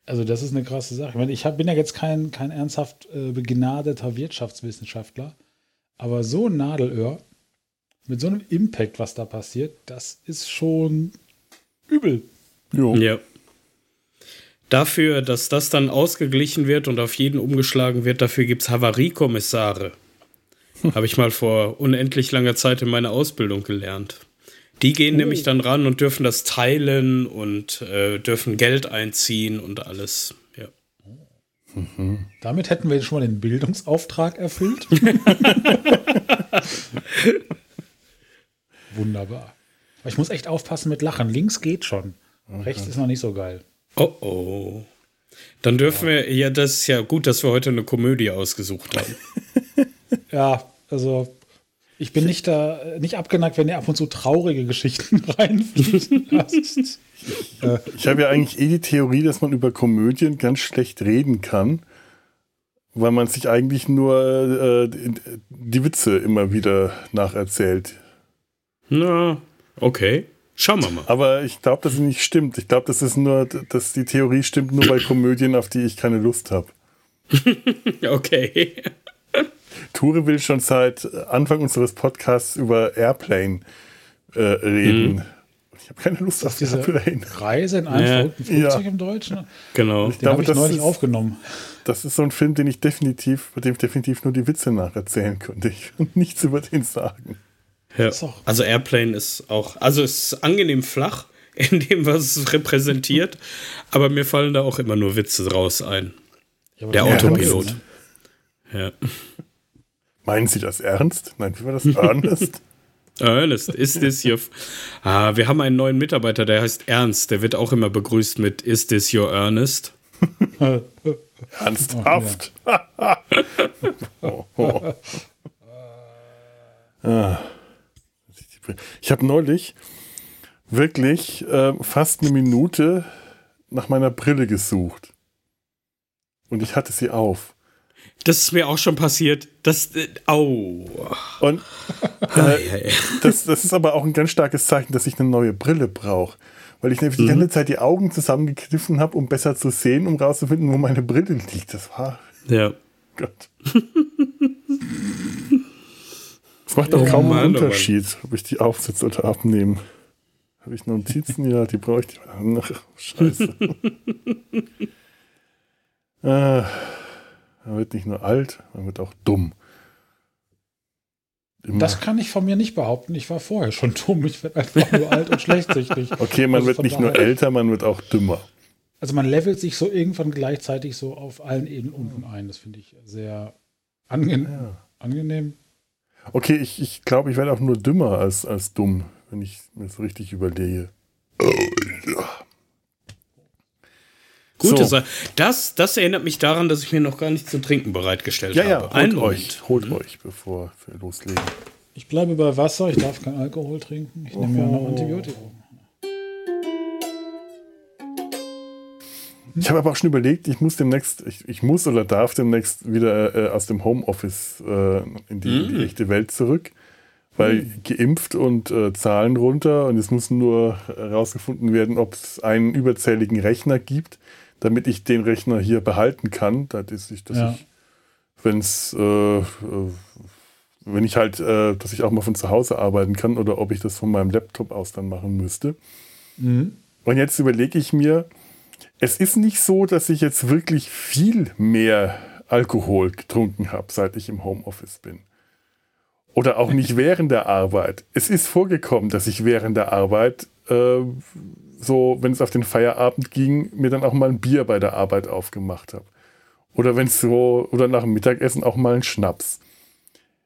also das ist eine krasse Sache. Ich, meine, ich hab, bin ja jetzt kein, kein ernsthaft äh, begnadeter Wirtschaftswissenschaftler, aber so ein Nadelöhr mit so einem Impact, was da passiert, das ist schon übel. Jo. Ja. Dafür, dass das dann ausgeglichen wird und auf jeden umgeschlagen wird, dafür gibt es Havariekommissare. Habe ich mal vor unendlich langer Zeit in meiner Ausbildung gelernt. Die gehen nämlich dann ran und dürfen das teilen und äh, dürfen Geld einziehen und alles. Ja. Damit hätten wir schon mal den Bildungsauftrag erfüllt. Wunderbar. Aber ich muss echt aufpassen mit Lachen. Links geht schon. Rechts ist noch nicht so geil. Oh oh. Dann dürfen wir, ja, das ist ja gut, dass wir heute eine Komödie ausgesucht haben. Ja, also ich bin nicht da nicht abgeneigt, wenn ihr ab und zu traurige Geschichten reinfließen lasst. Ich habe ja eigentlich eh die Theorie, dass man über Komödien ganz schlecht reden kann, weil man sich eigentlich nur äh, die Witze immer wieder nacherzählt. Na, okay. Schauen wir mal. Aber ich glaube, dass es nicht stimmt. Ich glaube, das ist nur, dass die Theorie stimmt nur bei Komödien, auf die ich keine Lust habe. Okay. Ture will schon seit Anfang unseres Podcasts über Airplane äh, reden. Ich habe keine Lust auf Diese Airplane. Reise in einem Ja. Flugzeug Ja. im Deutschen. Genau. Den habe ich das neulich ist- aufgenommen. Das ist so ein Film, den ich definitiv, bei dem ich definitiv nur die Witze nacherzählen könnte. Ich kann nichts über den sagen. Ja. Also Airplane ist auch, also es ist angenehm flach in dem, was es repräsentiert, aber mir fallen da auch immer nur Witze raus ein. Ja, Der Autopilot. Ja. Meinen Sie das ernst? Nein, wie war das? Ernest? Ernest, ist this your. F ah, wir haben einen neuen Mitarbeiter, der heißt Ernst. Der wird auch immer begrüßt mit Is this your Ernest? Ernsthaft? oh, oh. Ah. Ich habe neulich wirklich äh, fast eine Minute nach meiner Brille gesucht. Und ich hatte sie auf. Das ist mir auch schon passiert. Das. Äh, au. Und äh, das, das ist aber auch ein ganz starkes Zeichen, dass ich eine neue Brille brauche. Weil ich nämlich die ganze Zeit die Augen zusammengekniffen habe, um besser zu sehen, um rauszufinden, wo meine Brille liegt. Das war Ja. Gott. Es macht doch Oh kaum Mann, einen oh. Unterschied, ob ich die aufsetze oder abnehme. Habe ich Notizen? Ja, die brauche ich. Ach, scheiße. äh, man wird nicht nur alt, man wird auch dumm. Immer. Das kann ich von mir nicht behaupten. Ich war vorher schon dumm. Ich werde einfach nur alt und schlechtsichtig. okay, man Also wird nicht nur älter, man wird auch dümmer. Also man levelt sich so irgendwann gleichzeitig so auf allen Ebenen unten ein. Das finde ich sehr ange Ja. angenehm. Okay, ich, ich glaube, ich werde auch nur dümmer als, als dumm, wenn ich mir so richtig überlege. Gute So. Sache. Das, das erinnert mich daran, dass ich mir noch gar nicht zu trinken bereitgestellt Ja, ja, habe. holt Einen euch, Moment. holt euch, bevor wir loslegen. Ich bleibe bei Wasser. Ich darf keinen Alkohol trinken. Ich nehme ja noch Antibiotikum. Ich habe aber auch schon überlegt, ich muss demnächst, ich, ich muss oder darf demnächst wieder äh, aus dem Homeoffice äh, in, die, in die echte Welt zurück. Weil geimpft und äh, Zahlen runter und es muss nur herausgefunden werden, ob es einen überzähligen Rechner gibt, damit ich den Rechner hier behalten kann. Das ist, dass Ja. ich, wenn es äh, äh, Wenn ich halt, äh, dass ich auch mal von zu Hause arbeiten kann oder ob ich das von meinem Laptop aus dann machen müsste. Mhm. Und jetzt überlege ich mir, es ist nicht so, dass ich jetzt wirklich viel mehr Alkohol getrunken habe, seit ich im Homeoffice bin. Oder auch nicht während der Arbeit. Es ist vorgekommen, dass ich während der Arbeit, äh, so, wenn es auf den Feierabend ging, mir dann auch mal ein Bier bei der Arbeit aufgemacht habe. Oder wenn es so, oder nach dem Mittagessen auch mal ein Schnaps.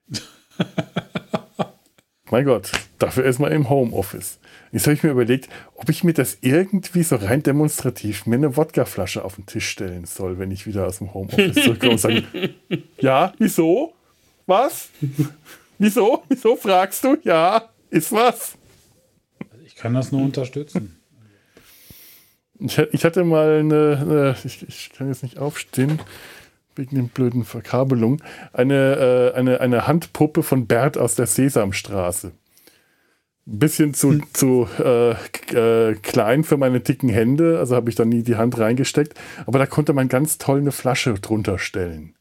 mein Gott, dafür ist man im Homeoffice. Jetzt habe ich mir überlegt, ob ich mir das irgendwie so rein demonstrativ mir eine Wodkaflasche auf den Tisch stellen soll, wenn ich wieder aus dem Homeoffice zurückkomme und sage, ja, wieso? Was? Wieso? Wieso fragst du? Ja, ist was? Ich kann das nur unterstützen. Ich, hatte mal eine, ich, ich, kann jetzt nicht aufstehen, wegen den blöden Verkabelungen, eine, äh, eine, eine Handpuppe von Bert aus der Sesamstraße. Ein bisschen zu, hm. zu äh, äh, klein für meine dicken Hände, also habe ich da nie die Hand reingesteckt, aber da konnte man ganz toll eine Flasche drunter stellen.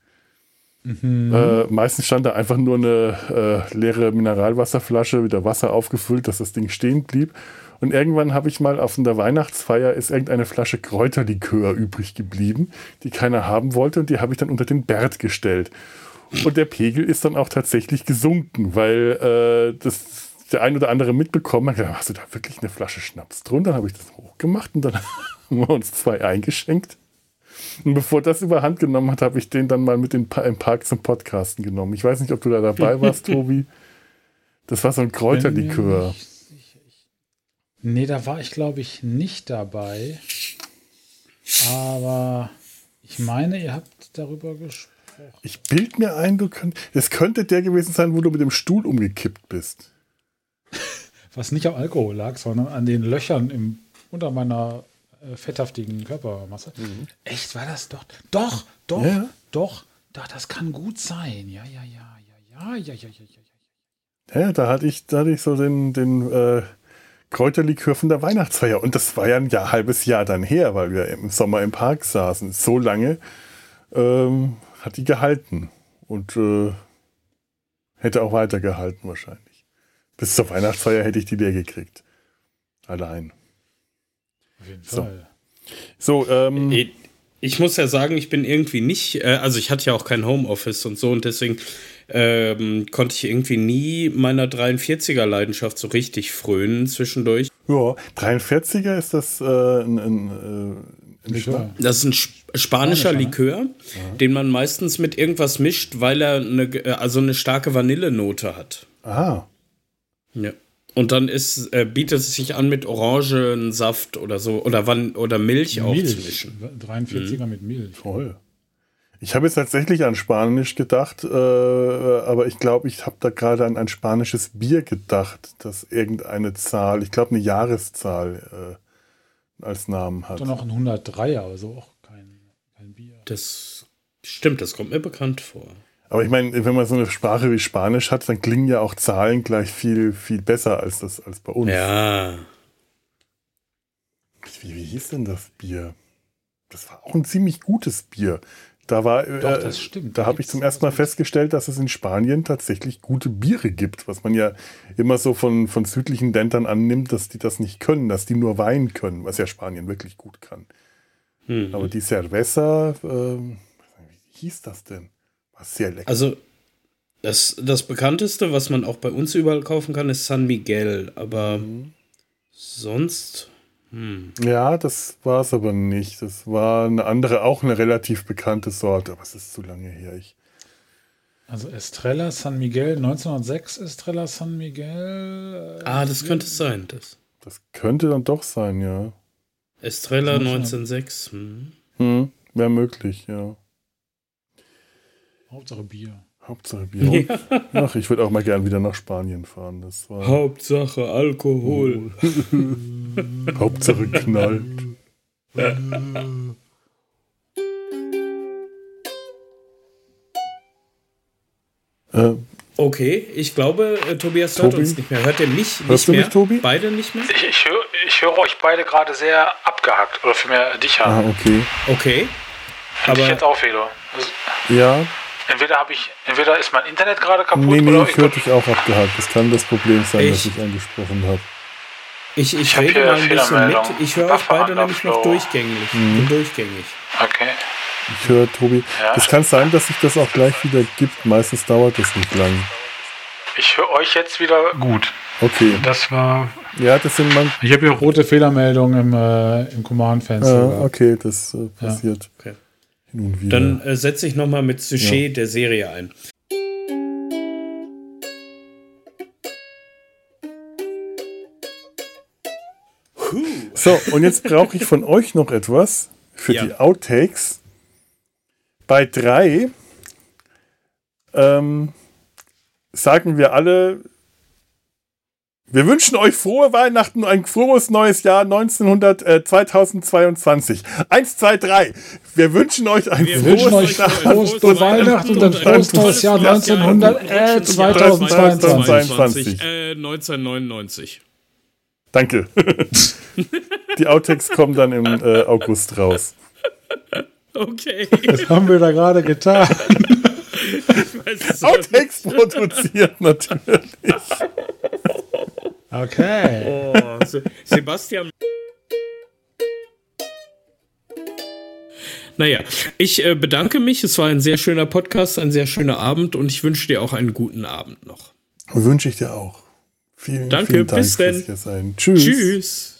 Mhm. Äh, meistens stand da einfach nur eine äh, leere Mineralwasserflasche mit der Wasser aufgefüllt, dass das Ding stehen blieb. Und irgendwann habe ich mal auf der Weihnachtsfeier ist irgendeine Flasche Kräuterlikör übrig geblieben, die keiner haben wollte und die habe ich dann unter den Bert gestellt. Und der Pegel ist dann auch tatsächlich gesunken, weil äh, das der ein oder andere mitbekommen hat. Gedacht, hast du da wirklich eine Flasche Schnaps drunter? Dann habe ich das hochgemacht und dann haben wir uns zwei eingeschenkt. Und bevor das überhand genommen hat, habe ich den dann mal mit den Park zum Podcasten genommen. Ich weiß nicht, ob du da dabei warst, Tobi. Das war so ein Kräuterlikör. Nee, da war ich, glaube ich, nicht dabei. Aber ich meine, ihr habt darüber gesprochen. Ich bild mir ein, du könnt, es könnte der gewesen sein, wo du mit dem Stuhl umgekippt bist. Was nicht am Alkohol lag, sondern an den Löchern im, unter meiner äh, fetthaftigen Körpermasse. Mhm. Echt, war das doch? Doch, doch, ja. doch, doch, das kann gut sein. Ja, ja, ja, ja, ja, ja, ja, ja, ja. Ja, da hatte ich, da hatte ich so den, den äh, Kräuterlikör von der Weihnachtsfeier. Und das war ja ein Jahr, halbes Jahr dann her, weil wir im Sommer im Park saßen. So lange ähm, hat die gehalten. Und äh, hätte auch weiter gehalten wahrscheinlich. Bis zur Weihnachtsfeier hätte ich die leer gekriegt. Allein. Auf jeden Fall. So, so ähm, ich, ich muss ja sagen, ich bin irgendwie nicht, äh, also ich hatte ja auch kein Homeoffice und so und deswegen ähm, konnte ich irgendwie nie meiner 43er Leidenschaft so richtig frönen zwischendurch. Ja, 43er ist das äh, ein, ein, äh, ein Das ist ein spanischer, spanischer ne? Likör, ne? den man meistens mit irgendwas mischt, weil er eine, äh, also eine starke Vanillenote hat. Ah. Ja. Und dann ist, äh, bietet es sich an, mit Orangensaft oder so oder, Van oder Milch, Milch aufzumischen. 43er mhm. mit Milch. Toll. Ich habe jetzt tatsächlich an Spanisch gedacht, äh, aber ich glaube, ich habe da gerade an ein spanisches Bier gedacht, das irgendeine Zahl, ich glaube eine Jahreszahl äh, als Namen hat. Dann noch ein 103er, aber so auch kein, kein Bier. Das stimmt, das kommt mir bekannt vor. Aber ich meine, wenn man so eine Sprache wie Spanisch hat, dann klingen ja auch Zahlen gleich viel, viel besser als das als bei uns. Ja. Wie, wie hieß denn das Bier? Das war auch ein ziemlich gutes Bier. Da war, Doch, äh, das stimmt. Da habe ich zum ersten Mal festgestellt, dass es in Spanien tatsächlich gute Biere gibt, was man ja immer so von, von südlichen Ländern annimmt, dass die das nicht können, dass die nur Wein können, was ja Spanien wirklich gut kann. Hm. Aber die Cerveza, äh, wie hieß das denn? War sehr lecker. Also das, das bekannteste, was man auch bei uns überall kaufen kann, ist San Miguel, aber mhm. sonst hm. Ja, das war es aber nicht. Das war eine andere, auch eine relativ bekannte Sorte, aber es ist zu lange her. Ich also Estrella San Miguel, 1906 Estrella San Miguel. Äh, ah, das könnte es sein. Das. das könnte dann doch sein, ja. Estrella 1906. Hm. Hm, Wäre möglich, ja. Hauptsache Bier. Hauptsache Bier. Ja. Ach, ich würde auch mal gern wieder nach Spanien fahren. Das war Hauptsache Alkohol. Hauptsache knallt. äh, okay, ich glaube, äh, Tobias hört Tobi? uns nicht mehr. Hört er mich nicht mehr? Mich, Tobi? Beide nicht mehr? Ich, ich, höre, ich höre euch beide gerade sehr abgehackt. Oder vielmehr dich haben. Ah, okay. Okay. Aber ich jetzt auch, Felo. Ja, Entweder habe ich, entweder ist mein Internet gerade kaputt Nee, nee, oder ich höre dich auch abgehakt. Das kann das Problem sein, dass Ich- ich angesprochen habe. Ich, ich, Ich hab rede hier mal ein bisschen mit. Fehlermeldung. Ich höre euch beide nämlich noch durchgängig. Mhm. Bin durchgängig. Okay. Ich höre Tobi. Ja. Es kann sein, dass sich das auch gleich wieder gibt. Meistens dauert das nicht lang. Ich höre euch jetzt wieder gut. Okay. Das war. Ja, das sind man. Ich habe hier rote Fehlermeldungen im, äh, im Command-Fenster. Ah, okay, das äh, passiert okay. Hin und wieder. Dann äh, setze ich nochmal mit Sujet der Serie ein. So, und jetzt brauche ich von euch noch etwas für Ja. die Outtakes. Bei drei ähm, sagen wir alle, wir wünschen euch frohe Weihnachten, ein frohes neues Jahr 1900, äh, 2022. Eins, zwei, drei. Wir wünschen euch ein Wir frohes wünschen euch Jahr. frohe Weihnachten und ein frohes neues Jahr 1900, äh, 2022. Äh, 1999. Danke. die Outtakes kommen dann im äh, August raus. Okay. Das haben wir da gerade getan. Outtakes produziert natürlich. Okay. Oh, Se- Sebastian. Naja, ich äh, bedanke mich. Es war ein sehr schöner Podcast, ein sehr schöner Abend und ich wünsche dir auch einen guten Abend noch. Wünsche ich dir auch. Vielen, Danke, vielen Dank bis denn. fürs hier sein. Tschüss. Tschüss.